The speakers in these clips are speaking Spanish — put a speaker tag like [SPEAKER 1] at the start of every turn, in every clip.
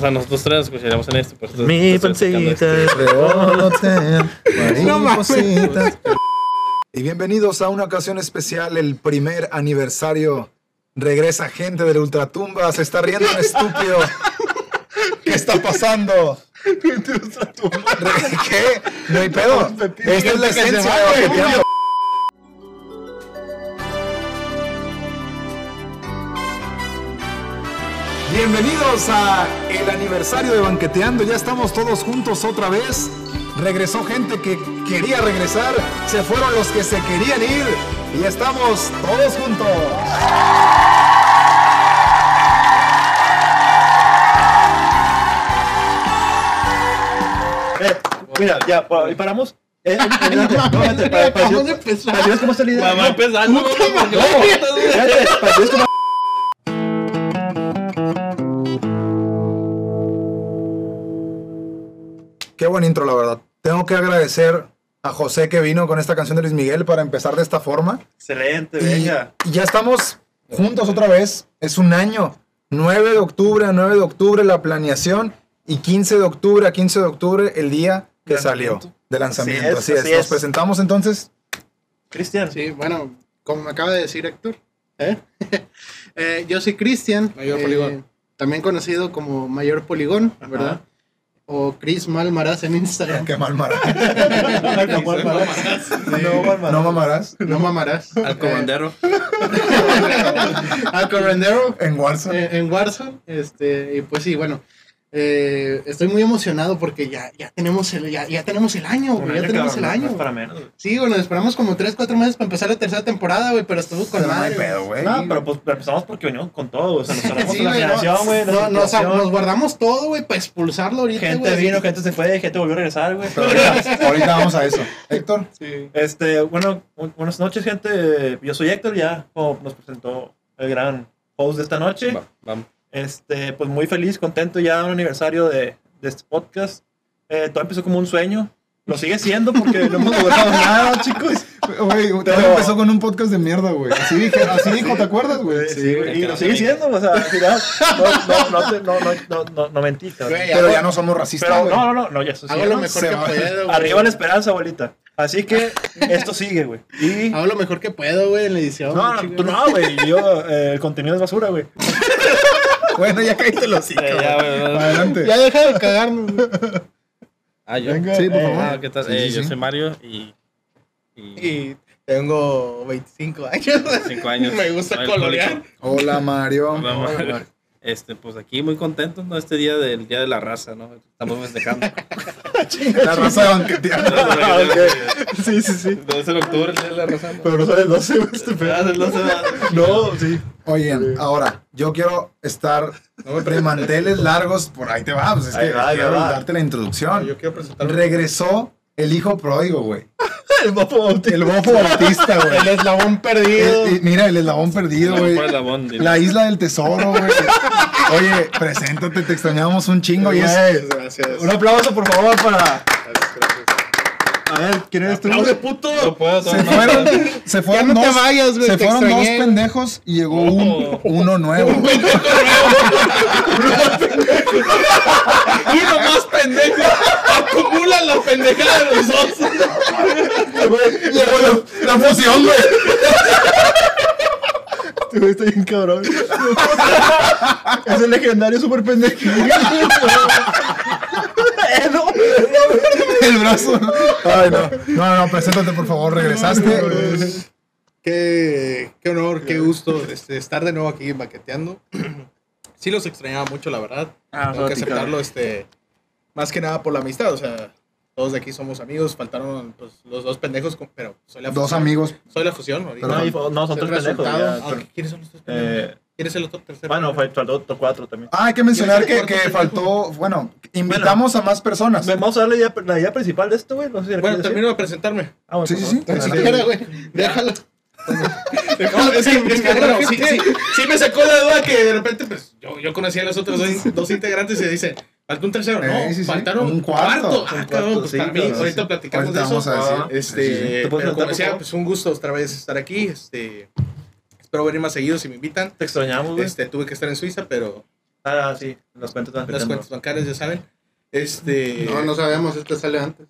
[SPEAKER 1] O sea, nosotros tres nos escucharíamos en esto. Pues,
[SPEAKER 2] Mi pancita rebotea, maripositas.
[SPEAKER 3] Y bienvenidos a una ocasión especial, el primer aniversario. Regresa gente del Ultratumba, se está riendo un estúpido. ¿Qué está pasando? ¿Qué? No hay pedo. Esta es la esencia de Banqueteando. Bienvenidos a el aniversario de Banqueteando. Ya estamos todos juntos otra vez. Regresó gente que quería regresar. Se fueron los que se querían ir. Y estamos todos juntos.
[SPEAKER 4] Eh, mira, ya, paramos. Eh, eh, no, para- para- para
[SPEAKER 3] buen intro, la verdad. Tengo que agradecer a José que vino con esta canción de Luis Miguel para empezar de esta forma.
[SPEAKER 4] Excelente,
[SPEAKER 3] Y,
[SPEAKER 4] venga.
[SPEAKER 3] y ya estamos juntos otra vez. Es un año. 9 de octubre a 9 de octubre la planeación y 15 de octubre a 15 de octubre el día que salió de lanzamiento. Así
[SPEAKER 4] Así
[SPEAKER 3] es.
[SPEAKER 4] es, así
[SPEAKER 3] Nos
[SPEAKER 4] es.
[SPEAKER 3] presentamos entonces.
[SPEAKER 4] Cristian.
[SPEAKER 5] Sí, bueno, como me acaba de decir Héctor, ¿eh? Eh, yo soy Cristian,
[SPEAKER 1] Mayor
[SPEAKER 5] eh,
[SPEAKER 1] Poligón.
[SPEAKER 5] también conocido como Mayor Poligón, ¿verdad? O Chris Malmaraz en Instagram.
[SPEAKER 3] Qué mal marás.
[SPEAKER 4] No, mal mamarás. No, mal mamarás.
[SPEAKER 3] No mamarás.
[SPEAKER 5] No mamarás.
[SPEAKER 1] Al comandero.
[SPEAKER 5] Al Correndero
[SPEAKER 3] En Warzone.
[SPEAKER 5] eh, en Warzone. Este, y pues sí, bueno. Eh, estoy muy emocionado porque ya, ya tenemos el ya, ya tenemos el año,
[SPEAKER 4] Un
[SPEAKER 5] güey, ya tenemos
[SPEAKER 4] cabrón,
[SPEAKER 5] el año.
[SPEAKER 4] no es para menos. güey.
[SPEAKER 5] Sí, bueno, esperamos como 3, 4 meses para empezar la tercera temporada, güey, pero estuvo con
[SPEAKER 3] Pero no hay
[SPEAKER 5] madre.
[SPEAKER 3] pedo, güey.
[SPEAKER 4] No, pero pues pero empezamos porque venimos con todo. O sea, nos cerramos
[SPEAKER 5] Sí,
[SPEAKER 4] la generación, güey.
[SPEAKER 5] no, nos, nos guardamos todo, güey, para expulsarlo ahorita,
[SPEAKER 4] Gente vino, gente se fue, gente volvió a regresar, güey.
[SPEAKER 3] Pero ahorita, ahorita vamos a eso. Héctor.
[SPEAKER 4] Este, bueno, bu- buenas noches, gente. Yo soy Héctor, ya como nos presentó el gran host de esta noche.
[SPEAKER 1] Va, vamos.
[SPEAKER 4] Este, pues muy feliz, contento ya un aniversario de, de este podcast. Eh, todo empezó como un sueño. Lo sigue siendo porque no hemos logrado nada, chicos.
[SPEAKER 3] Güey, todo
[SPEAKER 4] Pero-
[SPEAKER 3] empezó con un podcast de mierda, güey. Así, dije, así dijo, ¿te acuerdas, güey?
[SPEAKER 4] Sí, güey, y lo sigue siendo, o sea, al final, no, no, no, te- no, no, no, no, mentí,
[SPEAKER 3] Pero
[SPEAKER 5] hago-
[SPEAKER 3] ya no somos racistas,
[SPEAKER 4] Pero
[SPEAKER 3] güey.
[SPEAKER 4] no, no, no, no, ya eso sí.
[SPEAKER 5] Hago lo
[SPEAKER 4] ¿no?
[SPEAKER 5] mejor
[SPEAKER 3] se
[SPEAKER 5] que
[SPEAKER 3] va.
[SPEAKER 5] puedo, güey.
[SPEAKER 4] Arriba la esperanza, abuelita. Así que esto sigue, güey. Y.
[SPEAKER 5] Hago lo mejor que puedo, güey, en la edición.
[SPEAKER 4] No, no, tú no, güey. Yo, eh, el contenido es basura, güey.
[SPEAKER 3] Bueno, ya cállate los hocico,
[SPEAKER 1] Eh, ya,
[SPEAKER 3] güey, Adelante.
[SPEAKER 5] Ya deja de cagarnos, güey.
[SPEAKER 1] Ah, yo.
[SPEAKER 3] Venga. Sí, por
[SPEAKER 1] Eh,
[SPEAKER 3] favor.
[SPEAKER 1] ah, ¿qué tal?
[SPEAKER 3] Sí,
[SPEAKER 1] Eh,
[SPEAKER 3] sí,
[SPEAKER 1] yo
[SPEAKER 3] sí.
[SPEAKER 1] soy Mario y. y
[SPEAKER 5] Y tengo 25 años.
[SPEAKER 1] cinco años.
[SPEAKER 5] Me gusta colorear.
[SPEAKER 1] alcohólico.
[SPEAKER 3] Hola, Mario.
[SPEAKER 1] Hola, Mario. Este, pues aquí muy contentos, ¿no? Este día del Día de la Raza, ¿no? Estamos festejando.
[SPEAKER 3] La raza de banqueteando.
[SPEAKER 5] Sí, sí, sí.
[SPEAKER 1] 12 de octubre, el Día de la Raza. ¿no?
[SPEAKER 5] Pero no sale el 12, güey, este pedo.
[SPEAKER 1] Ah, del 12 de-
[SPEAKER 5] No, sí.
[SPEAKER 3] Oigan, ahora, yo quiero estar de manteles largos. Por ahí te va, pues es
[SPEAKER 4] Ahí
[SPEAKER 3] que
[SPEAKER 4] va,
[SPEAKER 3] quiero
[SPEAKER 4] va.
[SPEAKER 3] darte la introducción.
[SPEAKER 5] Yo quiero presentar
[SPEAKER 3] Regresó el hijo pródigo, güey.
[SPEAKER 5] el bofo bautista.
[SPEAKER 3] El bofo bautista, güey.
[SPEAKER 5] El eslabón perdido.
[SPEAKER 3] Mira, el eslabón perdido, güey. La isla del tesoro, güey. Oye, preséntate, te extrañamos un chingo. Y es,
[SPEAKER 5] Gracias, gracias.
[SPEAKER 4] Un aplauso, por favor, para.
[SPEAKER 5] Gracias, gracias.
[SPEAKER 4] Ver, ¿quién eres tú?
[SPEAKER 5] ¡Aplaude, puto!
[SPEAKER 1] No puedo
[SPEAKER 3] se
[SPEAKER 1] tomar
[SPEAKER 3] fueron, se fueron
[SPEAKER 5] no te
[SPEAKER 3] dos,
[SPEAKER 5] vayas, güey,
[SPEAKER 3] se
[SPEAKER 5] te
[SPEAKER 3] fueron dos pendejos y llegó un, uno nuevo.
[SPEAKER 5] Uno más pendejo. Acumulan la pendejada de los dos.
[SPEAKER 3] Llegó la, la fusión, güey.
[SPEAKER 4] Este güey está bien cabrón. es el legendario super pendejo.
[SPEAKER 3] El brazo. Ay, no. No, no, no, preséntate, por favor. Regresaste.
[SPEAKER 5] Qué, qué honor, qué gusto este, estar de nuevo aquí baqueteando. Sí los extrañaba mucho, la verdad.
[SPEAKER 4] Ah,
[SPEAKER 5] Tengo que aceptarlo, este, más que nada por la amistad, o sea, todos de aquí somos amigos, faltaron pues, los dos pendejos, pero soy la
[SPEAKER 3] Dos
[SPEAKER 5] fusión.
[SPEAKER 3] amigos.
[SPEAKER 5] Soy la fusión, ahorita.
[SPEAKER 4] No, no, son tres pendejos.
[SPEAKER 5] Ah, ¿Quiénes son los tres pendejos?
[SPEAKER 4] Eh,
[SPEAKER 5] ¿Quién es el otro tercero?
[SPEAKER 4] bueno, fue faltó otro cuatro también.
[SPEAKER 3] Ah, hay que mencionar que,
[SPEAKER 5] ¿Quién es el
[SPEAKER 3] que faltó. Bueno, invitamos a más personas.
[SPEAKER 4] Vamos a darle ya la idea principal de esto, güey. No sé si
[SPEAKER 5] Bueno, termino de presentarme.
[SPEAKER 4] Ah, bueno,
[SPEAKER 3] Sí, sí, sí.
[SPEAKER 4] favor.
[SPEAKER 3] Así que-
[SPEAKER 5] Espera, güey, déjalo. Bueno, sí, sí, sí me sacó la duda que de repente, pues, yo, yo conocía a los otros dos, dos integrantes y dice, falta un tercero. No,
[SPEAKER 3] Eh, sí, sí.
[SPEAKER 5] faltaron
[SPEAKER 3] Un
[SPEAKER 5] un
[SPEAKER 3] cuarto.
[SPEAKER 5] Ah,
[SPEAKER 4] cuarto,
[SPEAKER 5] cabrón, pues
[SPEAKER 4] sí,
[SPEAKER 5] ahorita
[SPEAKER 4] sí.
[SPEAKER 5] platicamos de eso.
[SPEAKER 3] vamos a decir.
[SPEAKER 4] Ah,
[SPEAKER 5] Este,
[SPEAKER 3] Sí, sí.
[SPEAKER 4] ¿Te puedes
[SPEAKER 5] pero como decía, pues un gusto otra vez estar aquí. Este, espero venir más seguido si me invitan.
[SPEAKER 4] Te extrañamos, güey.
[SPEAKER 5] Este, tuve que estar en Suiza, pero
[SPEAKER 4] Ah, sí, las cuentas van
[SPEAKER 5] las cuentas bancarias, ya saben. Este.
[SPEAKER 2] No, no sabemos, este sale antes.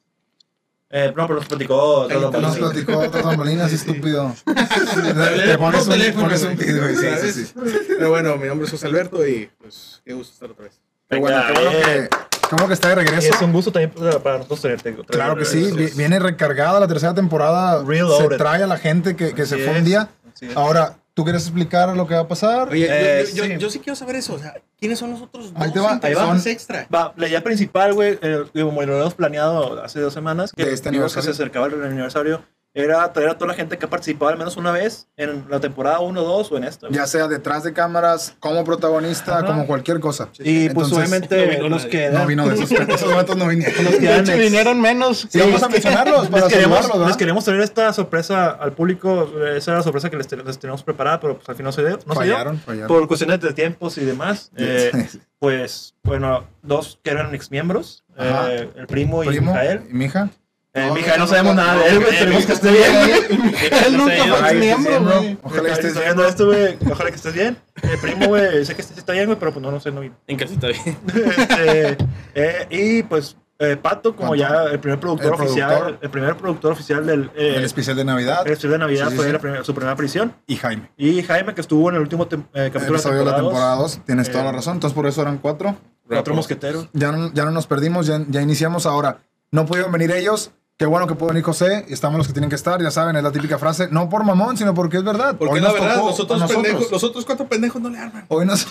[SPEAKER 4] Eh, no, pero nos platicó todo
[SPEAKER 3] Nos platicó otras bambalinas, estúpido. Te pones un,
[SPEAKER 5] teléfono,
[SPEAKER 3] pones un video. Sí, sí, sí.
[SPEAKER 5] Pero bueno, mi nombre es José Alberto y pues qué gusto estar otra vez.
[SPEAKER 3] Qué bueno, qué bueno que, bueno que está de regreso.
[SPEAKER 4] es un gusto también para nosotros tenerte.
[SPEAKER 3] Claro que sí, vi- viene recargada la tercera temporada.
[SPEAKER 4] Reloaded.
[SPEAKER 3] Se trae a la gente que, que se fue un día. Ahora, ¿tú quieres explicar lo que va a pasar?
[SPEAKER 5] Oye,
[SPEAKER 4] Eh,
[SPEAKER 5] yo, yo,
[SPEAKER 4] sí.
[SPEAKER 5] yo sí quiero saber eso. O sea, ¿quiénes son los otros
[SPEAKER 3] Ahí
[SPEAKER 5] dos
[SPEAKER 3] te va,
[SPEAKER 5] integrantes
[SPEAKER 3] son-
[SPEAKER 5] extra?
[SPEAKER 4] Va, la idea principal, güey, eh, como lo habíamos planeado hace dos semanas, que
[SPEAKER 3] este
[SPEAKER 4] que
[SPEAKER 3] aniversario.
[SPEAKER 4] se acercaba el aniversario, era traer a toda la gente que ha participado al menos una vez en la temporada 1, 2 o en esta.
[SPEAKER 3] Ya sea detrás de cámaras, como protagonista,
[SPEAKER 4] Ajá.
[SPEAKER 3] como cualquier cosa.
[SPEAKER 4] Y pues obviamente
[SPEAKER 5] no vino
[SPEAKER 4] los que
[SPEAKER 3] No vino de esos, esos vatos no vinieron.
[SPEAKER 4] los que
[SPEAKER 2] hecho,
[SPEAKER 4] ex-
[SPEAKER 2] vinieron menos.
[SPEAKER 3] Sí, vamos a mencionarlos para
[SPEAKER 4] les queremos,
[SPEAKER 3] ¿verdad?
[SPEAKER 4] les queremos traer esta sorpresa al público. Esa era la sorpresa que les, te- les teníamos preparada, pero pues al final no se dio. No se dio.
[SPEAKER 3] fallaron.
[SPEAKER 4] Por cuestiones de tiempos y demás. Eh, pues, bueno, dos que eran exmiembros,
[SPEAKER 3] Ajá.
[SPEAKER 4] eh, el primo y Mijael.
[SPEAKER 3] y mi hija.
[SPEAKER 4] Eh,
[SPEAKER 2] No,
[SPEAKER 4] Mijael no,
[SPEAKER 2] no,
[SPEAKER 4] sabemos nada de él, güey. Esperemos que esté bien.
[SPEAKER 2] Él nunca fue
[SPEAKER 3] estés
[SPEAKER 2] miembro,
[SPEAKER 3] bien,
[SPEAKER 2] güey.
[SPEAKER 3] bro. Ojalá que estés
[SPEAKER 4] viendo esto, güey. Ojalá que estés bien. El primo, güey, sé que sí está bien, güey, pero pues no, no sé, no vino.
[SPEAKER 1] En casita bien.
[SPEAKER 4] Este, eh, y pues eh, Pato, como
[SPEAKER 3] Pato.
[SPEAKER 4] ya el primer productor
[SPEAKER 3] El
[SPEAKER 4] oficial,
[SPEAKER 3] productor.
[SPEAKER 4] el primer productor oficial del eh,
[SPEAKER 3] El especial de Navidad.
[SPEAKER 4] el especial de Navidad
[SPEAKER 3] Sí, sí,
[SPEAKER 4] fue
[SPEAKER 3] sí.
[SPEAKER 4] la primera- su primera aparición.
[SPEAKER 3] Y Jaime.
[SPEAKER 4] Y Jaime, que estuvo en el último tem- eh,
[SPEAKER 3] El
[SPEAKER 4] capítulo de
[SPEAKER 3] episodio de la temporada 2. Tienes toda
[SPEAKER 4] Eh,
[SPEAKER 3] la razón. Entonces, por eso eran cuatro.
[SPEAKER 4] Cuatro mosqueteros.
[SPEAKER 3] Ya no, ya no nos perdimos, ya, ya iniciamos ahora. No pudieron venir ellos. Qué bueno que pudo venir José. y Estamos los que tienen que estar. Ya saben, es la típica frase. No por mamón, sino porque es verdad.
[SPEAKER 5] Porque
[SPEAKER 3] Hoy
[SPEAKER 5] es la
[SPEAKER 3] nos
[SPEAKER 5] verdad,
[SPEAKER 3] tocó
[SPEAKER 5] los otros,
[SPEAKER 3] nosotros.
[SPEAKER 5] pendejos, los otros cuatro pendejos no le arman.
[SPEAKER 3] Hoy nos.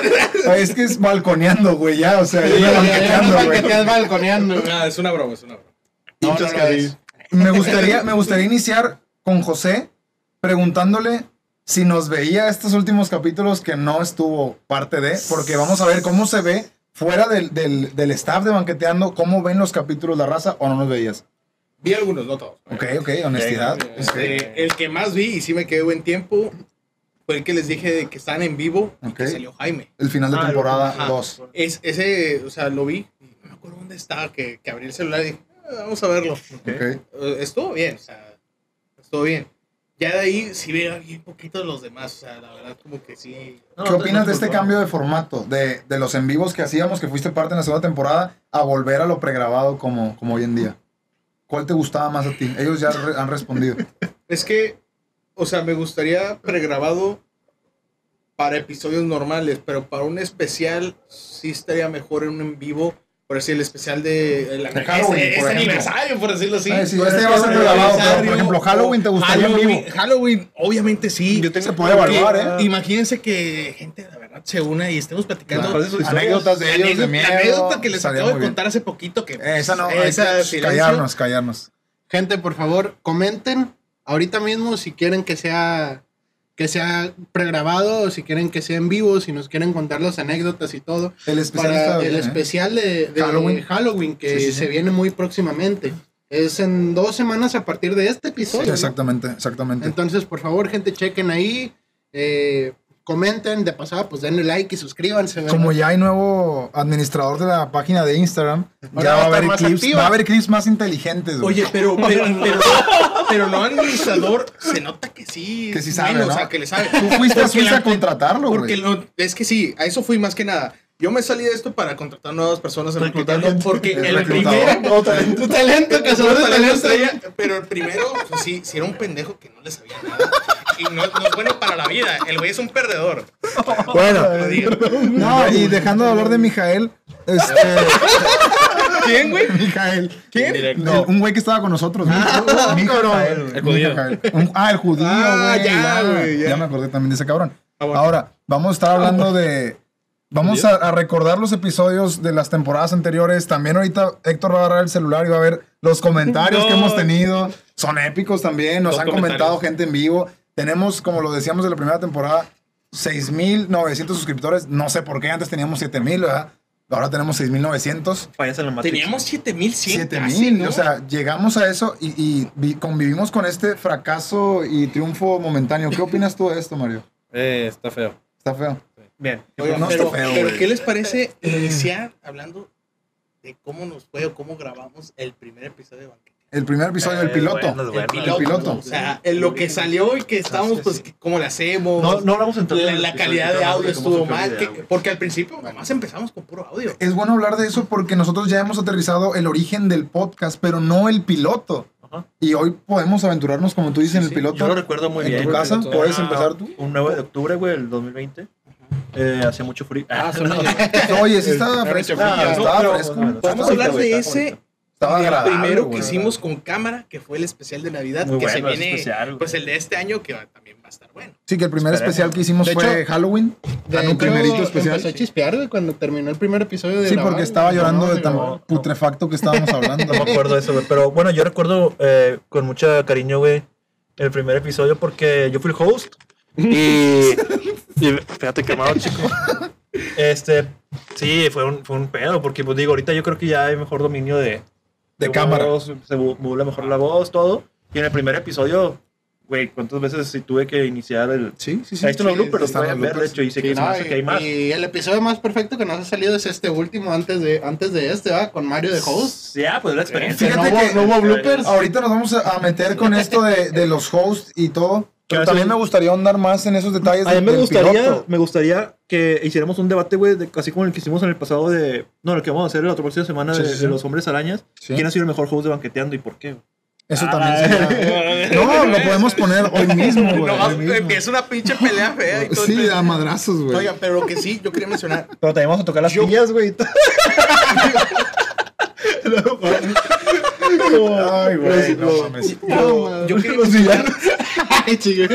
[SPEAKER 3] Es que es balconeando, güey, ya. O sea,
[SPEAKER 2] Sí,
[SPEAKER 3] ya
[SPEAKER 2] balconeando.
[SPEAKER 5] Ah, es una broma, es una broma.
[SPEAKER 2] No,
[SPEAKER 3] Muchas
[SPEAKER 2] no
[SPEAKER 3] gracias. Me gustaría, me gustaría iniciar con José preguntándole si nos veía estos últimos capítulos que no estuvo parte de, porque vamos a ver cómo se ve fuera del, del, del staff de banqueteando, cómo ven los capítulos la raza o no nos veías.
[SPEAKER 5] Vi algunos, no todos.
[SPEAKER 3] Ok, ok, honestidad.
[SPEAKER 5] Este, el que más vi y sí me quedé buen tiempo fue el que les dije de que están en vivo y que salió Jaime.
[SPEAKER 3] El final de
[SPEAKER 4] Ah,
[SPEAKER 3] temporada
[SPEAKER 5] ajá.
[SPEAKER 3] 2.
[SPEAKER 5] Es, ese, o sea, lo vi y no me acuerdo dónde estaba, que, que abrí el celular y dije, "Ah, vamos a verlo.
[SPEAKER 3] Ok.
[SPEAKER 5] Eh, Estuvo bien, o sea, estuvo bien. Ya de ahí sí veo bien poquito de los demás, o sea, la verdad como que sí.
[SPEAKER 4] No,
[SPEAKER 3] ¿Qué
[SPEAKER 4] no,
[SPEAKER 3] opinas
[SPEAKER 4] no,
[SPEAKER 3] de este
[SPEAKER 4] no.
[SPEAKER 3] cambio de formato? De, de los en vivos que hacíamos, que fuiste parte en la segunda temporada, a volver a lo pregrabado como, como hoy en día. ¿Cuál te gustaba más a ti? Ellos ya han respondido.
[SPEAKER 5] Es que, o sea, me gustaría pregrabado para episodios normales, pero para un especial sí estaría mejor en un en vivo. Por decir, el especial de, el-
[SPEAKER 3] De Halloween,
[SPEAKER 5] este,
[SPEAKER 3] por
[SPEAKER 5] este aniversario, por decirlo así.
[SPEAKER 3] Ay, sí, este ya va a ser pregrabado, pero, por ejemplo, Halloween te gustaría en
[SPEAKER 5] Halloween,
[SPEAKER 3] vivo.
[SPEAKER 5] Halloween, obviamente sí.
[SPEAKER 3] Yo tengo- Se puede evaluar, ¿eh?
[SPEAKER 5] Imagínense que gente de verdad se una y estemos platicando.
[SPEAKER 4] Claro, es
[SPEAKER 3] Anécdotas de ellos, de miedo.
[SPEAKER 5] la anécdota que les acabo de contar hace poquito que
[SPEAKER 3] Esa no,
[SPEAKER 5] esa
[SPEAKER 3] que
[SPEAKER 5] silencio.
[SPEAKER 3] callarnos, callarnos.
[SPEAKER 2] Gente, por favor, comenten ahorita mismo si quieren que sea que sea pregrabado o si quieren que sea en vivo, si nos quieren contar las anécdotas y todo.
[SPEAKER 3] El especial
[SPEAKER 2] Para el
[SPEAKER 3] ¿eh?
[SPEAKER 2] especial de, de
[SPEAKER 3] Halloween.
[SPEAKER 2] Halloween, que
[SPEAKER 3] Sí, sí, sí.
[SPEAKER 2] se viene muy próximamente. Es en dos semanas a partir de este episodio.
[SPEAKER 3] Exactamente, exactamente.
[SPEAKER 2] Entonces, por favor, gente, chequen ahí. eh, comenten, de pasada, pues denle like y suscríbanse. ¿verdad?
[SPEAKER 3] Como ya hay nuevo administrador de la página de Instagram,
[SPEAKER 2] Ahora
[SPEAKER 3] ya
[SPEAKER 2] va
[SPEAKER 3] va
[SPEAKER 2] a
[SPEAKER 3] haber clips,
[SPEAKER 2] activa.
[SPEAKER 3] va a haber clips más inteligentes. güey.
[SPEAKER 5] Oye, pero, pero, pero, pero no administrador, se nota que sí.
[SPEAKER 3] Que sí sabe,
[SPEAKER 5] bueno,
[SPEAKER 3] ¿no?
[SPEAKER 5] O sea, que le sabe.
[SPEAKER 3] Tú fuiste a
[SPEAKER 5] Porque
[SPEAKER 3] Suiza
[SPEAKER 5] la-
[SPEAKER 3] a contratarlo,
[SPEAKER 5] Porque
[SPEAKER 3] güey.
[SPEAKER 5] lo- es que sí, a eso fui más que nada. Yo me salí de esto para contratar nuevas personas en reclutando porque el primero
[SPEAKER 2] Tu talento, cazador de
[SPEAKER 5] talento
[SPEAKER 2] talento.
[SPEAKER 5] estrella, pero el primero, pues sí, sí era un pendejo que no le sabía nada. Y no, no es bueno para la vida. El güey es un perdedor.
[SPEAKER 3] Bueno,
[SPEAKER 5] Lo digo.
[SPEAKER 3] no, y dejando de hablar de Mijael, este.
[SPEAKER 5] ¿Quién, güey?
[SPEAKER 3] Mijael.
[SPEAKER 5] ¿Quién?
[SPEAKER 3] El- un güey que estaba con nosotros.
[SPEAKER 2] Ah,
[SPEAKER 3] Mijael.
[SPEAKER 1] El judío.
[SPEAKER 3] Mijael. Un- ah, el judío, güey.
[SPEAKER 5] Ah, ya,
[SPEAKER 3] ya,
[SPEAKER 5] güey, ya.
[SPEAKER 3] ya me acordé también de ese cabrón.
[SPEAKER 5] Ah, bueno.
[SPEAKER 3] Ahora, vamos a estar hablando de. Vamos a, a recordar los episodios de las temporadas anteriores. También ahorita Héctor va a agarrar el celular y va a ver los comentarios
[SPEAKER 1] No.
[SPEAKER 3] que hemos tenido. Son épicos también. Nos
[SPEAKER 1] Los
[SPEAKER 3] han comentado gente en vivo. Tenemos, como lo decíamos de la primera temporada, 6.900 suscriptores. No sé por qué antes teníamos 7.000, ¿verdad? Ahora tenemos 6.900.
[SPEAKER 4] Fallas en la matriz.
[SPEAKER 5] Teníamos 7100.
[SPEAKER 3] 7000,
[SPEAKER 5] casi, ¿no?
[SPEAKER 3] o sea, llegamos a eso y, y vi- convivimos con este fracaso y triunfo momentáneo. ¿Qué opinas tú de esto, Mario?
[SPEAKER 1] Eh, está feo.
[SPEAKER 3] Está feo.
[SPEAKER 4] Bien.
[SPEAKER 5] Oigan,
[SPEAKER 3] No
[SPEAKER 5] pero,
[SPEAKER 3] feo,
[SPEAKER 5] pero. ¿qué les parece iniciar hablando de cómo nos fue o cómo grabamos el primer episodio de Banquete?
[SPEAKER 3] El primer episodio del
[SPEAKER 4] Eh,
[SPEAKER 3] piloto.
[SPEAKER 4] bueno, es bueno.
[SPEAKER 3] El piloto.
[SPEAKER 5] O sea, en lo que salió y que estábamos, pues, ¿cómo le hacemos?
[SPEAKER 4] No, no hablamos en
[SPEAKER 5] la, la calidad de audio estuvo mal. que-
[SPEAKER 4] que
[SPEAKER 5] porque al principio, nomás empezamos con puro audio.
[SPEAKER 3] Es bueno hablar de eso porque nosotros ya hemos aterrizado el origen del podcast, pero no el piloto.
[SPEAKER 4] Ajá.
[SPEAKER 3] Y hoy podemos aventurarnos, como tú dices, en el
[SPEAKER 4] Sí,
[SPEAKER 3] piloto.
[SPEAKER 4] Yo lo recuerdo muy
[SPEAKER 3] en
[SPEAKER 4] bien.
[SPEAKER 3] tu
[SPEAKER 4] güey.
[SPEAKER 3] casa.
[SPEAKER 1] piloto.
[SPEAKER 3] ¿Puedes
[SPEAKER 4] Ah,
[SPEAKER 3] empezar tú?
[SPEAKER 4] Un 9 de octubre, güey, el 2020. Eh, hacía mucho frío.
[SPEAKER 5] Ah,
[SPEAKER 4] no,
[SPEAKER 5] suena-
[SPEAKER 3] Oye, sí estaba fresco.
[SPEAKER 4] no,
[SPEAKER 3] Estaba fresco.
[SPEAKER 5] Podemos hablar de ese.
[SPEAKER 3] Estaba
[SPEAKER 5] el primero que hicimos con cámara, que fue el especial de Navidad,
[SPEAKER 4] Muy
[SPEAKER 5] que se
[SPEAKER 4] bueno ese
[SPEAKER 5] viene,
[SPEAKER 4] especial,
[SPEAKER 5] pues el de este año, que va- también va a estar bueno.
[SPEAKER 3] Sí, que el primer
[SPEAKER 4] Esperemos.
[SPEAKER 3] especial que hicimos
[SPEAKER 2] De
[SPEAKER 3] fue
[SPEAKER 2] hecho,
[SPEAKER 3] Halloween.
[SPEAKER 2] De
[SPEAKER 3] no,
[SPEAKER 2] hecho,
[SPEAKER 3] primerito especial.
[SPEAKER 2] Empezó a chispear, güey, cuando terminó el primer episodio de
[SPEAKER 3] Sí,
[SPEAKER 2] grabar,
[SPEAKER 3] porque estaba llorando
[SPEAKER 2] No,
[SPEAKER 3] de tan
[SPEAKER 2] no.
[SPEAKER 3] putrefacto que estábamos hablando.
[SPEAKER 4] No me acuerdo de eso, güey. Pero bueno, yo recuerdo eh, con mucho cariño, güey, el primer episodio porque yo fui el host. Y. y fíjate, quemado, chico. Este. Sí, fue un, fue un pedo, porque pues digo, ahorita yo creo que ya hay mejor dominio de.
[SPEAKER 3] De cámara.
[SPEAKER 4] voz, se mo- modula mejor la voz, todo. Y en el primer episodio, güey, ¿cuántas veces sí tuve que iniciar el.
[SPEAKER 3] Sí, sí, sí.
[SPEAKER 4] Ahí están los
[SPEAKER 2] sí,
[SPEAKER 4] bloopers,
[SPEAKER 3] están los
[SPEAKER 4] ver, de
[SPEAKER 3] bloopers.
[SPEAKER 4] hecho, y sé
[SPEAKER 2] Sí,
[SPEAKER 4] que
[SPEAKER 2] no,
[SPEAKER 4] hace que hay
[SPEAKER 2] y-
[SPEAKER 4] más.
[SPEAKER 2] Y el episodio más perfecto que nos ha salido es este último antes de, antes de este, ¿va? Con Mario de Host.
[SPEAKER 4] Ya, pues la experiencia.
[SPEAKER 3] Fíjate
[SPEAKER 2] no, hubo,
[SPEAKER 3] que-
[SPEAKER 2] no hubo bloopers.
[SPEAKER 3] Ahorita nos vamos a a meter con esto de, de los hosts y todo. Pero también me gustaría ahondar más en esos detalles.
[SPEAKER 4] A mí me
[SPEAKER 3] del
[SPEAKER 4] gustaría,
[SPEAKER 3] piloto.
[SPEAKER 4] me gustaría que hiciéramos un debate, güey, de- así como el que hicimos en el pasado de... No, el que vamos a hacer la otra próxima semana
[SPEAKER 3] Sí,
[SPEAKER 4] de,
[SPEAKER 3] sí, sí.
[SPEAKER 4] de los hombres arañas.
[SPEAKER 3] Sí.
[SPEAKER 4] ¿Quién ha sido el mejor host de banqueteando y por qué?
[SPEAKER 3] Eso
[SPEAKER 4] Ah,
[SPEAKER 3] también sería- No, lo podemos poner hoy mismo, güey. Mismo.
[SPEAKER 5] empieza una pinche pelea fea y todo.
[SPEAKER 3] Sí, a madrazos, güey.
[SPEAKER 5] Oigan, pero lo que sí, yo quería mencionar.
[SPEAKER 4] Pero también vamos a tocar las
[SPEAKER 5] Yo-
[SPEAKER 4] pillas, güey.
[SPEAKER 3] Ay, güey, no mames.
[SPEAKER 5] Yo, yo
[SPEAKER 3] Los villanos.
[SPEAKER 2] Ay, chico.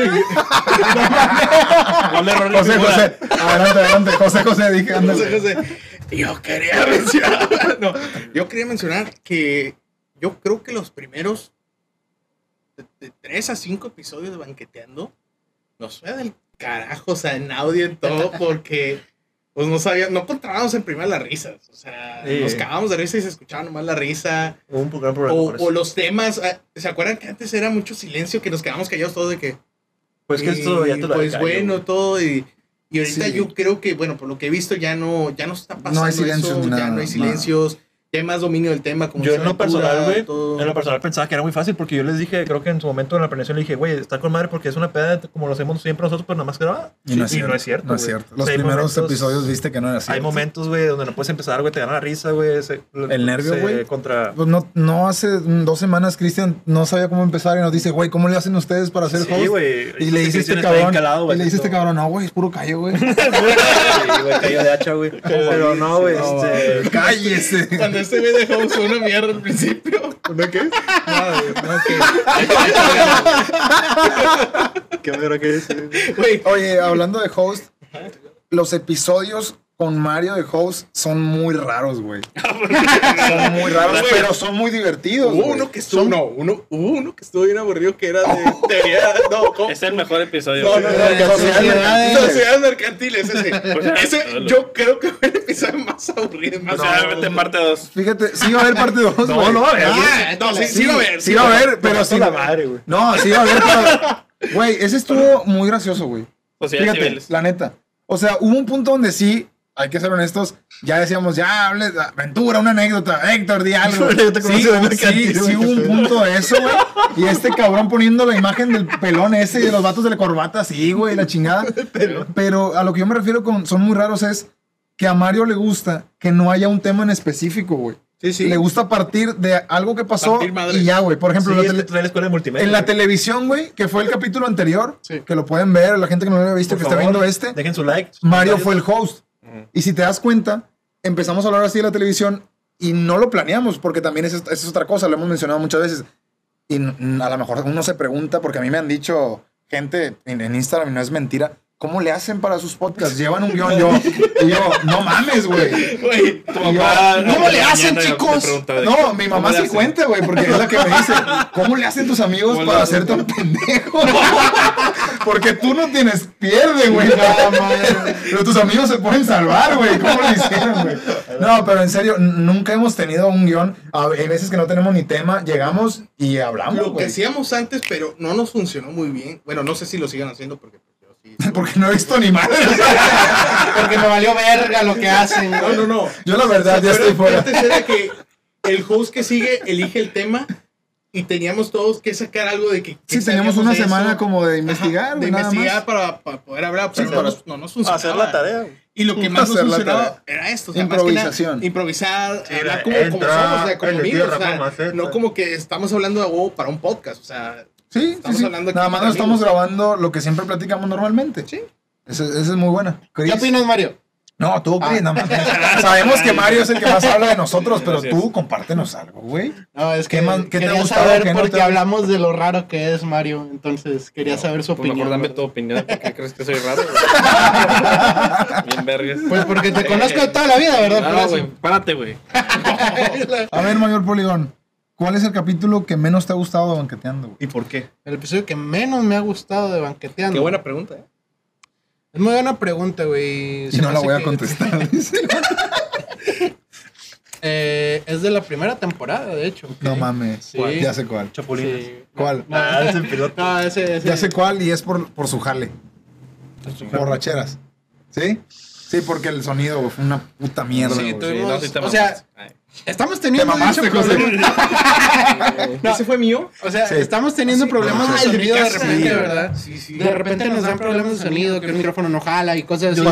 [SPEAKER 3] José, José. Adelante, adelante. José, José, dije, ándale.
[SPEAKER 5] José, José, Yo quería mencionar. No, yo quería mencionar que yo creo que los primeros de, de tres a cinco episodios de Banqueteando nos fue del carajo, o sea, en audio y todo, porque pues no sabía, no controlábamos en primera las risas. O sea,
[SPEAKER 4] Sí.
[SPEAKER 5] nos cagábamos de risa y se escuchaba nomás la risa.
[SPEAKER 4] Hubo un gran problema
[SPEAKER 5] O, o los temas, ah, ¿se acuerdan que antes era mucho silencio, que nos quedábamos callados todos de que...
[SPEAKER 4] Pues que
[SPEAKER 5] y,
[SPEAKER 4] esto ya te lo
[SPEAKER 5] Pues
[SPEAKER 4] callo,
[SPEAKER 5] bueno,
[SPEAKER 4] güey.
[SPEAKER 5] todo y... Y ahorita
[SPEAKER 3] Sí.
[SPEAKER 5] yo creo que, bueno, por lo que he visto, ya no, ya no está pasando
[SPEAKER 3] No hay silencios
[SPEAKER 5] eso,
[SPEAKER 3] ni
[SPEAKER 5] ya no hay silencios, hay más dominio del tema. Como
[SPEAKER 4] Yo en lo personal, güey, en lo personal pensaba que era muy fácil porque yo les dije, creo que en su momento en la planeación le dije, güey, está con madre porque es una peda como lo hacemos siempre nosotros, pero nada más grabada.
[SPEAKER 3] Y no es cierto.
[SPEAKER 4] no es cierto.
[SPEAKER 3] No es
[SPEAKER 4] güey.
[SPEAKER 3] cierto.
[SPEAKER 4] O
[SPEAKER 3] Los
[SPEAKER 4] sea,
[SPEAKER 3] primeros
[SPEAKER 4] momentos-
[SPEAKER 3] episodios viste que no era así.
[SPEAKER 4] Hay momentos, güey, donde no puedes empezar, güey, te gana la risa, güey.
[SPEAKER 3] El nervio, güey.
[SPEAKER 4] Contra...
[SPEAKER 3] Pues no, no hace dos semanas Cristian no sabía cómo empezar y nos dice, güey, ¿cómo le hacen ustedes para ser
[SPEAKER 4] Sí,
[SPEAKER 3] host?
[SPEAKER 4] güey.
[SPEAKER 3] Y le dice este cabrón,
[SPEAKER 4] calado,
[SPEAKER 3] y
[SPEAKER 4] güey,
[SPEAKER 3] le dice este cabrón, no, güey, es puro callo, güey.
[SPEAKER 4] Sí, güey, cayó de hacha, güey. Pero no, güey, este...
[SPEAKER 3] Cállese.
[SPEAKER 5] Este güey dejó fue una mierda al principio.
[SPEAKER 3] ¿De qué?
[SPEAKER 4] ¿Qué verga que es?
[SPEAKER 5] Güey,
[SPEAKER 3] Oye, hablando de host, los episodios con Mario de host son muy raros, güey. son muy raros,
[SPEAKER 5] Güey.
[SPEAKER 3] pero son muy divertidos.
[SPEAKER 5] hubo uno que estuvo, no, uno, hubo uno que estuvo bien aburrido que era de teoría, no, ¿cómo?
[SPEAKER 1] Es el mejor episodio.
[SPEAKER 5] No, no, no,
[SPEAKER 3] Eh,
[SPEAKER 5] sociedades.
[SPEAKER 3] sociedades
[SPEAKER 5] mercantiles, ese.
[SPEAKER 1] Pues,
[SPEAKER 5] Ese, yo creo que fue el episodio más aburrido.
[SPEAKER 1] O
[SPEAKER 5] Más
[SPEAKER 1] sea, vete parte 2.
[SPEAKER 3] Fíjate, sí va a haber parte 2, güey.
[SPEAKER 4] No, no, a ver,
[SPEAKER 5] Ah, no, sí, sí, va a ver.
[SPEAKER 3] Sí va a haber, pero sí.
[SPEAKER 4] la madre, güey.
[SPEAKER 3] No, sí va a haber, pero... Güey, ese estuvo muy gracioso, güey.
[SPEAKER 1] O sea,
[SPEAKER 3] Fíjate, la neta. O sea, hubo un punto donde sí, hay que ser honestos, ya decíamos, ya, hable, aventura, una anécdota, Héctor, di algo. Sí, sí, sí hubo un punto de eso, güey. Y este cabrón poniendo la imagen del pelón ese y de los vatos de la corbata, sí, güey, la chingada. Pero a lo que yo me refiero con son muy raros es que a Mario le gusta que no haya un tema en específico, güey.
[SPEAKER 5] Sí, sí.
[SPEAKER 3] Le gusta partir de algo que pasó y ya, güey. Por ejemplo,
[SPEAKER 4] Sí,
[SPEAKER 3] la tele-
[SPEAKER 4] la escuela de multimedia.
[SPEAKER 3] en la
[SPEAKER 4] güey.
[SPEAKER 3] televisión, güey, que fue el capítulo anterior, que lo pueden ver, la gente que no lo había visto,
[SPEAKER 4] Por
[SPEAKER 3] que está
[SPEAKER 4] favor,
[SPEAKER 3] viendo este,
[SPEAKER 4] Dejen su like.
[SPEAKER 3] Mario fue el host. Y si te das cuenta, empezamos a hablar así de la televisión y no lo planeamos, porque también es, es otra cosa, lo hemos mencionado muchas veces. Y a lo mejor uno se pregunta, porque a mí me han dicho gente en, en Instagram, y no es mentira, ¿cómo le hacen para sus podcasts? Llevan un guion, yo, y yo, no mames, güey.
[SPEAKER 5] Güey,
[SPEAKER 3] Y yo, ¿Cómo le hacen, chicos? No, mi mamá sí cuenta, güey, porque es la que me dice, ¿cómo le hacen tus amigos
[SPEAKER 1] ¿Cómo
[SPEAKER 3] para
[SPEAKER 1] le
[SPEAKER 3] hacerte un pendejo? Porque tú no tienes pierde, güey, nada más. Pero tus amigos se pueden salvar, güey. ¿Cómo lo hicieron, güey? No, pero en serio, nunca hemos tenido un guion. A- Hay veces que no tenemos ni tema, llegamos y hablamos,
[SPEAKER 5] lo que
[SPEAKER 3] güey.
[SPEAKER 5] hacíamos antes, pero no nos funcionó muy bien. Bueno, no sé si lo sigan haciendo porque pues.
[SPEAKER 3] Porque no he visto ni madre.
[SPEAKER 2] Porque me valió verga lo que hacen.
[SPEAKER 5] No, no, no.
[SPEAKER 3] Yo la verdad ya estoy fuera.
[SPEAKER 5] Antes era que el host que sigue elige el tema y teníamos todos que sacar algo de que. que
[SPEAKER 3] Sí, teníamos una
[SPEAKER 5] de eso.
[SPEAKER 3] semana como de
[SPEAKER 5] Ajá,
[SPEAKER 3] investigar,
[SPEAKER 5] de
[SPEAKER 3] güey, nada
[SPEAKER 5] investigar
[SPEAKER 3] más.
[SPEAKER 5] para, para poder hablar, pero
[SPEAKER 4] Sí,
[SPEAKER 5] no,
[SPEAKER 4] para
[SPEAKER 5] nos, no nos funcionaba.
[SPEAKER 4] Hacer la tarea.
[SPEAKER 5] Y lo que más nos funcionaba
[SPEAKER 3] tarea.
[SPEAKER 5] era esto. O sea, que nada,
[SPEAKER 3] Improvisación.
[SPEAKER 5] improvisar,
[SPEAKER 4] Sí,
[SPEAKER 5] hablar
[SPEAKER 4] la-
[SPEAKER 5] como, como
[SPEAKER 4] entra,
[SPEAKER 5] somos, o sea, como amigos. O sea, no como que estamos hablando de huevo para un podcast. O sea,
[SPEAKER 3] Sí,
[SPEAKER 5] Estamos
[SPEAKER 3] sí.
[SPEAKER 5] hablando
[SPEAKER 3] Nada más
[SPEAKER 5] entre
[SPEAKER 3] no estamos grabando lo que siempre platicamos normalmente.
[SPEAKER 5] Sí.
[SPEAKER 3] Esa, es muy buena.
[SPEAKER 2] ¿Qué
[SPEAKER 3] Chris.
[SPEAKER 2] opinas, Mario?
[SPEAKER 3] No, tú, Chris, no mames. Sabemos que Mario es el que más habla de nosotros, pero tú compártenos algo, güey.
[SPEAKER 2] No, es
[SPEAKER 3] ¿Qué
[SPEAKER 2] que
[SPEAKER 3] qué te ha gustado,
[SPEAKER 2] saber
[SPEAKER 3] qué no
[SPEAKER 2] porque
[SPEAKER 3] te ha-
[SPEAKER 2] hablamos de lo raro que es Mario, entonces quería saber su
[SPEAKER 1] Pues mejor
[SPEAKER 2] opinión.
[SPEAKER 1] dame tu opinión. ¿Por qué crees que soy raro? Bien vergas.
[SPEAKER 2] Pues porque te conozco toda la vida, ¿verdad?
[SPEAKER 1] No, güey, párate, güey.
[SPEAKER 3] A ver, Mayor Poligón, ¿cuál es el capítulo que menos te ha gustado de Banqueteando, güey?
[SPEAKER 4] ¿Y por qué?
[SPEAKER 2] El episodio que menos me ha gustado de Banqueteando.
[SPEAKER 5] qué buena pregunta, ¿eh?
[SPEAKER 2] Es muy buena pregunta, güey.
[SPEAKER 3] Y
[SPEAKER 2] Se
[SPEAKER 3] no la voy a
[SPEAKER 2] que-
[SPEAKER 3] contestar.
[SPEAKER 2] Eh, es de la primera temporada, de hecho.
[SPEAKER 3] No mames.
[SPEAKER 2] Sí.
[SPEAKER 3] Ya sé cuál.
[SPEAKER 4] Chapulines.
[SPEAKER 2] Sí.
[SPEAKER 3] ¿Cuál?
[SPEAKER 2] No,
[SPEAKER 4] Ah, es el piloto.
[SPEAKER 2] no, ese, ese-
[SPEAKER 3] Ya sé cuál y es por, por su jale. Borracheras. ¿Sí? Sí, porque el sonido fue una puta mierda.
[SPEAKER 2] Sí, tú-
[SPEAKER 1] Sí, no, sí te
[SPEAKER 2] O sea.
[SPEAKER 1] Ay.
[SPEAKER 2] Estamos teniendo
[SPEAKER 3] Te mamaste,
[SPEAKER 2] dicho
[SPEAKER 3] José.
[SPEAKER 2] problemas-
[SPEAKER 5] ¿Ese fue mío?
[SPEAKER 2] O sea,
[SPEAKER 3] Sí.
[SPEAKER 2] estamos teniendo problemas
[SPEAKER 3] Ah,
[SPEAKER 2] de sonido de repente,
[SPEAKER 5] Sí,
[SPEAKER 2] ¿verdad?
[SPEAKER 5] Sí, sí.
[SPEAKER 2] De repente nos dan problemas de sonido, que el micrófono no jala y cosas así.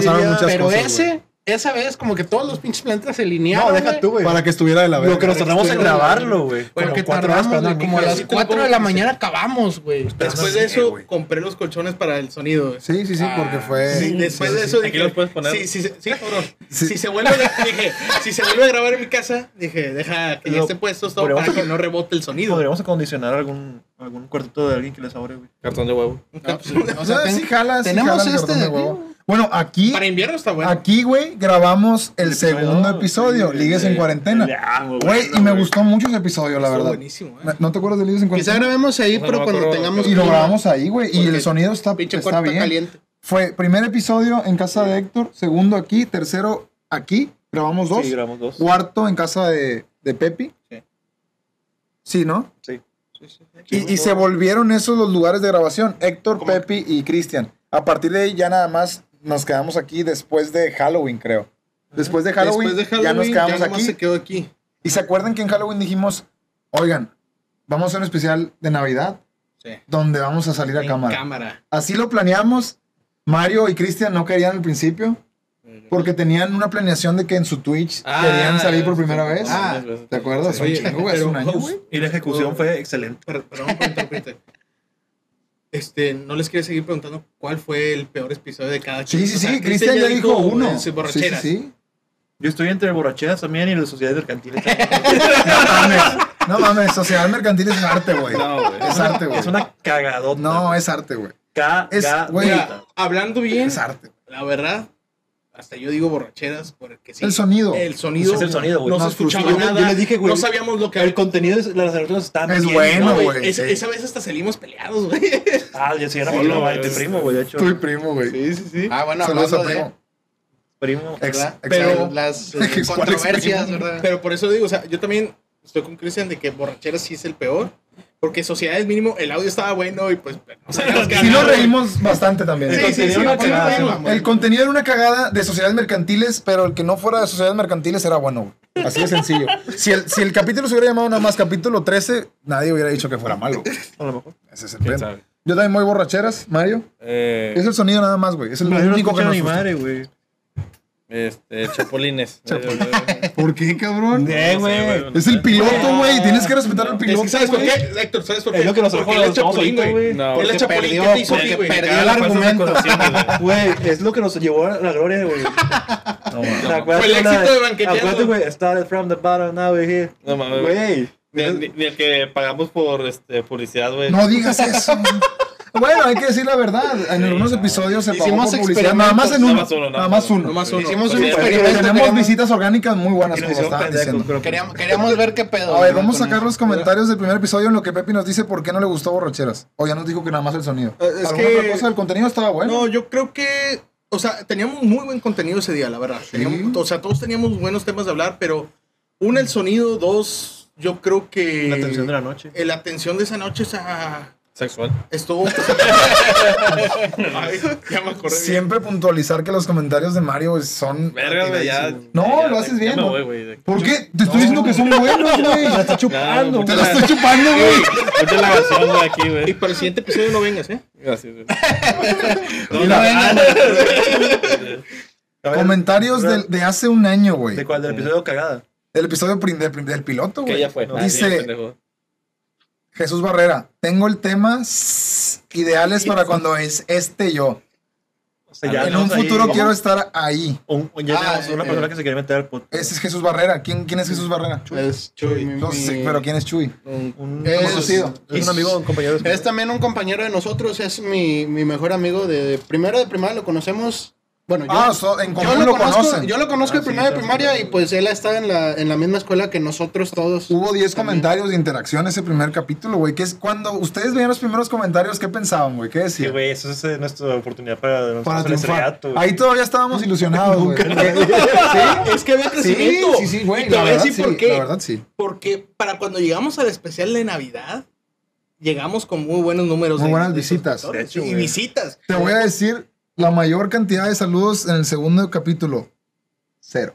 [SPEAKER 2] Pero
[SPEAKER 3] cosas,
[SPEAKER 2] ese, esa vez como que todos los pinches planetas se alinearon.
[SPEAKER 4] No, deja tú, güey.
[SPEAKER 3] Para que estuviera de la verga.
[SPEAKER 4] Lo que nos tardamos en grabarlo, güey.
[SPEAKER 2] Porque
[SPEAKER 4] horas
[SPEAKER 2] tardamos, güey, como a las
[SPEAKER 5] Sí, te lo
[SPEAKER 2] 4 de la mañana acabamos, güey.
[SPEAKER 5] Después
[SPEAKER 3] No
[SPEAKER 5] de eso, compré los colchones para el sonido. güey.
[SPEAKER 3] Sí, sí, sí, porque
[SPEAKER 2] Ah,
[SPEAKER 3] fue.
[SPEAKER 5] Sí, después
[SPEAKER 3] sí,
[SPEAKER 5] de
[SPEAKER 3] sí.
[SPEAKER 5] eso
[SPEAKER 1] Aquí
[SPEAKER 5] dije,
[SPEAKER 1] los puedes poner.
[SPEAKER 5] Sí, sí, sí, sí, cabrón.
[SPEAKER 3] Sí.
[SPEAKER 5] Si se vuelve, a- dije, si se vuelve a grabar en mi casa, dije, deja que ya esté puesto todo para que no rebote el sonido.
[SPEAKER 4] Podríamos acondicionar algún, algún cuartito de alguien que les sobre, güey.
[SPEAKER 1] Cartón de huevo.
[SPEAKER 2] No, pues,
[SPEAKER 3] O sea,
[SPEAKER 2] ten-
[SPEAKER 3] sí jala,
[SPEAKER 2] tenemos este
[SPEAKER 3] cartón
[SPEAKER 2] de
[SPEAKER 3] huevo. Bueno, aquí,
[SPEAKER 5] Para invierno está bueno.
[SPEAKER 3] aquí, güey, grabamos el, segundo episodio, Ligues en cuarentena.
[SPEAKER 4] Ya, muy
[SPEAKER 3] Güey, y me gustó mucho ese episodio, la verdad.
[SPEAKER 5] buenísimo, ¿eh?
[SPEAKER 3] ¿No te acuerdas de Ligues en
[SPEAKER 2] Quizá
[SPEAKER 3] cuarentena?
[SPEAKER 2] grabemos ahí,
[SPEAKER 1] O sea,
[SPEAKER 2] pero
[SPEAKER 1] no
[SPEAKER 2] cuando
[SPEAKER 1] acuerdo.
[SPEAKER 2] tengamos
[SPEAKER 3] Y lo grabamos ahí, güey, y el sonido está, está bien.
[SPEAKER 2] caliente.
[SPEAKER 3] Fue primer episodio en casa de Héctor, segundo aquí, tercero aquí, grabamos dos.
[SPEAKER 4] Sí, grabamos dos.
[SPEAKER 3] Cuarto en casa de, de Pepi.
[SPEAKER 4] Sí.
[SPEAKER 3] Sí, ¿no?
[SPEAKER 4] Sí.
[SPEAKER 3] Y, y se volvieron esos los lugares de grabación, Héctor, Pepi y Cristian. A partir de ahí ya nada más nos quedamos aquí después de Halloween, creo. Después de Halloween,
[SPEAKER 5] Después de Halloween,
[SPEAKER 3] ya nos quedamos aquí.
[SPEAKER 5] se quedó aquí.
[SPEAKER 3] Y se acuerdan que en Halloween dijimos, oigan, vamos a hacer un especial de Navidad
[SPEAKER 5] Sí.
[SPEAKER 3] donde vamos a salir a
[SPEAKER 5] En
[SPEAKER 3] cámara.
[SPEAKER 5] cámara.
[SPEAKER 3] Así lo planeamos. Mario y Cristian no querían al principio porque tenían una planeación de que en su Twitch
[SPEAKER 1] Ah,
[SPEAKER 3] querían salir por primera vez.
[SPEAKER 2] Ah.
[SPEAKER 3] ¿Te acuerdas?
[SPEAKER 1] Sí.
[SPEAKER 3] Un
[SPEAKER 5] Oye,
[SPEAKER 3] chingo, güey, hace
[SPEAKER 5] pero,
[SPEAKER 3] un año,
[SPEAKER 5] host,
[SPEAKER 3] güey.
[SPEAKER 4] Y la ejecución fue excelente.
[SPEAKER 5] Per- Perdón por interrumpirte. Este, no les quiero seguir preguntando cuál fue el peor episodio de cada
[SPEAKER 3] Sí, sí,
[SPEAKER 5] O sea,
[SPEAKER 3] sí. Cristian ya dijo uno. Sí, sí,
[SPEAKER 5] borracheras.
[SPEAKER 3] sí.
[SPEAKER 4] Yo estoy entre borracheras también y las sociedades mercantiles.
[SPEAKER 3] No mames. No mames, sociedad mercantil es arte, güey.
[SPEAKER 1] No, güey.
[SPEAKER 3] Es arte, güey.
[SPEAKER 4] es una cagadota.
[SPEAKER 3] No, es arte, güey. es-
[SPEAKER 4] Cagadota.
[SPEAKER 3] güey.
[SPEAKER 5] Hablando bien,
[SPEAKER 3] Es arte.
[SPEAKER 5] la verdad, hasta yo digo borracheras porque sí.
[SPEAKER 3] El sonido.
[SPEAKER 5] El sonido.
[SPEAKER 4] Es el sonido, güey.
[SPEAKER 5] No se
[SPEAKER 3] Nos
[SPEAKER 5] escuchaba nada.
[SPEAKER 4] Yo le dije, güey,
[SPEAKER 5] No sabíamos lo que
[SPEAKER 4] El contenido de las anécdotas están
[SPEAKER 3] Es
[SPEAKER 4] bien,
[SPEAKER 3] bueno,
[SPEAKER 5] No, güey,
[SPEAKER 3] sí.
[SPEAKER 5] esa vez hasta salimos peleados, güey.
[SPEAKER 4] Ah, yo sí era
[SPEAKER 1] Sí,
[SPEAKER 4] primo,
[SPEAKER 1] no,
[SPEAKER 4] güey, tu
[SPEAKER 1] es-
[SPEAKER 4] primo, güey, de hecho.
[SPEAKER 3] Tu primo, güey.
[SPEAKER 5] Sí, sí, sí.
[SPEAKER 2] Ah, bueno,
[SPEAKER 3] Saludos a primo.
[SPEAKER 4] Primo.
[SPEAKER 3] Ex, ex-
[SPEAKER 5] Pero-
[SPEAKER 2] las eh,
[SPEAKER 3] ¿Cuál es
[SPEAKER 2] controversias? ¿verdad?
[SPEAKER 5] Pero por eso digo, o sea, yo también estoy con Cristian de que borracheras sí es el peor. Porque sociedades mínimo, el audio estaba bueno y pues. O sea, nos
[SPEAKER 3] Sí nos reímos bastante también.
[SPEAKER 4] El
[SPEAKER 5] Sí, sí,
[SPEAKER 4] contenido
[SPEAKER 5] sí,
[SPEAKER 4] era
[SPEAKER 5] sí,
[SPEAKER 4] cagada,
[SPEAKER 5] sí,
[SPEAKER 4] sí.
[SPEAKER 5] mamá.
[SPEAKER 3] El contenido era una cagada de sociedades mercantiles, pero el que no fuera de sociedades mercantiles era bueno, güey. Así de sencillo. Si el, si el capítulo se hubiera llamado nada más capítulo 13, nadie hubiera dicho que fuera malo. güey.
[SPEAKER 4] A lo mejor.
[SPEAKER 3] Ese es el. Yo también voy borracheras, Mario.
[SPEAKER 1] Eh,
[SPEAKER 3] Es el sonido nada más, güey. Es el
[SPEAKER 4] yo no
[SPEAKER 3] único que nos frustra.
[SPEAKER 4] madre, güey.
[SPEAKER 1] Este, Chapulines.
[SPEAKER 3] ¿Por qué, cabrón?
[SPEAKER 4] Eh, güey.
[SPEAKER 3] Es el piloto, güey. Tienes que respetar al
[SPEAKER 5] Es
[SPEAKER 3] piloto.
[SPEAKER 5] que, ¿Sabes por qué? Héctor, ¿sabes por qué?
[SPEAKER 4] Es lo que nos
[SPEAKER 5] Porque él es Chapulín, güey.
[SPEAKER 1] No,
[SPEAKER 5] Él es Chapulín.
[SPEAKER 2] perdió,
[SPEAKER 5] ¿Qué te hizo a ti, güey?
[SPEAKER 2] perdió el argumento.
[SPEAKER 1] güey.
[SPEAKER 4] Es lo que nos llevó a la gloria, güey.
[SPEAKER 3] No, mames.
[SPEAKER 4] Acuérdate
[SPEAKER 5] Fue el éxito de Banqueteando.
[SPEAKER 4] Acuérdate, güey. Started from the bottom, now we're here.
[SPEAKER 1] No mames.
[SPEAKER 4] Güey.
[SPEAKER 1] Ni, ni- ni el que pagamos por este, publicidad, güey.
[SPEAKER 3] No digas eso. Bueno, hay que decir la verdad. En algunos episodios se pagó
[SPEAKER 2] Hicimos
[SPEAKER 3] por publicidad. Nada más en uno.
[SPEAKER 1] Nada más uno,
[SPEAKER 3] Nada más uno.
[SPEAKER 5] No más uno.
[SPEAKER 2] Hicimos un experimento.
[SPEAKER 3] Tenemos
[SPEAKER 2] queríamos-
[SPEAKER 3] visitas orgánicas muy buenas, como estaban diciendo.
[SPEAKER 4] pero-
[SPEAKER 2] Queríamos, queríamos ver qué pedo.
[SPEAKER 3] A ver, vamos a sacar los comentarios del primer episodio en lo que Pepi nos dice por qué no le gustó Borracheras. O ya nos dijo que nada más el sonido.
[SPEAKER 5] Eh, es
[SPEAKER 3] ¿Alguna
[SPEAKER 5] que-
[SPEAKER 3] otra cosa? El contenido estaba bueno.
[SPEAKER 5] No, yo creo que. O sea, teníamos muy buen contenido ese día, la verdad. Teníamos- o sea, todos teníamos buenos temas de hablar, pero uno, el sonido, dos, yo creo que.
[SPEAKER 4] La atención de la noche.
[SPEAKER 5] La atención de esa noche, o sea.
[SPEAKER 1] Sexual.
[SPEAKER 5] Estuvo. Ay, ya me acordé. bien.
[SPEAKER 3] Siempre puntualizar que los comentarios de Mario son.
[SPEAKER 1] Verga, ya.
[SPEAKER 3] No,
[SPEAKER 1] ya,
[SPEAKER 3] lo haces bien,
[SPEAKER 1] me
[SPEAKER 3] ¿no?
[SPEAKER 1] voy, güey. de-
[SPEAKER 3] ¿Por qué? Te estoy diciendo que son buenos, güey.
[SPEAKER 4] La está chupando.
[SPEAKER 3] Te lo estoy chupando, güey.
[SPEAKER 1] Mucha lavación, güey, aquí,
[SPEAKER 5] Y
[SPEAKER 1] güey.
[SPEAKER 5] para el siguiente episodio no vengas, ¿eh?
[SPEAKER 1] Gracias, güey.
[SPEAKER 2] Y no venga,
[SPEAKER 4] A ver,
[SPEAKER 3] Comentarios del- de hace un año, güey.
[SPEAKER 4] ¿De cuál? Del episodio cagada.
[SPEAKER 3] El episodio del, del piloto,
[SPEAKER 1] Que
[SPEAKER 3] güey.
[SPEAKER 1] ya fue.
[SPEAKER 4] No,
[SPEAKER 3] dice-. Jesús Barrera, tengo el tema ideales para cuando es este yo.
[SPEAKER 4] O sea, ya
[SPEAKER 3] en un
[SPEAKER 4] ahí.
[SPEAKER 3] futuro quiero estar ahí.
[SPEAKER 4] Un, un- ya
[SPEAKER 2] Ah,
[SPEAKER 4] tenemos una
[SPEAKER 2] eh,
[SPEAKER 4] persona que se quiere meter al podcast.
[SPEAKER 3] Ese es Jesús Barrera. ¿Quién, quién es Jesús Barrera?
[SPEAKER 2] Es Chuy, mi-
[SPEAKER 3] No sé, pero ¿quién es Chuy?
[SPEAKER 5] Un-
[SPEAKER 4] Un
[SPEAKER 2] Es-
[SPEAKER 4] conocido. Es un amigo, un compañero. de-
[SPEAKER 2] Es también un compañero de nosotros, es mi, mi mejor amigo de, de primero de primaria, lo conocemos. Bueno, yo,
[SPEAKER 3] Ah, so- en
[SPEAKER 2] yo
[SPEAKER 3] común
[SPEAKER 2] lo,
[SPEAKER 3] lo
[SPEAKER 2] conozco,
[SPEAKER 3] conocen.
[SPEAKER 2] yo lo conozco
[SPEAKER 4] Ah,
[SPEAKER 2] de
[SPEAKER 4] sí,
[SPEAKER 2] primera de
[SPEAKER 4] sí,
[SPEAKER 2] primaria
[SPEAKER 4] sí.
[SPEAKER 2] y pues él está en la, en la misma escuela que nosotros todos.
[SPEAKER 3] Hubo 10
[SPEAKER 2] También.
[SPEAKER 3] comentarios de interacción ese primer capítulo, güey. Que es cuando ustedes veían los primeros comentarios, ¿qué pensaban, güey? ¿Qué
[SPEAKER 4] Sí,
[SPEAKER 3] decían?
[SPEAKER 4] güey, eso es eh, nuestra oportunidad para
[SPEAKER 3] Para triunfar. Ahí todavía estábamos ilusionados, güey.
[SPEAKER 5] Es que había
[SPEAKER 3] Sí,
[SPEAKER 5] crecimiento.
[SPEAKER 3] sí, sí, güey.
[SPEAKER 5] Y te
[SPEAKER 3] La
[SPEAKER 5] voy a
[SPEAKER 3] verdad,
[SPEAKER 5] decir
[SPEAKER 3] sí.
[SPEAKER 5] por qué.
[SPEAKER 3] La verdad, sí.
[SPEAKER 5] Porque para cuando llegamos al especial de Navidad, llegamos con muy buenos números.
[SPEAKER 3] Muy
[SPEAKER 5] de-
[SPEAKER 3] buenas
[SPEAKER 5] de
[SPEAKER 3] visitas.
[SPEAKER 5] suscriptores.
[SPEAKER 4] De hecho,
[SPEAKER 5] y
[SPEAKER 4] güey.
[SPEAKER 5] visitas.
[SPEAKER 3] Te voy a decir la mayor cantidad de saludos en el segundo capítulo. Cero.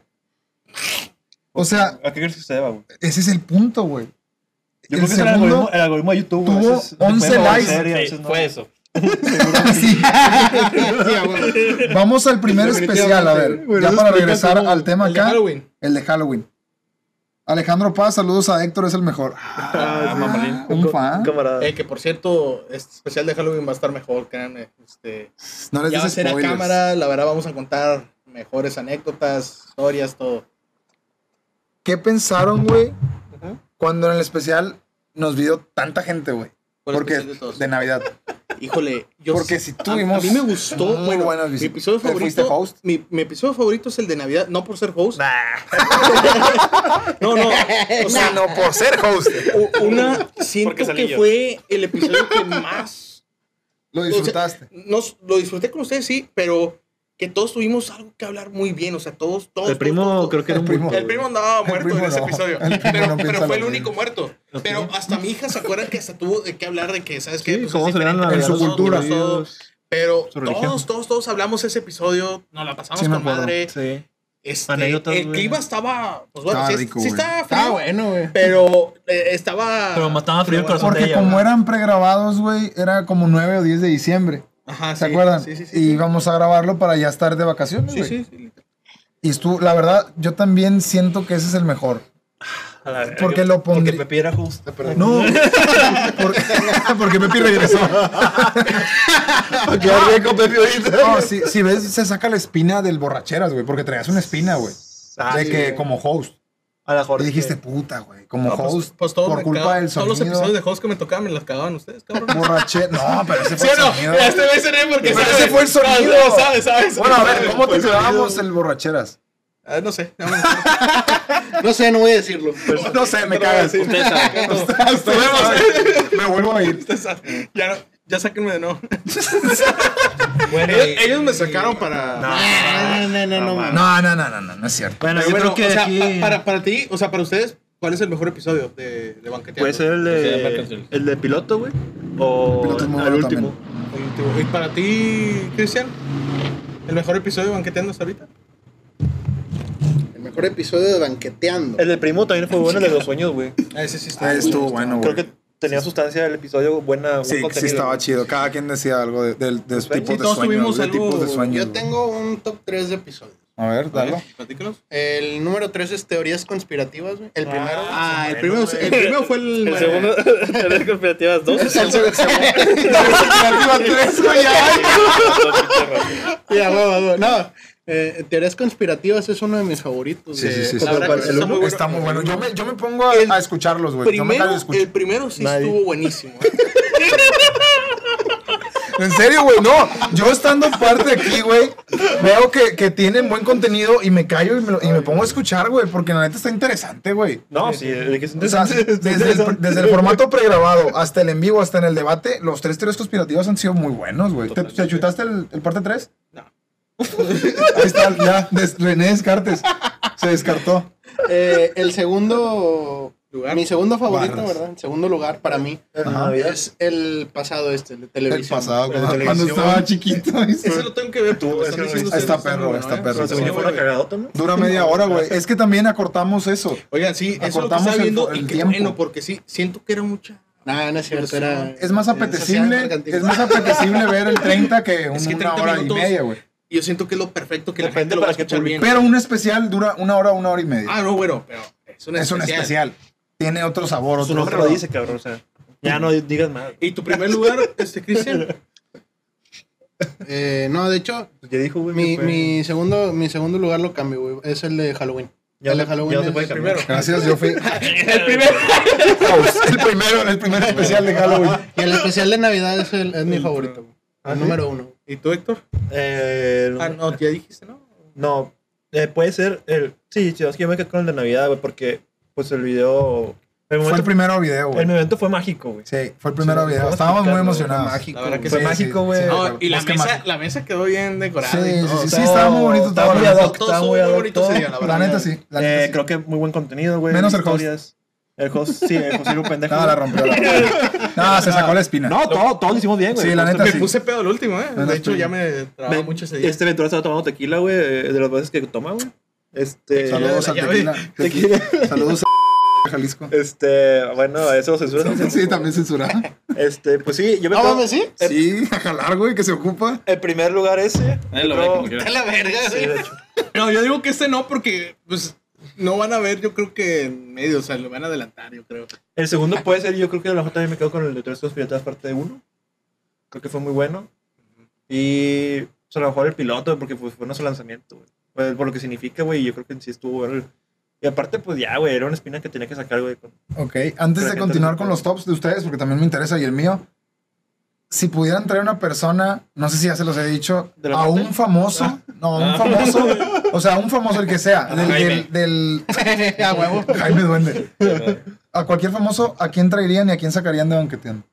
[SPEAKER 3] O sea,
[SPEAKER 4] ¿A qué crees que se deba, güey?
[SPEAKER 3] ese es el punto, güey.
[SPEAKER 4] Yo
[SPEAKER 3] El
[SPEAKER 4] creo que es el
[SPEAKER 3] segundo-
[SPEAKER 4] algoritmo, el algoritmo de YouTube.
[SPEAKER 3] tuvo
[SPEAKER 4] A veces le
[SPEAKER 3] 11
[SPEAKER 4] puede
[SPEAKER 3] likes.
[SPEAKER 1] Sí,
[SPEAKER 4] no.
[SPEAKER 1] fue eso.
[SPEAKER 3] Sí. Vamos al primer especial, a ver.
[SPEAKER 2] Bueno,
[SPEAKER 3] ya para regresar al tema
[SPEAKER 5] El de
[SPEAKER 3] acá.
[SPEAKER 5] Halloween.
[SPEAKER 3] El de Halloween. Alejandro Paz, saludos a Héctor, es el mejor.
[SPEAKER 1] Ah, mamalín.
[SPEAKER 3] Un fan.
[SPEAKER 4] Camarada.
[SPEAKER 5] Eh, que por cierto, este especial de Halloween va a estar mejor, créanme. Este,
[SPEAKER 3] No les
[SPEAKER 5] ya va a ser a cámara, la verdad vamos a contar mejores anécdotas, historias, todo.
[SPEAKER 3] ¿Qué pensaron, güey, cuando en el especial nos vio tanta gente, güey?
[SPEAKER 5] ¿Cuál
[SPEAKER 3] Porque
[SPEAKER 5] de todos?
[SPEAKER 3] de Navidad.
[SPEAKER 5] Híjole, yo
[SPEAKER 3] Porque si tuvimos
[SPEAKER 5] A, mí me gustó.
[SPEAKER 3] muy
[SPEAKER 5] bueno,
[SPEAKER 3] buenas
[SPEAKER 5] mi
[SPEAKER 3] visitas.
[SPEAKER 5] episodio
[SPEAKER 3] ¿Te fuiste
[SPEAKER 5] favorito.
[SPEAKER 3] host?
[SPEAKER 5] Mi, mi episodio favorito es el de Navidad, no por ser host. no, no. O sea,
[SPEAKER 3] no por ser host.
[SPEAKER 5] una siento que
[SPEAKER 1] yo.
[SPEAKER 5] fue el episodio que más
[SPEAKER 3] Lo disfrutaste.
[SPEAKER 5] nos lo disfruté con ustedes, sí, pero que todos tuvimos algo que hablar muy bien, o sea, todos, todos.
[SPEAKER 4] El primo
[SPEAKER 5] todos, todos.
[SPEAKER 4] creo que era
[SPEAKER 3] El
[SPEAKER 4] un
[SPEAKER 3] primo.
[SPEAKER 5] El primo andaba muerto
[SPEAKER 3] primo
[SPEAKER 5] en ese
[SPEAKER 3] no.
[SPEAKER 5] episodio. Pero,
[SPEAKER 3] no
[SPEAKER 5] pero fue el único
[SPEAKER 3] mismo.
[SPEAKER 5] muerto. Pero hasta mi hija se acuerda que hasta tuvo de qué hablar de que, ¿sabes qué?
[SPEAKER 4] Sí,
[SPEAKER 5] Pues
[SPEAKER 3] en su cultura.
[SPEAKER 5] todo. Pero todos, todos, todos hablamos ese episodio, nos la pasamos
[SPEAKER 3] Sí,
[SPEAKER 5] con
[SPEAKER 3] acuerdo.
[SPEAKER 5] madre.
[SPEAKER 4] Sí.
[SPEAKER 5] Este,
[SPEAKER 4] Anécdotas,
[SPEAKER 5] el clima estaba, pues bueno,
[SPEAKER 3] Estaba
[SPEAKER 5] sí,
[SPEAKER 3] rico,
[SPEAKER 5] sí estaba frío,
[SPEAKER 2] Ah, bueno, güey.
[SPEAKER 5] pero eh, estaba...
[SPEAKER 4] Pero mataba frío el corazón.
[SPEAKER 3] Porque
[SPEAKER 4] de ella,
[SPEAKER 3] como
[SPEAKER 4] güey.
[SPEAKER 3] eran pregrabados, güey, era como 9 o 10 de diciembre.
[SPEAKER 5] Ajá,
[SPEAKER 3] ¿Se
[SPEAKER 5] sí,
[SPEAKER 3] acuerdan?
[SPEAKER 5] Sí, sí, sí.
[SPEAKER 3] y íbamos a grabarlo para ya estar de vacaciones,
[SPEAKER 5] Sí,
[SPEAKER 3] güey.
[SPEAKER 5] sí, sí.
[SPEAKER 3] Y estuvo, la verdad, yo también siento que ese es el mejor.
[SPEAKER 4] A la.
[SPEAKER 3] Porque lo
[SPEAKER 4] Porque
[SPEAKER 3] pondría.
[SPEAKER 4] Pepe era justo.
[SPEAKER 3] No, porque, porque Pepe regresó.
[SPEAKER 4] Porque hablé con Pepe ahorita.
[SPEAKER 3] No, si, si ves, se saca la espina del borracheras, güey, porque traías una espina, güey.
[SPEAKER 4] Ah,
[SPEAKER 3] de
[SPEAKER 4] sí,
[SPEAKER 3] que
[SPEAKER 4] güey.
[SPEAKER 3] como host.
[SPEAKER 4] A la mejor.
[SPEAKER 3] Y dijiste, puta, güey, como
[SPEAKER 5] No, pues-
[SPEAKER 3] host,
[SPEAKER 5] pues
[SPEAKER 3] por culpa del
[SPEAKER 5] Todos los
[SPEAKER 3] sonido.
[SPEAKER 5] episodios de host que me tocaban me las cagaban ustedes, cabrón.
[SPEAKER 3] Borrache... No, pero ese
[SPEAKER 5] ¿Sí
[SPEAKER 3] fue
[SPEAKER 5] o
[SPEAKER 3] el
[SPEAKER 5] no?
[SPEAKER 3] sonido.
[SPEAKER 5] Este güey se ríe porque
[SPEAKER 3] Pero
[SPEAKER 5] sabe.
[SPEAKER 3] ese fue el sonido.
[SPEAKER 5] No, sabe, sabe, sabe.
[SPEAKER 3] Bueno, a ver, ¿cómo te
[SPEAKER 5] Fue el sonido.
[SPEAKER 3] llevábamos el borracheras?
[SPEAKER 5] Ah, no sé. no.
[SPEAKER 2] No sé, no voy a decirlo.
[SPEAKER 3] No sé, me cagas.
[SPEAKER 5] sí.
[SPEAKER 1] Ustedes saben.
[SPEAKER 3] Nos vemos. Me vuelvo a ir.
[SPEAKER 5] Ya no, ya sáquenme de nuevo.
[SPEAKER 4] Bueno,
[SPEAKER 5] ellos,
[SPEAKER 4] y-
[SPEAKER 5] ellos me sacaron para.
[SPEAKER 2] No, no, no, no.
[SPEAKER 3] No, no, no, no, no, no es cierto.
[SPEAKER 4] Bueno, yo
[SPEAKER 5] bueno,
[SPEAKER 4] creo que
[SPEAKER 5] o sea,
[SPEAKER 4] aquí
[SPEAKER 5] pa- para, para ti, o sea, para ustedes, ¿cuál es el mejor episodio de, de Banqueteando?
[SPEAKER 4] puede ser el de, el de piloto, güey. O
[SPEAKER 3] El
[SPEAKER 4] el último.
[SPEAKER 5] El último. ¿Y para ti, Cristian? ¿El mejor episodio de Banqueteando hasta ahorita?
[SPEAKER 2] El mejor episodio de Banqueteando.
[SPEAKER 4] El del primo también fue bueno, el de los sueños, güey.
[SPEAKER 5] Ah, ese sí está.
[SPEAKER 3] Ah, Estuvo bueno, güey.
[SPEAKER 4] Creo que tenía sustancia el episodio, buena, buen
[SPEAKER 3] Sí, sí estaba chido. Cada quien decía algo de, de, de
[SPEAKER 4] Sí,
[SPEAKER 3] tipos de
[SPEAKER 5] todos
[SPEAKER 3] sueños.
[SPEAKER 5] tuvimos
[SPEAKER 3] De tipos de sueños.
[SPEAKER 2] Yo tengo un top 3 de episodios.
[SPEAKER 3] A ver, dalo.
[SPEAKER 2] El número 3 es teorías conspirativas, güey. El primero.
[SPEAKER 5] Ah, el primero, el primero fue el.
[SPEAKER 1] El segundo, teorías conspirativas 2.
[SPEAKER 2] El segundo. Va. No, eh, teorías conspirativas es uno de mis favoritos.
[SPEAKER 3] Sí, sí, sí. sí.
[SPEAKER 5] Verdad está muy
[SPEAKER 3] Está muy bueno. Yo me, yo me pongo a,
[SPEAKER 5] El
[SPEAKER 3] a escucharlos, güey.
[SPEAKER 5] Primero,
[SPEAKER 3] escucho.
[SPEAKER 5] el primero sí
[SPEAKER 4] Nadie.
[SPEAKER 5] estuvo buenísimo.
[SPEAKER 3] En serio, güey, no. Yo estando parte aquí, güey, veo que, que tienen buen contenido y me callo y me, lo- y me pongo a escuchar, güey, porque la neta está interesante, güey.
[SPEAKER 4] No, sí, de que es
[SPEAKER 3] O sea,
[SPEAKER 4] interesante.
[SPEAKER 3] desde el, desde el formato pregrabado hasta el en vivo, hasta en el debate, los tres teorías conspirativas han sido muy buenos, güey. ¿Te, te chutaste el, el parte 3?
[SPEAKER 5] No.
[SPEAKER 3] Ahí está, ya, des- René Descartes. Se descartó.
[SPEAKER 2] Eh, el segundo
[SPEAKER 5] lugar.
[SPEAKER 2] Mi segundo favorito,
[SPEAKER 3] Barras.
[SPEAKER 2] ¿verdad? En segundo lugar para mí
[SPEAKER 3] Ajá.
[SPEAKER 2] es el pasado este, el de
[SPEAKER 3] El
[SPEAKER 2] televisión.
[SPEAKER 3] pasado,
[SPEAKER 5] de
[SPEAKER 3] cuando,
[SPEAKER 5] televisión.
[SPEAKER 3] cuando estaba chiquito.
[SPEAKER 5] Ese lo tengo que ver. tú.
[SPEAKER 3] Está perro, está
[SPEAKER 5] ¿eh?
[SPEAKER 3] perro.
[SPEAKER 4] Fue ¿no?
[SPEAKER 3] Dura media hora, güey. Es que también acortamos eso.
[SPEAKER 5] Oigan, sí, eso es lo que
[SPEAKER 3] Acortamos
[SPEAKER 5] estaba
[SPEAKER 3] el- el tiempo.
[SPEAKER 5] bueno, porque sí, siento que era mucha.
[SPEAKER 2] Nah, no es cierto, era...
[SPEAKER 3] Es más apetecible, es más apetecible ver el 30 que un-
[SPEAKER 5] Es que
[SPEAKER 3] una
[SPEAKER 5] 30
[SPEAKER 3] hora
[SPEAKER 5] minutos-
[SPEAKER 3] y media, güey.
[SPEAKER 5] Y yo siento que es lo perfecto que la
[SPEAKER 4] Depende
[SPEAKER 5] gente lo va a escuchar bien.
[SPEAKER 3] Pero un especial dura una hora, una hora y media.
[SPEAKER 5] Ah, no, bueno, pero es un
[SPEAKER 3] es un
[SPEAKER 5] especial.
[SPEAKER 3] especial. Tiene otro sabor,
[SPEAKER 4] Su
[SPEAKER 3] otro
[SPEAKER 4] nombre lo dice, cabrón. O sea, ya no digas más.
[SPEAKER 5] ¿Y tu primer lugar, este, Cristian?
[SPEAKER 2] Eh, no, de hecho,
[SPEAKER 4] Pues ya dijo, güey.
[SPEAKER 2] mi,
[SPEAKER 4] que fue-
[SPEAKER 2] mi, segundo, mi segundo lugar lo cambio, güey. Es el de Halloween.
[SPEAKER 4] ya
[SPEAKER 2] el de Halloween
[SPEAKER 4] ya
[SPEAKER 2] es el
[SPEAKER 5] primero.
[SPEAKER 3] Gracias, yo fui
[SPEAKER 5] El primero.
[SPEAKER 3] el primero, el primer especial de Halloween.
[SPEAKER 2] Y el especial de Navidad es, el, es mi favorito, güey.
[SPEAKER 4] ¿Ah,
[SPEAKER 2] El número uno.
[SPEAKER 5] ¿Y tú, Héctor?
[SPEAKER 4] Eh,
[SPEAKER 5] Ah, no, ya dijiste, ¿no?
[SPEAKER 4] No, eh, puede ser el. Sí, sí, es que yo me quedé con el de Navidad, güey, porque pues el video. El
[SPEAKER 3] Fue el
[SPEAKER 4] momento,
[SPEAKER 3] primero video,
[SPEAKER 4] el
[SPEAKER 3] güey.
[SPEAKER 4] momento fue mágico, güey.
[SPEAKER 3] Sí, fue el primero
[SPEAKER 4] Sí,
[SPEAKER 3] video. Estábamos muy emocionados.
[SPEAKER 2] mágico,
[SPEAKER 5] La verdad que
[SPEAKER 4] Fue
[SPEAKER 5] sí,
[SPEAKER 4] mágico, güey.
[SPEAKER 5] No, y la mesa,
[SPEAKER 3] mágico.
[SPEAKER 5] la mesa quedó bien decorada
[SPEAKER 3] Sí,
[SPEAKER 5] y
[SPEAKER 3] sí,
[SPEAKER 5] todo.
[SPEAKER 3] sí, estaba muy bonito,
[SPEAKER 4] Estaba muy
[SPEAKER 3] bonito.
[SPEAKER 4] ad hoc, estaba muy
[SPEAKER 5] bonito la
[SPEAKER 3] neta sí. La neta
[SPEAKER 4] Eh,
[SPEAKER 3] sí.
[SPEAKER 4] Creo que muy buen contenido, güey.
[SPEAKER 3] Menos el host.
[SPEAKER 4] El host, sí, el host era un pendejo.
[SPEAKER 3] No, la rompió. la rompió. No, se sacó la espina.
[SPEAKER 4] No, todo, todo lo hicimos bien, güey.
[SPEAKER 3] Sí, la neta
[SPEAKER 5] Me
[SPEAKER 3] sí.
[SPEAKER 5] puse pedo el último, ¿eh?
[SPEAKER 3] No,
[SPEAKER 5] De hecho,
[SPEAKER 3] sí.
[SPEAKER 5] ya me trababa
[SPEAKER 4] Me-
[SPEAKER 5] mucho ese día.
[SPEAKER 4] Este Ventura estaba tomando tequila, güey, de las veces que toma, güey. Este.
[SPEAKER 3] Saludos al tequila. tequila. Saludos a Jalisco.
[SPEAKER 4] Este, bueno, eso lo censuran.
[SPEAKER 3] Sí, también censurado.
[SPEAKER 4] Este, pues sí, yo me
[SPEAKER 2] No
[SPEAKER 4] quedo-
[SPEAKER 2] mames, ¿sí?
[SPEAKER 3] Sí, a jalar, güey, que se ocupa.
[SPEAKER 4] El primer lugar ese.
[SPEAKER 1] Ahí lo ve como
[SPEAKER 2] la verga,
[SPEAKER 4] Sí,
[SPEAKER 2] güey.
[SPEAKER 4] de hecho.
[SPEAKER 5] No, yo digo que este no, porque pues no van a ver, yo creo que en medio, o sea, lo van a adelantar, yo creo.
[SPEAKER 4] El segundo puede ser, yo creo que a lo mejor también me quedo con el de Tres Conspiratas parte 1. Creo que fue muy bueno. Y pues, a lo mejor el piloto, porque pues, fue nuestro lanzamiento, güey. Pues, por lo que significa, güey, yo creo que en sí estuvo bueno. Y aparte, pues ya, güey, era una espina que tenía que sacar, güey. con-
[SPEAKER 3] Ok, antes de continuar con los tops de ustedes, porque también me interesa y el mío, si pudieran traer una persona, no sé si ya se los he dicho,
[SPEAKER 4] ¿De la
[SPEAKER 3] a un famoso, no, a un
[SPEAKER 1] Ah.
[SPEAKER 3] famoso, o sea, un famoso el que sea, del,
[SPEAKER 1] Jaime.
[SPEAKER 3] del, del-
[SPEAKER 2] A huevo.
[SPEAKER 3] Jaime Duende, a cualquier famoso, ¿a quién traerían y a quién sacarían de banqueteando?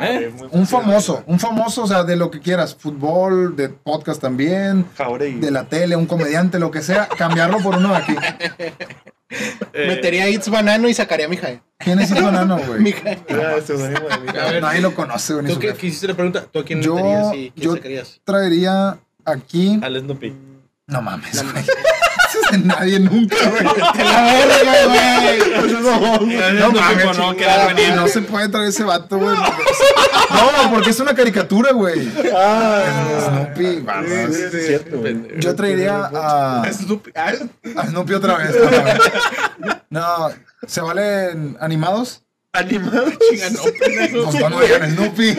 [SPEAKER 1] ¿Eh?
[SPEAKER 4] muy
[SPEAKER 3] Un famoso, un famoso, o sea, de lo que quieras, fútbol, de podcast también,
[SPEAKER 4] Jauregui.
[SPEAKER 3] de la tele, un comediante, lo que sea, cambiarlo por uno de aquí.
[SPEAKER 1] Eh,
[SPEAKER 2] Metería a It's Banano y sacaría a mi Jaime.
[SPEAKER 3] ¿Quién es el banano, güey?
[SPEAKER 2] Mija.
[SPEAKER 4] Era el seudónimo de mi-
[SPEAKER 5] A ver,
[SPEAKER 3] Nadie lo conoce, güey. ni
[SPEAKER 5] ¿Tú hiciste la pregunta? ¿Tú a quién
[SPEAKER 3] Yo-
[SPEAKER 5] meterías y quién
[SPEAKER 3] yo-
[SPEAKER 5] sacarías?
[SPEAKER 3] Traería aquí.
[SPEAKER 1] Al Snoopy.
[SPEAKER 3] No mames, güey. Eso es de nadie nunca, güey.
[SPEAKER 2] ¡De la verga, güey!
[SPEAKER 3] No mames,
[SPEAKER 1] no,
[SPEAKER 3] chingada, güey,
[SPEAKER 1] venir.
[SPEAKER 3] no se puede traer ese vato, güey. No, porque es una caricatura, güey.
[SPEAKER 4] Ah,
[SPEAKER 3] Snoopy, barras.
[SPEAKER 4] sí, sí, es cierto, güey.
[SPEAKER 3] Yo traería a,
[SPEAKER 5] Snoopy. Ah,
[SPEAKER 3] a Snoopy otra vez. No, ¿se valen animados?
[SPEAKER 4] Animado.
[SPEAKER 5] chinga, no, pendejo.
[SPEAKER 3] Pues no digan Snoopy.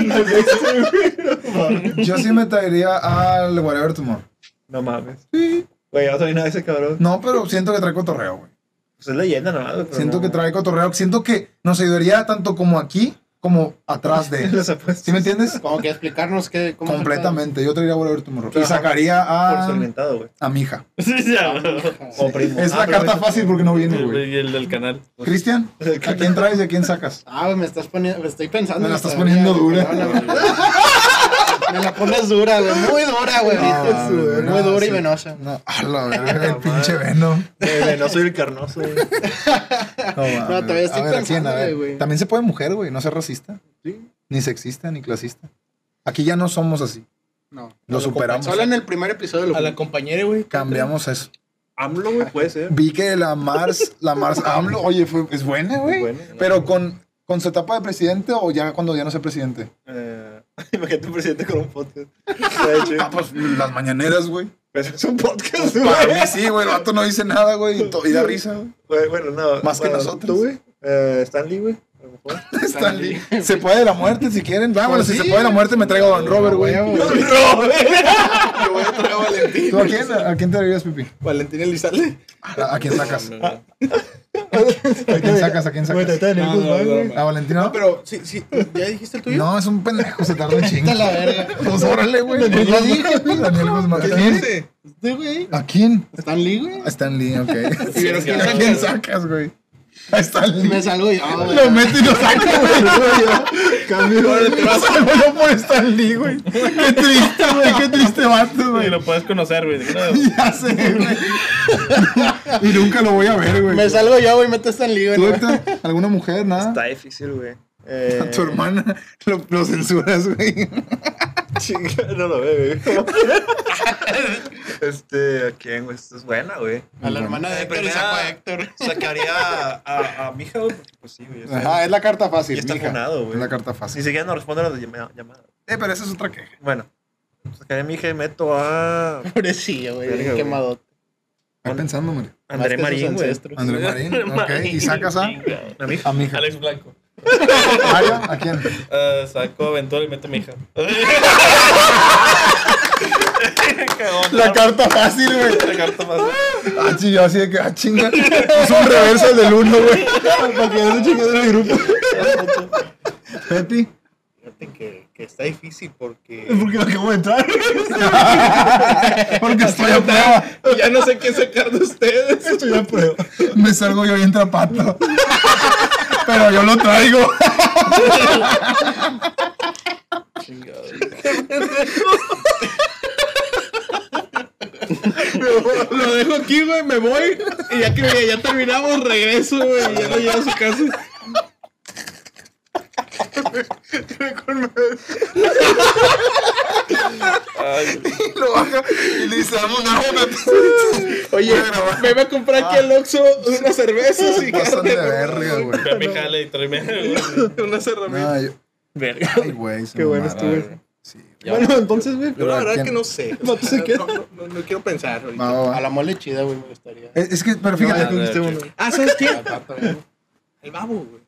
[SPEAKER 3] Yo sí me traería al Whatever Tomorrow.
[SPEAKER 4] No mames. Güey, ya no sabía nada de ese cabrón.
[SPEAKER 3] No, pero siento que trae cotorreo, güey.
[SPEAKER 4] Pues es leyenda nomás, güey. pero
[SPEAKER 3] Siento
[SPEAKER 4] no.
[SPEAKER 3] que trae cotorreo. Siento que nos ayudaría tanto como aquí como atrás de él. ¿Sí me entiendes?
[SPEAKER 2] Como que explicarnos qué, cómo se
[SPEAKER 3] Completamente. Yo traería Whatever Tomorrow. Y
[SPEAKER 4] Ajá.
[SPEAKER 3] sacaría
[SPEAKER 4] Por
[SPEAKER 3] a,
[SPEAKER 4] segmentado, güey.
[SPEAKER 3] a mi hija.
[SPEAKER 1] Sí, ya.
[SPEAKER 2] puede.
[SPEAKER 4] O primo.
[SPEAKER 3] Es
[SPEAKER 4] Ah,
[SPEAKER 3] la carta fácil porque no viene, güey.
[SPEAKER 1] Y el del canal.
[SPEAKER 3] Cristian, ¿a quién traes y a quién sacas?
[SPEAKER 2] Ah, güey, me estás poniendo, me estoy pensando.
[SPEAKER 3] Me la estás poniendo dura.
[SPEAKER 2] Me la pones dura, güey, muy dura, güey. Muy
[SPEAKER 3] güey, no,
[SPEAKER 2] dura y
[SPEAKER 3] sí.
[SPEAKER 2] venosa.
[SPEAKER 3] No, a la verga, el pinche Venom.
[SPEAKER 4] Eh, no soy el carnoso, güey.
[SPEAKER 3] No,
[SPEAKER 2] todavía estoy
[SPEAKER 3] ver,
[SPEAKER 2] güey.
[SPEAKER 3] También se puede mujer, güey, no ser racista. Ni sexista, ni clasista. Aquí ya no somos así.
[SPEAKER 2] No.
[SPEAKER 3] Lo superamos.
[SPEAKER 2] Solo en el primer episodio lo
[SPEAKER 5] A la compañera, güey.
[SPEAKER 3] Cambiamos eso.
[SPEAKER 4] AMLO, güey, puede ser.
[SPEAKER 3] Vi que la Mars, la Mars AMLO, oye, fue, es buena, güey.
[SPEAKER 4] Bueno,
[SPEAKER 3] Pero con, con su etapa de presidente o ya cuando ya no sea presidente.
[SPEAKER 4] Eh, imagínate un presidente con un podcast.
[SPEAKER 3] Ah, pues las mañaneras, güey.
[SPEAKER 4] pues, es un podcast,
[SPEAKER 3] Para
[SPEAKER 4] güey.
[SPEAKER 3] mí sí, güey. El vato no dice nada, güey. Y, da risa, güey.
[SPEAKER 4] Bueno, no.
[SPEAKER 3] Más que nosotros.
[SPEAKER 4] ¿Tú, güey? Eh, Stanley, güey.
[SPEAKER 3] Stanley. Se puede de la muerte si quieren. Ah, bueno, si se puede de la muerte me traigo a Don Robert, güey.
[SPEAKER 2] Huevo.
[SPEAKER 5] Yo voy a traer a Valentín.
[SPEAKER 3] ¿Tú a quién, a quién te traerías, Pipi?
[SPEAKER 5] Valentín Elizalde.
[SPEAKER 3] ¿A, a quién sacas? ¿A quién sacas? ¿A quién sacas?
[SPEAKER 4] está.
[SPEAKER 3] ¿A Valentino?
[SPEAKER 5] No, pero sí, sí. ¿Ya dijiste el tuyo?
[SPEAKER 3] No, es un pendejo, se tarda un chingo.
[SPEAKER 2] A la verga.
[SPEAKER 3] Pues órale, güey. Pues ya dije, pues, Daniel Guzmán. ¿A
[SPEAKER 5] ¿Qué
[SPEAKER 3] quién? ¿A?
[SPEAKER 2] ¿Están Lee, güey?
[SPEAKER 3] A Stan Lee, ok.
[SPEAKER 5] ¿Y pero quién
[SPEAKER 3] ¿A quién
[SPEAKER 5] sacas,
[SPEAKER 3] güey? A Stan Lee.
[SPEAKER 2] Me salgo yo, güey.
[SPEAKER 3] Lo meto y lo saco, güey. Cambio. No por Stan Lee, güey. Qué triste, güey. Qué triste vato,
[SPEAKER 1] Y
[SPEAKER 3] güey.
[SPEAKER 1] lo puedes conocer, güey. No,
[SPEAKER 3] Ya sé, güey. Y nunca lo voy a ver, güey.
[SPEAKER 2] Me salgo yo, güey, meto esta en liga.
[SPEAKER 3] ¿Tú. Héctor? ¿Alguna mujer? Nada.
[SPEAKER 4] Está difícil, güey. Eh,
[SPEAKER 3] A tu hermana lo, lo censuras, güey.
[SPEAKER 4] chinga, no lo ve, güey. este, ¿a quién, güey? Esta es buena, güey.
[SPEAKER 2] A la hermana de Héctor y a Héctor.
[SPEAKER 4] Sacaría a, a, a mi hija, güey, porque pues sí, güey. o sea,
[SPEAKER 3] Ajá, es la carta fácil.
[SPEAKER 4] Y está
[SPEAKER 3] mija.
[SPEAKER 4] funado, güey.
[SPEAKER 3] Es la carta
[SPEAKER 4] Ni
[SPEAKER 3] fácil.
[SPEAKER 4] siquiera nos responde a las llama- llamadas.
[SPEAKER 3] Eh, pero esa es otra queja.
[SPEAKER 4] Bueno, sacaría a mi hija y meto a
[SPEAKER 2] Pobrecillo, güey.
[SPEAKER 4] Verga,
[SPEAKER 2] bien
[SPEAKER 4] güey.
[SPEAKER 2] quemado.
[SPEAKER 3] Estoy pensando, Mario.
[SPEAKER 4] André Marín, güey.
[SPEAKER 3] André Marín. Ok. ¿Y sacas a?
[SPEAKER 4] A mi hija.
[SPEAKER 1] Alex Blanco.
[SPEAKER 3] Mario, ¿a quién?
[SPEAKER 1] Ah, saco a Ventura y meto a mi hija.
[SPEAKER 3] La
[SPEAKER 1] ¿no?
[SPEAKER 3] carta fácil, güey.
[SPEAKER 1] La carta más.
[SPEAKER 3] Ah, yo así de que, ah, chinga. Es un reverso el del uno, güey. Para que no se chingue el grupo. Pepi.
[SPEAKER 5] Fíjate que, que está difícil porque
[SPEAKER 3] Porque acabo de entrar. Porque estoy a prueba.
[SPEAKER 5] ya no sé qué sacar de ustedes.
[SPEAKER 3] Estoy a prueba. Me salgo yo bien trapato. Pero yo lo traigo.
[SPEAKER 5] Lo dejo aquí, güey, me voy. Y ya que ya, terminamos, regreso, güey. y Ya no llego a su casa.
[SPEAKER 1] Ay,
[SPEAKER 3] Lo baja y le dice, dame un agua.
[SPEAKER 5] Oye, me voy a comprar aquí al Oxxo unas cervezas y
[SPEAKER 3] Pasan de verga, güey.
[SPEAKER 1] ve a mi jale y tráeme.
[SPEAKER 5] unas herramientas.
[SPEAKER 3] No, yo-
[SPEAKER 1] Verga.
[SPEAKER 3] Ay, güey.
[SPEAKER 4] Qué bueno estuvo.
[SPEAKER 3] Sí.
[SPEAKER 4] Bueno, entonces, güey.
[SPEAKER 5] Yo la verdad
[SPEAKER 3] ¿quién?
[SPEAKER 5] que no sé.
[SPEAKER 4] No.
[SPEAKER 5] No, no, no, quiero pensar.
[SPEAKER 3] Va, va, va.
[SPEAKER 2] A la mole chida, güey, me gustaría.
[SPEAKER 3] Es es que, pero fíjate.
[SPEAKER 1] Ya.
[SPEAKER 5] Ah, ¿sabes quién? El babo, güey.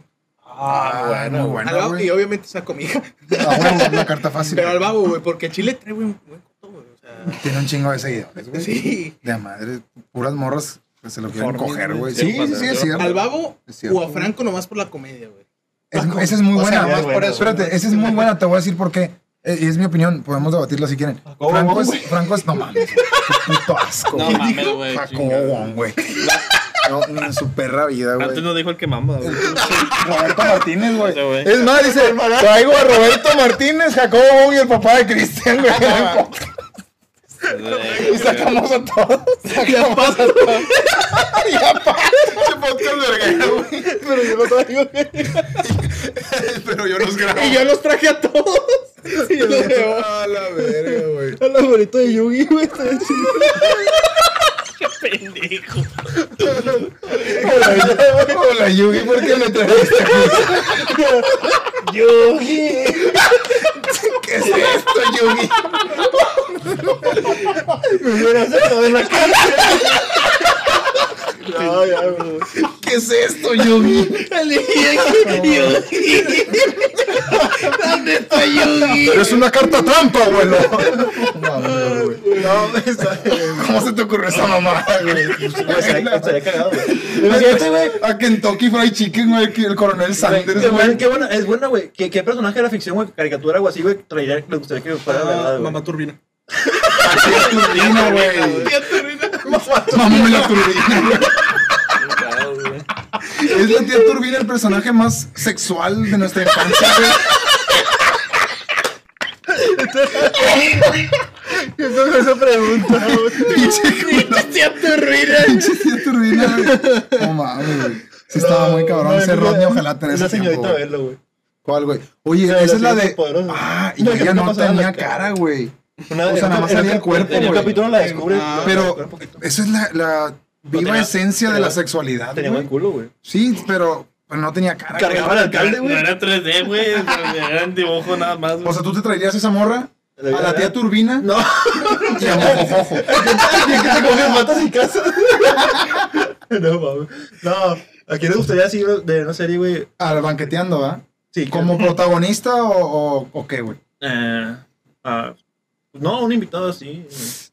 [SPEAKER 3] Ah, bueno,
[SPEAKER 5] Al
[SPEAKER 3] bueno,
[SPEAKER 5] babo, y obviamente saco mi hija.
[SPEAKER 3] Ah, bueno, una carta fácil.
[SPEAKER 5] Pero al babo, güey, porque Chile trae buen, buen coto, güey. O sea,
[SPEAKER 3] Tiene un chingo de seguidores, güey.
[SPEAKER 5] sí.
[SPEAKER 3] De madre, puras morras que se lo quieren
[SPEAKER 1] Formis,
[SPEAKER 3] coger,
[SPEAKER 1] güey. Sí,
[SPEAKER 3] Sí, sí, sí, es cierto.
[SPEAKER 5] Al
[SPEAKER 3] cierto.
[SPEAKER 5] o a Franco nomás por la comedia, güey.
[SPEAKER 3] Es- esa es muy
[SPEAKER 2] O sea,
[SPEAKER 3] buena.
[SPEAKER 2] más por eso.
[SPEAKER 3] Espérate, esa es muy buena, te voy a decir por qué. Y es mi opinión, podemos debatirla si quieren.
[SPEAKER 4] Jacobo
[SPEAKER 3] Franco es. Franco es, no mames, qué puto asco.
[SPEAKER 1] No mames, güey.
[SPEAKER 3] Wong, güey. No, su perra vida,
[SPEAKER 1] Antes
[SPEAKER 3] güey.
[SPEAKER 1] no dijo el que mama, güey.
[SPEAKER 3] Roberto Martínez, güey.
[SPEAKER 1] Güey.
[SPEAKER 3] Es más, dice, traigo a Roberto Martínez, Jacobo y el papá de Cristian, güey. Y sacamos a todos. Sacamos a todos. Ya pasa. Güey.
[SPEAKER 5] Pero yo lo traigo.
[SPEAKER 3] Pero yo los grabo.
[SPEAKER 5] Y yo los traje a todos. Y yo los veo.
[SPEAKER 3] A la verga, güey.
[SPEAKER 4] El abuelito de Yugi, güey. chido.
[SPEAKER 1] Pendejo.
[SPEAKER 3] Hola, hola, Yugi, ¿por qué me trajiste aquí?
[SPEAKER 4] Yugi.
[SPEAKER 3] ¿Qué es esto, Yugi?
[SPEAKER 4] Me hubiera aceptado en la cara. No, ya.
[SPEAKER 3] ¿Qué es esto, Yugi?
[SPEAKER 5] ¿Dónde está Yugi?
[SPEAKER 3] Es una carta trampa, abuelo. No, güey.
[SPEAKER 4] No, está.
[SPEAKER 3] ¿Cómo se te ocurrió esa mamada, güey?
[SPEAKER 4] Estaría cagado, güey.
[SPEAKER 3] A Kentucky Fried Chicken, güey, el coronel Sanders,
[SPEAKER 4] Qué
[SPEAKER 3] güey.
[SPEAKER 4] es buena, güey. ¿Qué, ¿Qué personaje de la ficción, güey, caricatura o así, güey, traería, le gustaría que fuera
[SPEAKER 3] Ah,
[SPEAKER 4] verdad, güey?
[SPEAKER 5] Mamá Turbina.
[SPEAKER 3] La turbina, güey. Mamá la turbina, güey. Es la tía Turbina el personaje más sexual de nuestra infancia, güey.
[SPEAKER 4] ¿Qué fue esa pregunta, güey?
[SPEAKER 3] Pinche.
[SPEAKER 5] Tía Turbina.
[SPEAKER 3] Pinche tía Turbina, güey. No mames, güey. Sí estaba muy cabrón ese Rodney, ojalá tener
[SPEAKER 4] Una
[SPEAKER 3] ese tiempo,
[SPEAKER 4] señorita
[SPEAKER 3] güey.
[SPEAKER 4] verlo, güey.
[SPEAKER 3] ¿Cuál, güey? Oye, esa es la de... Ah, y ella
[SPEAKER 4] no
[SPEAKER 3] tenía
[SPEAKER 4] cara.
[SPEAKER 3] güey.
[SPEAKER 4] Una,
[SPEAKER 3] O sea, nada más salía el cuerpo,
[SPEAKER 4] En el
[SPEAKER 3] güey.
[SPEAKER 4] capítulo la descubre.
[SPEAKER 5] Ah,
[SPEAKER 3] Pero eso es la viva
[SPEAKER 4] tenía-
[SPEAKER 3] esencia de la sexualidad,
[SPEAKER 4] Tenía buen culo, güey.
[SPEAKER 3] Sí, pero, pero no tenía cara.
[SPEAKER 4] Cargaba al alcalde,
[SPEAKER 1] No
[SPEAKER 4] güey.
[SPEAKER 1] era 3D, güey. Era en dibujo nada más, güey.
[SPEAKER 3] O sea, ¿tú te traerías esa morra? A la tía Turbina
[SPEAKER 4] No.
[SPEAKER 3] y a Mojojojo.
[SPEAKER 4] ¿Quién que te coges matas en casa? no, mames. No. ¿A quién le gustaría así de una serie, güey?
[SPEAKER 3] Al banqueteando, ¿ah?
[SPEAKER 4] Sí.
[SPEAKER 3] ¿Como protagonista o, o, o qué, güey?
[SPEAKER 4] Eh, ah, no, un invitado así.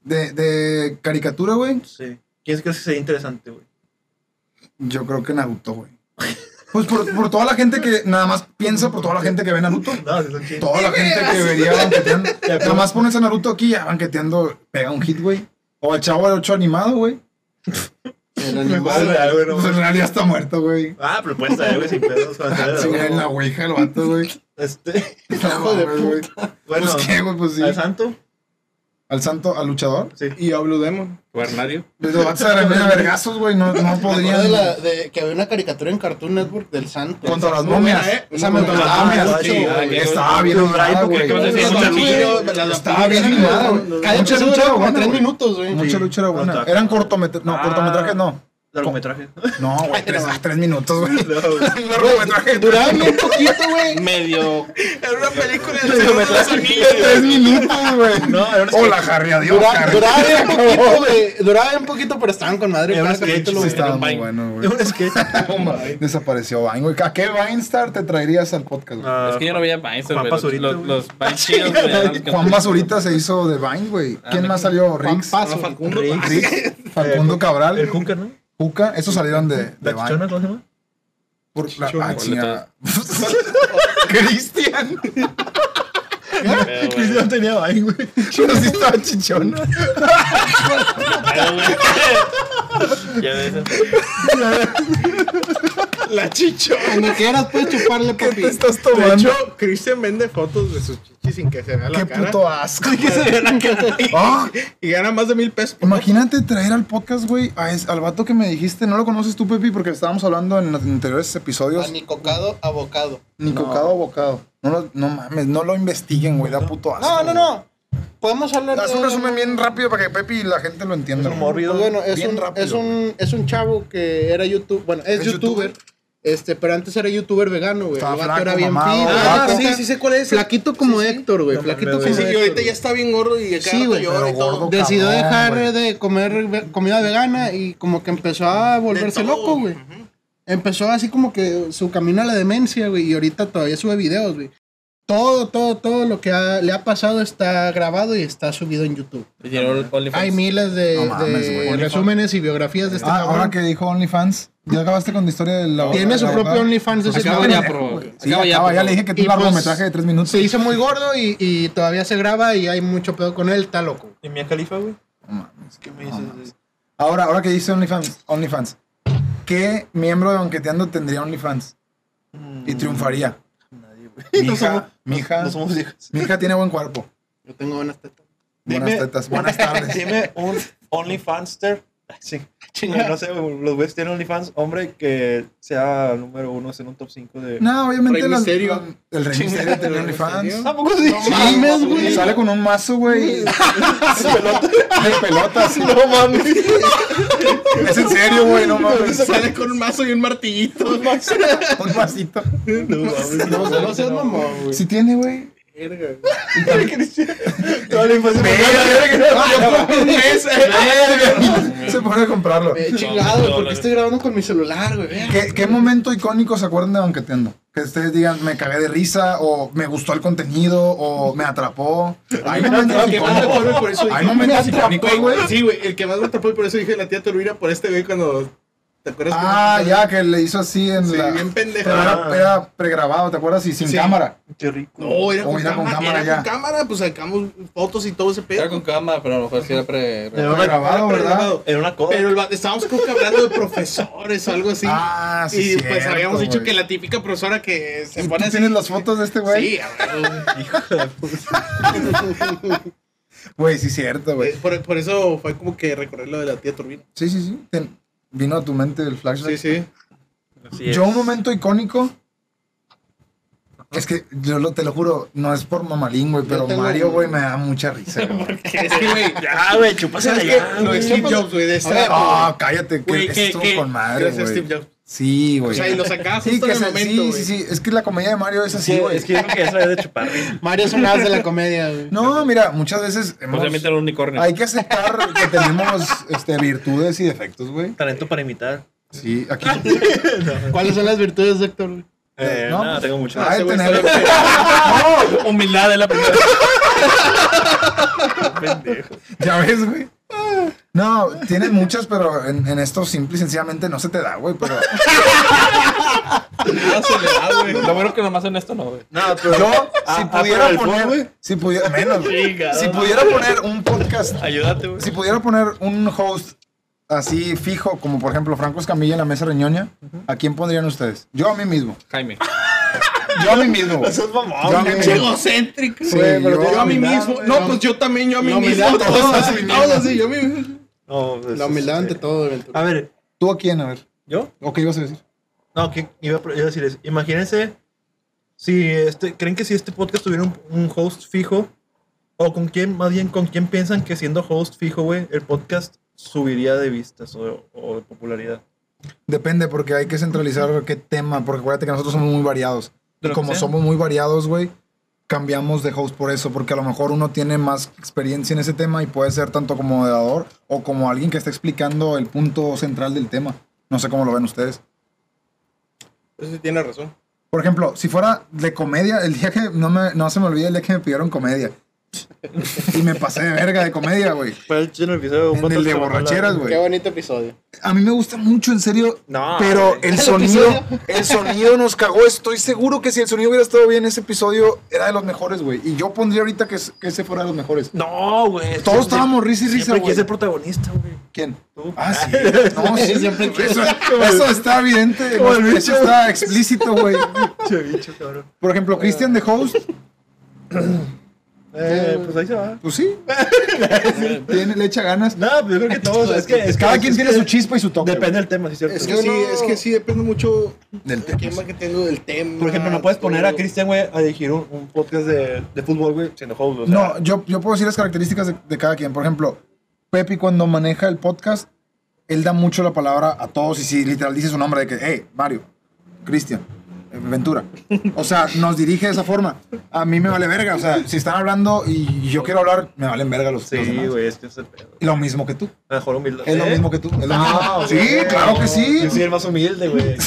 [SPEAKER 3] De, de caricatura, güey.
[SPEAKER 4] Sí. ¿Quién crees que sería interesante, güey?
[SPEAKER 3] Yo creo que Naruto, güey. Pues por, por toda la gente que nada más piensa, por toda la gente que ve Naruto.
[SPEAKER 4] No, sí.
[SPEAKER 3] Toda la gente que vería banqueteando. Nada más pones a Naruto aquí ya banqueteando, pega un hit, güey. O al chavo del 8 animado, güey.
[SPEAKER 2] El animal.
[SPEAKER 4] real, güey, no
[SPEAKER 3] Pues en
[SPEAKER 4] mames.
[SPEAKER 3] realidad está muerto, güey.
[SPEAKER 4] Ah, pero puede ser, güey, sin pedos.
[SPEAKER 3] Sí, en la ouija el vato, güey.
[SPEAKER 4] Este,
[SPEAKER 3] puta.
[SPEAKER 4] bueno,
[SPEAKER 3] Pues qué, güey, pues sí.
[SPEAKER 4] al santo.
[SPEAKER 3] Al santo, al luchador.
[SPEAKER 4] Sí.
[SPEAKER 5] Y a Blue Demon.
[SPEAKER 1] Cuernario.
[SPEAKER 3] Pues lo vas a vergazos, güey. No, no podrían.
[SPEAKER 2] de, la, de que había una caricatura en Cartoon Network del santo.
[SPEAKER 3] Contra las momias.
[SPEAKER 2] ¿eh? Esa me
[SPEAKER 3] Contra las momias.
[SPEAKER 1] Sí, ah,
[SPEAKER 3] Estaba bien
[SPEAKER 4] Los
[SPEAKER 3] animada,
[SPEAKER 4] Brian,
[SPEAKER 3] güey. Estaba bien animada, güey.
[SPEAKER 2] Cada
[SPEAKER 3] lucha
[SPEAKER 2] era como tres
[SPEAKER 3] güey.
[SPEAKER 2] minutos, güey.
[SPEAKER 3] Mucha lucha era buena. Eran cortometrajes. No,
[SPEAKER 4] Ah.
[SPEAKER 3] cortometrajes no.
[SPEAKER 4] Largometraje.
[SPEAKER 3] No, güey, tres,
[SPEAKER 2] no.
[SPEAKER 3] tres minutos, güey.
[SPEAKER 4] No.
[SPEAKER 3] Un largometraje de
[SPEAKER 2] Duraban bien poquito, güey.
[SPEAKER 1] Medio.
[SPEAKER 5] Era una película de
[SPEAKER 3] tres minutos, güey.
[SPEAKER 4] No, era un
[SPEAKER 3] Hola. Harry, adiós,
[SPEAKER 2] Dura-
[SPEAKER 3] Harry.
[SPEAKER 2] Duraba bien poquito, güey. Duraba bien poquito, pero estaban con madre.
[SPEAKER 4] Era un sketch,
[SPEAKER 2] güey.
[SPEAKER 3] estaba muy
[SPEAKER 1] Vine.
[SPEAKER 3] bueno,
[SPEAKER 4] Es
[SPEAKER 3] güey.
[SPEAKER 4] un sketch.
[SPEAKER 3] Desapareció Vine, güey. ¿A qué Vine Star te traerías al podcast, güey?
[SPEAKER 4] Ah,
[SPEAKER 1] Es que yo no veía Vines,
[SPEAKER 4] Juan
[SPEAKER 1] güey. Los,
[SPEAKER 4] Pazurita,
[SPEAKER 1] los,
[SPEAKER 4] güey.
[SPEAKER 1] los Vines chidos, güey.
[SPEAKER 3] Juan Basurita se hizo de Vine, güey. ¿Quién
[SPEAKER 1] Ah,
[SPEAKER 3] más salió?
[SPEAKER 2] Paso.
[SPEAKER 5] Facundo.
[SPEAKER 4] Riggs.
[SPEAKER 3] Facundo
[SPEAKER 4] El
[SPEAKER 3] Cabral.
[SPEAKER 4] Junker, ¿no?
[SPEAKER 3] Juca. Esos salieron de, de
[SPEAKER 4] La chichona, ¿cómo se llama?
[SPEAKER 3] Por la, ah. Cristian.
[SPEAKER 4] Cristian tenía Vine, güey.
[SPEAKER 3] Pero sí estaba chichona.
[SPEAKER 1] Pero, güey. Ya ves.
[SPEAKER 5] La chicho.
[SPEAKER 2] Cuando quieras puedes chuparle,
[SPEAKER 3] ¿Qué
[SPEAKER 2] papi.
[SPEAKER 3] te estás
[SPEAKER 5] De
[SPEAKER 3] tomando?
[SPEAKER 5] hecho, Cristian vende fotos de sus chichis sin que se vea la
[SPEAKER 3] Qué
[SPEAKER 5] cara.
[SPEAKER 3] puto asco.
[SPEAKER 5] Que se vea la cara.
[SPEAKER 3] Ah,
[SPEAKER 5] Y gana más de mil pesos.
[SPEAKER 3] imagínate traer al podcast, güey, a al vato que me dijiste. No lo conoces tú, Pepi, porque estábamos hablando en los anteriores episodios.
[SPEAKER 2] A ni cocado, abocado.
[SPEAKER 3] Ni cocado o bocado. No, lo- no mames, no lo investiguen, güey. Da puto asco.
[SPEAKER 2] No, no, no. Podemos hablar
[SPEAKER 3] Haz
[SPEAKER 2] de...
[SPEAKER 3] un resumen bien rápido para que Pepi y la gente lo entienda.
[SPEAKER 4] Es un
[SPEAKER 2] bueno, es
[SPEAKER 3] Bien
[SPEAKER 2] un,
[SPEAKER 3] rápido.
[SPEAKER 2] es, un, es un chavo que era youtuber. Bueno, es,
[SPEAKER 3] ¿Es
[SPEAKER 2] youtuber.
[SPEAKER 3] youtuber?
[SPEAKER 2] Este, pero antes era youtuber vegano, güey.
[SPEAKER 3] Estaba flaco,
[SPEAKER 2] era bien
[SPEAKER 3] mamado. Ah,
[SPEAKER 2] flaco.
[SPEAKER 5] sí, sí sé cuál es.
[SPEAKER 2] Flaquito como
[SPEAKER 5] Sí, sí.
[SPEAKER 2] Héctor, güey.
[SPEAKER 4] No
[SPEAKER 2] Flaquito como
[SPEAKER 5] Sí, sí, ahorita ya está bien gordo y cada
[SPEAKER 2] Sí, güey. Decidió
[SPEAKER 3] cabrón,
[SPEAKER 2] dejar de comer ve- comida vegana y como que empezó a volverse loco, güey. Empezó así como que su camino a la demencia, güey, y ahorita todavía sube videos, güey. Todo, todo, todo lo que ha- le ha pasado está grabado y está subido en YouTube.
[SPEAKER 1] OnlyFans.
[SPEAKER 2] Hay miles de,
[SPEAKER 3] No mames,
[SPEAKER 2] de
[SPEAKER 3] güey.
[SPEAKER 2] resúmenes y biografías de este
[SPEAKER 3] Ah,
[SPEAKER 2] cabrón.
[SPEAKER 3] ahora que dijo OnlyFans, ¿ya acabaste con la historia de la
[SPEAKER 2] Tiene su propio? OnlyFans de ese
[SPEAKER 1] Acaba ya,
[SPEAKER 3] Sí, acaba, ya,
[SPEAKER 1] por
[SPEAKER 3] le dije que tiene un
[SPEAKER 2] pues,
[SPEAKER 3] largometraje de tres minutos.
[SPEAKER 2] Se hizo muy gordo y, y todavía se graba y hay mucho pedo con él, está loco.
[SPEAKER 4] ¿Y Mia Khalifa, güey?
[SPEAKER 3] No mames.
[SPEAKER 4] ¿Qué me
[SPEAKER 3] No
[SPEAKER 4] dices?
[SPEAKER 3] mames. Ahora, ahora que dice OnlyFans, OnlyFans, ¿qué miembro de Banqueteando tendría OnlyFans
[SPEAKER 4] Mm,
[SPEAKER 3] y triunfaría?
[SPEAKER 4] Nadie, güey.
[SPEAKER 3] Mi
[SPEAKER 4] No
[SPEAKER 3] hija,
[SPEAKER 4] somos-
[SPEAKER 3] mi hija,
[SPEAKER 4] No somos hijas.
[SPEAKER 3] mi hija tiene buen cuerpo,
[SPEAKER 2] Yo tengo buenas tetas.
[SPEAKER 3] buenas
[SPEAKER 4] Dime-
[SPEAKER 3] tetas, buenas tardes.
[SPEAKER 4] Dime un OnlyFanster. Sí.
[SPEAKER 2] Chinga.
[SPEAKER 4] No sé, los güeyes tienen OnlyFans, hombre, que sea número uno, en un top 5 de.
[SPEAKER 3] No, obviamente
[SPEAKER 5] Rey Misterio.
[SPEAKER 3] el Rey Misterio tiene OnlyFans.
[SPEAKER 4] Tampoco sí.
[SPEAKER 2] No mames, güey.
[SPEAKER 3] Sale con un mazo, güey. De pelotas.
[SPEAKER 4] No mames.
[SPEAKER 3] Es en serio, güey, no mames.
[SPEAKER 5] Sale con un mazo y un martillito.
[SPEAKER 3] Un masito.
[SPEAKER 4] No mames.
[SPEAKER 2] No, no seas mamón, güey.
[SPEAKER 3] Sí tiene, güey.
[SPEAKER 5] Verga.
[SPEAKER 4] Toda la infancia.
[SPEAKER 3] Se pone a comprarlo.
[SPEAKER 2] Eh, chingado, güey, porque estoy grabando con mi celular, güey.
[SPEAKER 3] ¿Qué, qué momento icónico se acuerdan de Banqueteando? Que ustedes digan, me cagué de risa, o me gustó el contenido, o me atrapó. Hay momentos
[SPEAKER 5] El que más me
[SPEAKER 3] icónicos. Hay momentos
[SPEAKER 5] Me
[SPEAKER 3] icónicos,
[SPEAKER 5] atrapó,
[SPEAKER 3] güey.
[SPEAKER 5] Sí, güey, el que más me atrapó y por eso dije la tía Turbina por este güey cuando. ¿Te acuerdas?
[SPEAKER 3] Ah, ya, que le hizo así en
[SPEAKER 5] Sí,
[SPEAKER 3] la...
[SPEAKER 5] bien pendejo.
[SPEAKER 3] Pero era, era pregrabado, ¿te acuerdas? Y sin
[SPEAKER 5] Sí.
[SPEAKER 3] cámara.
[SPEAKER 4] Qué rico.
[SPEAKER 5] No, era con,
[SPEAKER 3] era con
[SPEAKER 5] cámara,
[SPEAKER 3] cámara
[SPEAKER 5] era
[SPEAKER 3] ya.
[SPEAKER 5] con cámara, pues sacamos fotos y todo ese pedo.
[SPEAKER 1] Era con cámara, pero a lo mejor sí era pre.
[SPEAKER 4] Era
[SPEAKER 3] Pregrabado,
[SPEAKER 5] Era
[SPEAKER 3] ¿verdad?
[SPEAKER 4] Era una coda.
[SPEAKER 5] Pero el estábamos creo que hablando de profesores o algo así.
[SPEAKER 3] Ah, sí,
[SPEAKER 5] y pues habíamos dicho que la típica profesora que se
[SPEAKER 3] ¿Y
[SPEAKER 5] pone
[SPEAKER 3] tú
[SPEAKER 5] así.
[SPEAKER 3] tienes las fotos de este güey?
[SPEAKER 5] Sí, a ver,
[SPEAKER 4] Hijo de puta.
[SPEAKER 3] Güey, sí, cierto, güey.
[SPEAKER 5] eh, por, por eso fue como que recorrer lo de la tía Turbina.
[SPEAKER 3] Sí, sí, sí. Ten- Vino a tu mente el flashback.
[SPEAKER 5] Sí, sí.
[SPEAKER 4] Así es.
[SPEAKER 3] Yo un momento icónico. Es que yo lo- te lo juro, no es por mamalín, güey, pero Mario, güey, me da mucha risa, güey.
[SPEAKER 5] Es que, güey,
[SPEAKER 4] Ya, güey, chupásela
[SPEAKER 5] ¿sabes
[SPEAKER 4] ya.
[SPEAKER 5] Lo de. Steve Jobs, güey, de esta.
[SPEAKER 3] Ah, cállate, que
[SPEAKER 5] que,
[SPEAKER 3] estuvo con madre,
[SPEAKER 5] gracias. Steve Jobs.
[SPEAKER 3] Sí, güey.
[SPEAKER 5] O sea, y lo sacaba
[SPEAKER 3] Sí,
[SPEAKER 5] justo
[SPEAKER 3] que
[SPEAKER 5] en el momento,
[SPEAKER 3] sí, sí, sí, es que la comedia de Mario es así,
[SPEAKER 4] Sí,
[SPEAKER 3] güey.
[SPEAKER 4] es que yo creo que es de chupar. güey.
[SPEAKER 2] Mario es un as de la comedia, güey.
[SPEAKER 3] No, mira, muchas veces hemos-
[SPEAKER 1] Posiblemente era un unicornio.
[SPEAKER 3] hay que aceptar que tenemos este, virtudes y defectos, güey.
[SPEAKER 4] Talento para imitar.
[SPEAKER 3] Sí, aquí.
[SPEAKER 2] ¿Cuáles son las virtudes de Héctor, güey?
[SPEAKER 4] Eh,
[SPEAKER 3] No,
[SPEAKER 4] no,
[SPEAKER 3] pues,
[SPEAKER 4] tengo mucho.
[SPEAKER 3] Ah, tener-
[SPEAKER 5] está
[SPEAKER 1] Humildad es la primera.
[SPEAKER 4] pendejo.
[SPEAKER 3] Ya ves, güey. No, tiene muchas, pero en, en esto simple y sencillamente no se te da, güey. Pero
[SPEAKER 5] Nada se le da, güey.
[SPEAKER 1] Lo bueno que nomás en esto no, güey.
[SPEAKER 4] No, pero
[SPEAKER 3] yo,
[SPEAKER 4] Ah,
[SPEAKER 3] si
[SPEAKER 4] ah,
[SPEAKER 3] pudiera poner, si pudiera, menos, si pudiera poner un podcast,
[SPEAKER 4] Ayúdate, güey.
[SPEAKER 3] si pudiera poner un host así fijo, como por ejemplo Franco Escamilla en la mesa reñoña, ¿a quién pondrían ustedes? Yo a mí mismo.
[SPEAKER 1] Jaime.
[SPEAKER 3] Yo a mí mismo.
[SPEAKER 4] Eso es mamón,
[SPEAKER 3] Yo a mí mismo.
[SPEAKER 5] egocéntrico.
[SPEAKER 3] Sí,
[SPEAKER 4] Güey, pero
[SPEAKER 3] yo-
[SPEAKER 5] Yo a mí mismo. No, pues yo también, yo a mí mismo. Todos así,
[SPEAKER 2] así,
[SPEAKER 5] todos
[SPEAKER 2] mira.
[SPEAKER 5] así, yo a mí mismo.
[SPEAKER 4] No, pues,
[SPEAKER 2] La humildad ante todo, Ventura.
[SPEAKER 4] A ver,
[SPEAKER 3] ¿Tú a quién? A ver.
[SPEAKER 4] ¿yo?
[SPEAKER 3] ¿O qué ibas a decir?
[SPEAKER 4] No, que iba, a iba a decir eso. Imagínense si este, creen que si este podcast tuviera un, un host fijo, o con quién, más bien con quién piensan que siendo host fijo, güey, el podcast subiría de vistas o, o de popularidad.
[SPEAKER 3] Depende, porque hay que centralizar qué tema, porque acuérdate que nosotros somos muy variados. Y como somos muy variados, güey, cambiamos de host por eso, porque a lo mejor uno tiene más experiencia en ese tema y puede ser tanto como moderador o como alguien que está explicando el punto central del tema. No sé cómo lo ven ustedes.
[SPEAKER 5] Eso sí tiene razón.
[SPEAKER 3] Por ejemplo, si fuera de comedia, el día que no, me, no se me olvide el día que me pidieron comedia. Y me pasé de verga de comedia, güey.
[SPEAKER 4] Fue el chino episodio.
[SPEAKER 3] En el de borracheras, güey.
[SPEAKER 2] Qué bonito episodio.
[SPEAKER 3] A mí me gusta mucho, en serio.
[SPEAKER 4] No,
[SPEAKER 3] pero
[SPEAKER 4] güey.
[SPEAKER 3] el sonido, el sonido nos cagó. Estoy seguro que si el sonido hubiera estado bien, ese episodio era de los mejores, güey. Y yo pondría ahorita que, que ese fuera de los mejores.
[SPEAKER 4] No, güey.
[SPEAKER 3] Todos estábamos risa y risa,
[SPEAKER 4] Siempre
[SPEAKER 3] güey.
[SPEAKER 4] quise ser protagonista, güey.
[SPEAKER 3] ¿Quién?
[SPEAKER 4] Tú.
[SPEAKER 3] Ah, sí. No, sí.
[SPEAKER 2] Siempre
[SPEAKER 3] eso, eso está evidente.
[SPEAKER 4] Como el
[SPEAKER 3] Eso
[SPEAKER 4] bicho.
[SPEAKER 3] está explícito, güey.
[SPEAKER 4] Che, bicho, cabrón.
[SPEAKER 3] Por ejemplo, Christian the Host,
[SPEAKER 4] Eh, pues ahí se va.
[SPEAKER 3] pues sí. Tiene, le echa ganas.
[SPEAKER 4] No, pues yo creo que todos. Es que, es que
[SPEAKER 3] Cada
[SPEAKER 4] es
[SPEAKER 3] quien
[SPEAKER 4] que
[SPEAKER 3] tiene su chispa y su toque.
[SPEAKER 4] Depende del tema, sí, cierto.
[SPEAKER 5] Es que sí,
[SPEAKER 3] no-
[SPEAKER 5] es que sí depende mucho
[SPEAKER 3] Del
[SPEAKER 5] de
[SPEAKER 3] tema.
[SPEAKER 5] quién va que tengo del tema.
[SPEAKER 4] Por ejemplo, no puedes poner a. Cristian, güey, a dirigir un, un podcast de, de fútbol, güey, siendo host. O sea,
[SPEAKER 3] No, yo, yo puedo decir las características de, de cada quien. Por ejemplo, Pepe cuando maneja el podcast, él da mucho la palabra a todos y si literal dice su nombre de que, hey, Mario, Cristian, Ventura. O sea, nos dirige de esa forma. A mí me vale verga. O sea, si están hablando y yo quiero hablar, me valen verga los,
[SPEAKER 4] Sí, güey, es que es el pedo.
[SPEAKER 3] Y Lo mismo que tú.
[SPEAKER 4] Mejor humildad.
[SPEAKER 3] Es lo
[SPEAKER 4] ¿Eh?
[SPEAKER 3] mismo que tú. Es lo
[SPEAKER 4] Ah,
[SPEAKER 3] mismo. Sí, claro que sí.
[SPEAKER 4] Yo soy el más humilde, güey.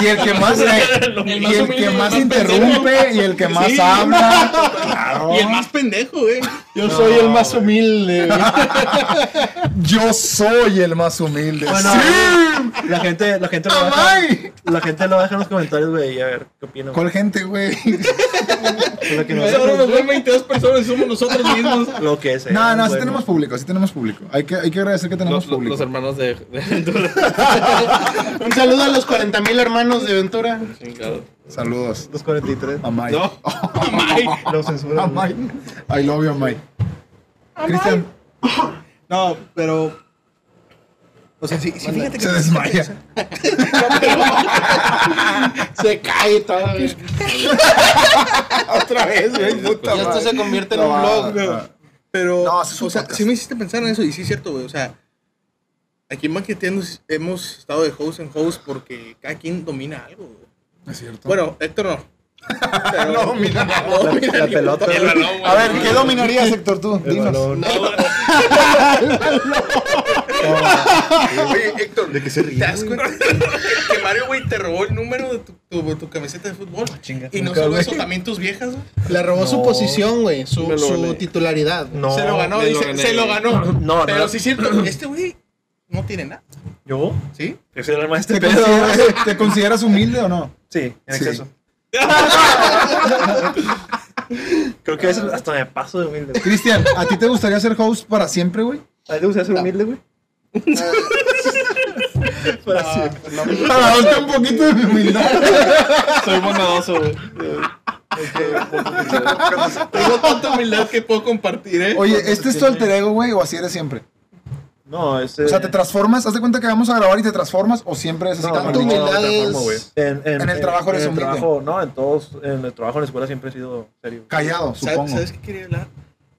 [SPEAKER 3] Y el que más, y
[SPEAKER 5] más
[SPEAKER 3] el
[SPEAKER 5] humilde,
[SPEAKER 3] que
[SPEAKER 5] el
[SPEAKER 3] más
[SPEAKER 5] más
[SPEAKER 3] interrumpe y el que más
[SPEAKER 5] Sí.
[SPEAKER 3] habla. Claro.
[SPEAKER 5] Y el más pendejo, güey.
[SPEAKER 2] Yo soy el más humilde. güey.
[SPEAKER 3] Yo soy el más humilde.
[SPEAKER 4] Bueno,
[SPEAKER 3] ¡Sí!
[SPEAKER 4] La gente, la gente lo deja,
[SPEAKER 3] ¡Amay!
[SPEAKER 4] la gente lo deja en los comentarios, güey, y a ver qué opinan.
[SPEAKER 3] ¿Cuál gente, güey?
[SPEAKER 4] Lo que, nos-
[SPEAKER 5] Ahora nos ven 22 personas y somos nosotros mismos.
[SPEAKER 4] lo que sea.
[SPEAKER 3] No, no, sí tenemos público, sí tenemos público. Hay que, hay que agradecer que tenemos
[SPEAKER 1] Los,
[SPEAKER 3] público.
[SPEAKER 1] los hermanos de, de
[SPEAKER 2] Un saludo a los 40 mil hermanos de Ventura.
[SPEAKER 1] Chingado.
[SPEAKER 3] Saludos.
[SPEAKER 4] Los 43.
[SPEAKER 3] Amay.
[SPEAKER 1] No.
[SPEAKER 4] Lo censuran.
[SPEAKER 3] Amay. I love you, Amay. Cristian,
[SPEAKER 5] No, pero. O sea, sí, sí fíjate que.
[SPEAKER 3] se desmaya.
[SPEAKER 2] Se cae todo. güey.
[SPEAKER 3] Otra vez, güey. puta
[SPEAKER 2] Y esto se convierte en un blog.
[SPEAKER 3] va.
[SPEAKER 5] Pero,
[SPEAKER 3] No, sí es un
[SPEAKER 5] o sea, sí me hiciste pensar en eso y sí es cierto, güey. O sea, aquí en Banqueteando hemos estado de host en host porque cada quien domina algo, güey.
[SPEAKER 3] Es cierto.
[SPEAKER 5] Bueno, Héctor no. Pero,
[SPEAKER 3] No
[SPEAKER 5] no
[SPEAKER 4] La, pelota. güey.
[SPEAKER 3] A ver, ¿qué dominarías, Héctor, tú?
[SPEAKER 4] El
[SPEAKER 3] Dinos.
[SPEAKER 4] balón.
[SPEAKER 5] No, Oye, Héctor,
[SPEAKER 4] ¿De qué se
[SPEAKER 5] ¿te
[SPEAKER 4] ríe?
[SPEAKER 5] das cuenta que Mario, güey, te robó el número de tu, tu, tu camiseta de fútbol?
[SPEAKER 4] Chinga,
[SPEAKER 5] Y no solo eso, también tus viejas, güey.
[SPEAKER 2] Le robó su
[SPEAKER 4] No.
[SPEAKER 2] posición, güey. Su, titularidad.
[SPEAKER 4] No,
[SPEAKER 5] se lo ganó, dice, se lo ganó.
[SPEAKER 4] No,
[SPEAKER 5] Pero
[SPEAKER 4] no.
[SPEAKER 5] sí es cierto, este güey no tiene nada,
[SPEAKER 4] ¿Yo?
[SPEAKER 5] ¿sí?
[SPEAKER 4] Yo soy el maestro
[SPEAKER 3] ¿Te
[SPEAKER 4] de pedo,
[SPEAKER 3] consideras,
[SPEAKER 4] güey.
[SPEAKER 3] ¿Te consideras humilde o no?
[SPEAKER 4] Sí, en
[SPEAKER 3] Sí.
[SPEAKER 4] exceso. Creo que a veces hasta me paso de humilde. güey.
[SPEAKER 3] Cristian, ¿a ti te gustaría ser host para siempre, güey?
[SPEAKER 4] ¿A ti te gusta ser humilde, güey? Para siempre.
[SPEAKER 3] Para darte un poquito de mi humildad.
[SPEAKER 1] Soy bondadoso, güey.
[SPEAKER 5] Tengo tanta humildad que puedo compartir, ¿eh?
[SPEAKER 3] Oye, ¿este es tu alter ego, güey, o así eres siempre?
[SPEAKER 4] No, este.
[SPEAKER 3] O sea, ¿te transformas? ¿Haz de cuenta que vamos a grabar y te transformas o siempre es así
[SPEAKER 4] No,
[SPEAKER 3] tan
[SPEAKER 2] tu
[SPEAKER 3] humilde?
[SPEAKER 2] humildad es-
[SPEAKER 4] transformo, güey. En,
[SPEAKER 3] En el trabajo eres
[SPEAKER 4] en el
[SPEAKER 3] humilde.
[SPEAKER 4] trabajo, no, en todos, en el trabajo, en la escuela siempre he sido serio.
[SPEAKER 3] Callado,
[SPEAKER 5] ¿Sabes,
[SPEAKER 3] supongo.
[SPEAKER 5] ¿Sabes qué quería hablar?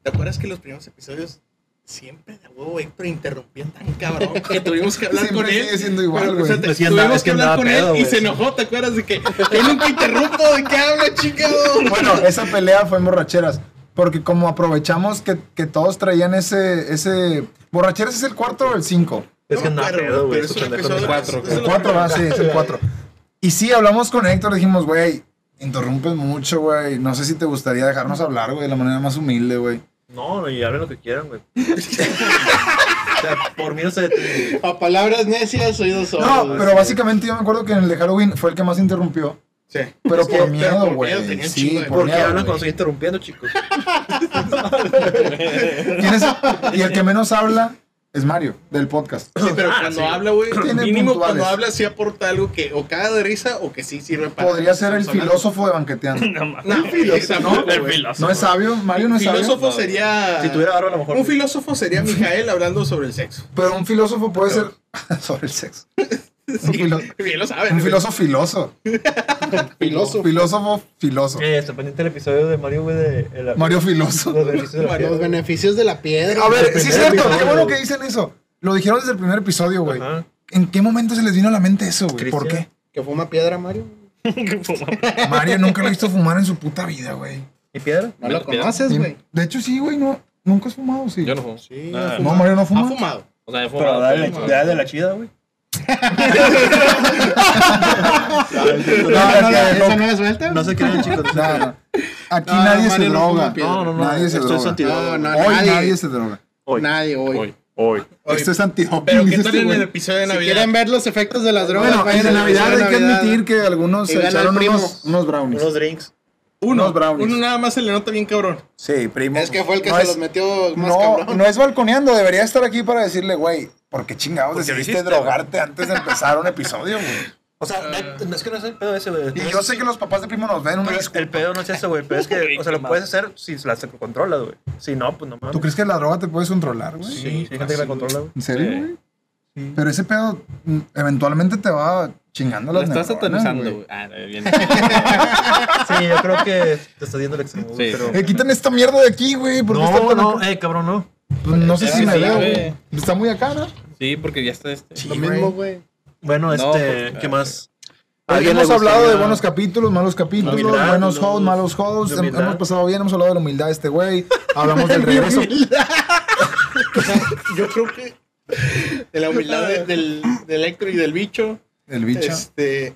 [SPEAKER 5] ¿Te acuerdas que los primeros episodios siempre de huevo Héctor interrumpía tan cabrón que tuvimos que hablar
[SPEAKER 3] Siempre
[SPEAKER 5] con él?
[SPEAKER 3] sigue siendo igual, güey.
[SPEAKER 5] o sea,
[SPEAKER 4] andaba-
[SPEAKER 5] tuvimos
[SPEAKER 4] es
[SPEAKER 5] que hablar
[SPEAKER 4] andaba
[SPEAKER 5] con
[SPEAKER 4] pedo,
[SPEAKER 5] él y se enojó, ¿te acuerdas de que yo nunca interrumpo? ¿De qué habla, chica?
[SPEAKER 3] Bueno, esa pelea fue en borracheras. Porque como aprovechamos que, que todos traían ese, ese... ¿Borracheras es el cuarto o el cinco?
[SPEAKER 4] Es que
[SPEAKER 5] No acuerdo,
[SPEAKER 4] pedo, güey.
[SPEAKER 5] pero
[SPEAKER 4] no-
[SPEAKER 1] cuatro.
[SPEAKER 3] El cuatro, va, sí, es el cuatro. Y sí, hablamos con Héctor, dijimos, güey, interrumpes mucho, güey. No sé si te gustaría dejarnos hablar, güey, de la manera más humilde, güey.
[SPEAKER 4] No, no, y hablen lo que quieran, güey. o sea, por mí no se detiene.
[SPEAKER 2] A palabras necias, oídos sordos.
[SPEAKER 3] No, pero básicamente yo me acuerdo que en el de Halloween fue el que más interrumpió.
[SPEAKER 5] Sí.
[SPEAKER 3] Pero
[SPEAKER 5] Es
[SPEAKER 3] por miedo, güey. Sí, por
[SPEAKER 4] Porque
[SPEAKER 3] miedo,
[SPEAKER 4] hablan cuando estoy interrumpiendo, chicos.
[SPEAKER 3] Y el que menos habla Es Mario, del podcast.
[SPEAKER 5] Sí, pero
[SPEAKER 1] Ah,
[SPEAKER 5] cuando
[SPEAKER 1] sí.
[SPEAKER 5] habla, güey, mínimo
[SPEAKER 3] puntuales.
[SPEAKER 5] cuando habla sí aporta algo que o caga de risa o que sí sirve para...
[SPEAKER 3] Podría ser el filósofo de banqueteando.
[SPEAKER 1] No.
[SPEAKER 5] No, filósofo,
[SPEAKER 1] No, el filósofo.
[SPEAKER 3] ¿No es sabio? Mario no es sabio.
[SPEAKER 5] filósofo sería...
[SPEAKER 4] Si tuviera barba, a lo mejor.
[SPEAKER 5] Un filósofo sería Mijael hablando sobre el sexo.
[SPEAKER 3] Pero un filósofo puede ser sobre el sexo. Un, filo-
[SPEAKER 5] Bien lo saben.
[SPEAKER 3] un filósofo filoso.
[SPEAKER 2] Filósofo.
[SPEAKER 3] Filósofo filoso.
[SPEAKER 4] Eh, está pendiente el episodio de Mario, güey, de. el-
[SPEAKER 3] Mario filoso.
[SPEAKER 4] los beneficios de la
[SPEAKER 2] Los
[SPEAKER 4] piedra.
[SPEAKER 2] beneficios de la piedra.
[SPEAKER 3] A ver, sí es cierto, qué bueno que dicen eso. Lo dijeron desde el primer episodio, güey.
[SPEAKER 4] Ajá.
[SPEAKER 3] ¿En qué momento se les vino a la mente eso, güey? ¿Por qué?
[SPEAKER 2] Que fuma piedra, Mario.
[SPEAKER 3] Mario nunca lo he visto fumar en su puta vida, güey.
[SPEAKER 4] ¿Y piedra?
[SPEAKER 2] No lo conoces, güey.
[SPEAKER 3] De hecho, sí, güey, no. Nunca has fumado, sí.
[SPEAKER 1] Yo no fumo.
[SPEAKER 2] Sí, ha
[SPEAKER 3] No, Mario no
[SPEAKER 5] Ha
[SPEAKER 3] fuma.
[SPEAKER 5] fumado.
[SPEAKER 1] O sea, he fumado. pero-
[SPEAKER 4] dale de la chida, güey.
[SPEAKER 3] No,
[SPEAKER 2] ¿Esa no,
[SPEAKER 3] es no-
[SPEAKER 2] no la suelta?
[SPEAKER 4] No se crean, chicos.
[SPEAKER 3] no, no. Aquí
[SPEAKER 2] No,
[SPEAKER 3] nadie se droga.
[SPEAKER 4] No, no, no.
[SPEAKER 3] Nadie se
[SPEAKER 4] esto
[SPEAKER 3] droga. Hoy
[SPEAKER 2] nadie.
[SPEAKER 3] se droga.
[SPEAKER 4] Hoy.
[SPEAKER 2] Nadie hoy.
[SPEAKER 4] Hoy.
[SPEAKER 3] Esto es antidoping.
[SPEAKER 5] Pero ¿qué tal en el episodio de
[SPEAKER 2] Si
[SPEAKER 5] Navidad?
[SPEAKER 2] quieren ver los efectos de las drogas,
[SPEAKER 3] Bueno, en Navidad hay
[SPEAKER 2] de
[SPEAKER 3] que
[SPEAKER 2] Navidad.
[SPEAKER 3] admitir que algunos se echaron unos, unos brownies.
[SPEAKER 4] Unos drinks.
[SPEAKER 5] Uno,
[SPEAKER 3] unos brownies.
[SPEAKER 5] uno nada más se le nota bien cabrón.
[SPEAKER 3] Sí, primo.
[SPEAKER 2] Es que fue el que
[SPEAKER 3] No
[SPEAKER 2] se
[SPEAKER 3] es-
[SPEAKER 2] los metió más
[SPEAKER 3] No,
[SPEAKER 2] cabrón.
[SPEAKER 3] no es balconeando, debería estar aquí para decirle, güey, ¿por qué chingados
[SPEAKER 1] Porque lo
[SPEAKER 3] decidiste
[SPEAKER 1] hiciste,
[SPEAKER 3] drogarte antes de empezar un episodio, güey?
[SPEAKER 4] O sea, no, es que no es el pedo ese, güey.
[SPEAKER 3] Y yo sé que los papás de primo nos ven,
[SPEAKER 4] Pero
[SPEAKER 3] disculpa.
[SPEAKER 4] el pedo no es eso, güey. Pero es que, o sea, lo puedes hacer si la se controlas, güey. Si no, pues no mames.
[SPEAKER 3] ¿Tú crees que la droga te puedes controlar, güey?
[SPEAKER 4] Sí, sí, hay gente que la controla, güey.
[SPEAKER 3] ¿En serio,
[SPEAKER 1] Sí.
[SPEAKER 3] güey? Pero ese pedo mm, eventualmente te va chingando
[SPEAKER 1] Lo
[SPEAKER 3] las
[SPEAKER 1] estás
[SPEAKER 3] neuronas,
[SPEAKER 1] satanizando,
[SPEAKER 3] güey.
[SPEAKER 1] güey. Ah, no, bien.
[SPEAKER 4] Sí, yo creo que te estás yendo al extremo, güey.
[SPEAKER 1] Sí.
[SPEAKER 4] Pero...
[SPEAKER 3] Eh, quiten esta mierda de aquí, güey. ¿por qué está
[SPEAKER 4] No, no, eh, cabrón, no.
[SPEAKER 3] Pues no sé si me veo,
[SPEAKER 1] güey.
[SPEAKER 3] Está muy acá, ¿no?
[SPEAKER 1] Sí, porque ya está este.
[SPEAKER 3] Sí,
[SPEAKER 2] Lo mismo, güey.
[SPEAKER 4] Bueno,
[SPEAKER 1] No,
[SPEAKER 4] este,
[SPEAKER 1] pues,
[SPEAKER 4] ¿qué más?
[SPEAKER 3] Hoy
[SPEAKER 4] ¿Alguien
[SPEAKER 3] hemos hablado de buenos capítulos, malos capítulos,
[SPEAKER 4] humildad,
[SPEAKER 3] buenos
[SPEAKER 4] los-
[SPEAKER 3] hosts, malos hosts. Hemos pasado bien, hemos hablado de la humildad de este güey. Hablamos del regreso.
[SPEAKER 5] Yo creo que de la humildad de- del, del Héctor y del bicho,
[SPEAKER 3] El bicho.
[SPEAKER 5] este,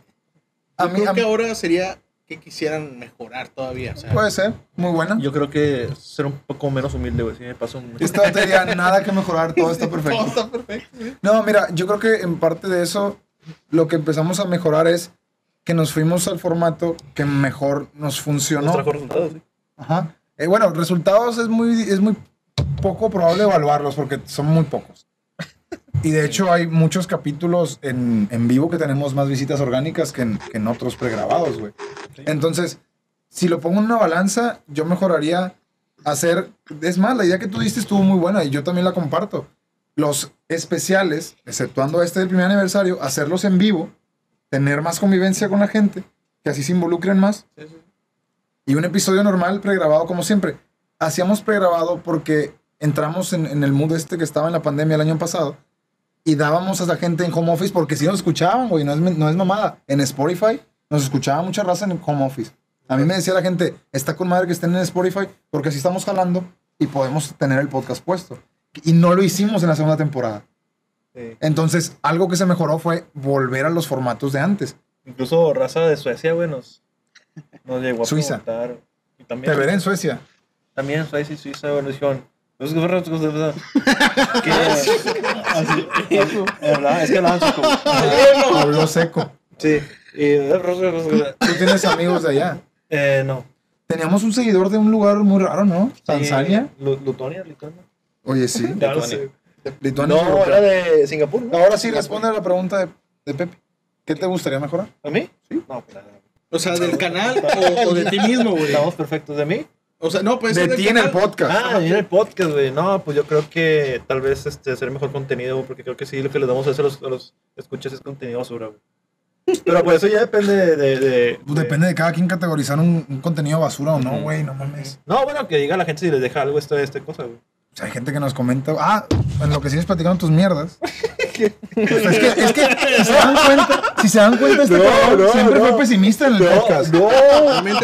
[SPEAKER 3] A
[SPEAKER 5] yo
[SPEAKER 3] mí,
[SPEAKER 5] creo
[SPEAKER 3] a
[SPEAKER 5] que ahora sería que quisieran mejorar todavía. O sea,
[SPEAKER 3] puede ser, muy buena.
[SPEAKER 4] Yo creo que ser un poco menos humilde, güey. Si me paso un...
[SPEAKER 3] Esta batería, nada que mejorar, todo está
[SPEAKER 5] todo
[SPEAKER 3] perfecto.
[SPEAKER 5] está perfecto.
[SPEAKER 3] No, mira, yo creo que en parte de eso, lo que empezamos a mejorar es que nos fuimos al formato que mejor nos funcionó.
[SPEAKER 4] Nos trajo resultados, sí.
[SPEAKER 3] Ajá. Eh, bueno, resultados es muy, es muy poco probable evaluarlos porque son muy pocos. Y de hecho hay muchos capítulos en, en vivo que tenemos más visitas orgánicas que en, que en otros pregrabados, güey. Entonces, si lo pongo en una balanza, yo mejoraría hacer... Es más, la idea que tú diste estuvo muy buena y yo también la comparto. Los especiales, exceptuando este del primer aniversario, hacerlos en vivo, tener más convivencia con la gente, que así se involucren más. Y un episodio normal pregrabado como siempre. Hacíamos pregrabado porque entramos en, en el mood este que estaba en la pandemia el año pasado y dábamos a la gente en home office porque si nos escuchaban, güey, no es, no es mamada. En Spotify nos escuchaba mucha raza en home office. A mí me decía la gente, está con madre que estén en Spotify porque así estamos jalando y podemos tener el podcast puesto. Y no lo hicimos en la segunda temporada.
[SPEAKER 4] Sí.
[SPEAKER 3] Entonces, algo que se mejoró fue volver a los formatos de antes.
[SPEAKER 4] Incluso raza de Suecia, güey, nos, nos llegó a
[SPEAKER 3] Suiza.
[SPEAKER 4] preguntar. Y también,
[SPEAKER 3] Te veré en Suecia.
[SPEAKER 4] También Suecia y Suiza, güey, nos dijeron... "Pues, ¿Qué ¿Qué? Así, ¿verdad? Es que hablaban sueco. güey.
[SPEAKER 3] Habló seco.
[SPEAKER 4] Sí. Y...
[SPEAKER 3] Tú tienes amigos de allá.
[SPEAKER 4] Eh, no.
[SPEAKER 3] Teníamos un seguidor de un lugar muy raro, ¿no? Tanzania.
[SPEAKER 4] Sí, Lutonia, Lituania.
[SPEAKER 3] Oye, sí.
[SPEAKER 1] Lituania.
[SPEAKER 3] Lituania.
[SPEAKER 4] No, era de Singapur. ¿no?
[SPEAKER 3] Ahora sí responde a la pregunta de, de Pepe. ¿Qué te gustaría mejorar?
[SPEAKER 4] ¿A mí? Sí. No, pues nada.
[SPEAKER 5] O sea, del canal o, o de ti mismo, güey.
[SPEAKER 4] Estamos perfectos. ¿De mí?
[SPEAKER 5] O sea, no, pues
[SPEAKER 3] De ti en el podcast.
[SPEAKER 4] Ah, en el podcast, güey. No, pues yo creo que tal vez este, hacer mejor contenido, porque creo que sí, lo que le damos a hacer a los, a los escuchas es contenido basura, güey. Pero pues eso ya depende de... de- de-
[SPEAKER 3] Pues depende de cada quien categorizar un, un contenido basura o no, güey, no mames.
[SPEAKER 4] No, bueno, que diga a la gente si les deja algo esta, esta cosa, güey.
[SPEAKER 3] O sea, hay gente que nos comenta, ah, en lo que sigues platicando tus mierdas. Pues es que, es que, si se dan cuenta, si se dan cuenta, este
[SPEAKER 4] No,
[SPEAKER 3] cabrón
[SPEAKER 4] no,
[SPEAKER 3] siempre
[SPEAKER 4] no.
[SPEAKER 3] fue pesimista en el podcast.
[SPEAKER 4] no.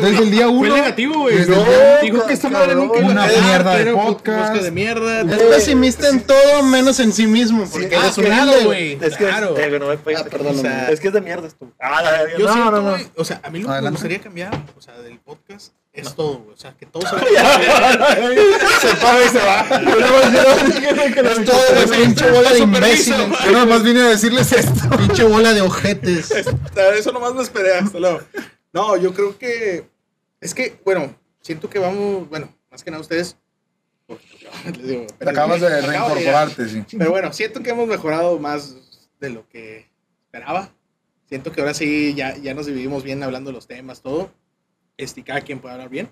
[SPEAKER 3] Desde el día uno.
[SPEAKER 5] Fue negativo, güey. No, dijo que esta madre nunca iba a
[SPEAKER 3] Una mierda de podcast.
[SPEAKER 5] de mierda.
[SPEAKER 2] Es pesimista en todo menos en sí mismo. Porque
[SPEAKER 5] ah,
[SPEAKER 2] eres
[SPEAKER 5] claro, güey.
[SPEAKER 4] Es que,
[SPEAKER 5] Claro.
[SPEAKER 4] eh.
[SPEAKER 2] Ah, perdón,
[SPEAKER 4] o sea,
[SPEAKER 5] no.
[SPEAKER 4] es que es de mierda esto. Ah, la.
[SPEAKER 5] Yo
[SPEAKER 4] no,
[SPEAKER 5] siento,
[SPEAKER 4] no, no.
[SPEAKER 5] o sea, a mí lo que me gustaría cambiar, o sea, del podcast, es todo, güey. O sea, que todo se
[SPEAKER 3] Se paga y se va. Yo nada más
[SPEAKER 2] todo, güey, pinche bola de imbéciles.
[SPEAKER 3] Yo nada más vine a decirles esto.
[SPEAKER 2] Pinche bola de ojetes.
[SPEAKER 5] Eso nomás me esperé hasta luego. No, yo creo que. Es que, bueno, siento que vamos. Bueno, más que nada ustedes. Les digo,
[SPEAKER 3] Te acabas de reincorporarte, sí.
[SPEAKER 5] Pero bueno, siento que hemos mejorado más de lo que esperaba. Siento que ahora sí ya, ya nos dividimos bien hablando de los temas, todo. Este, cada quien puede hablar bien.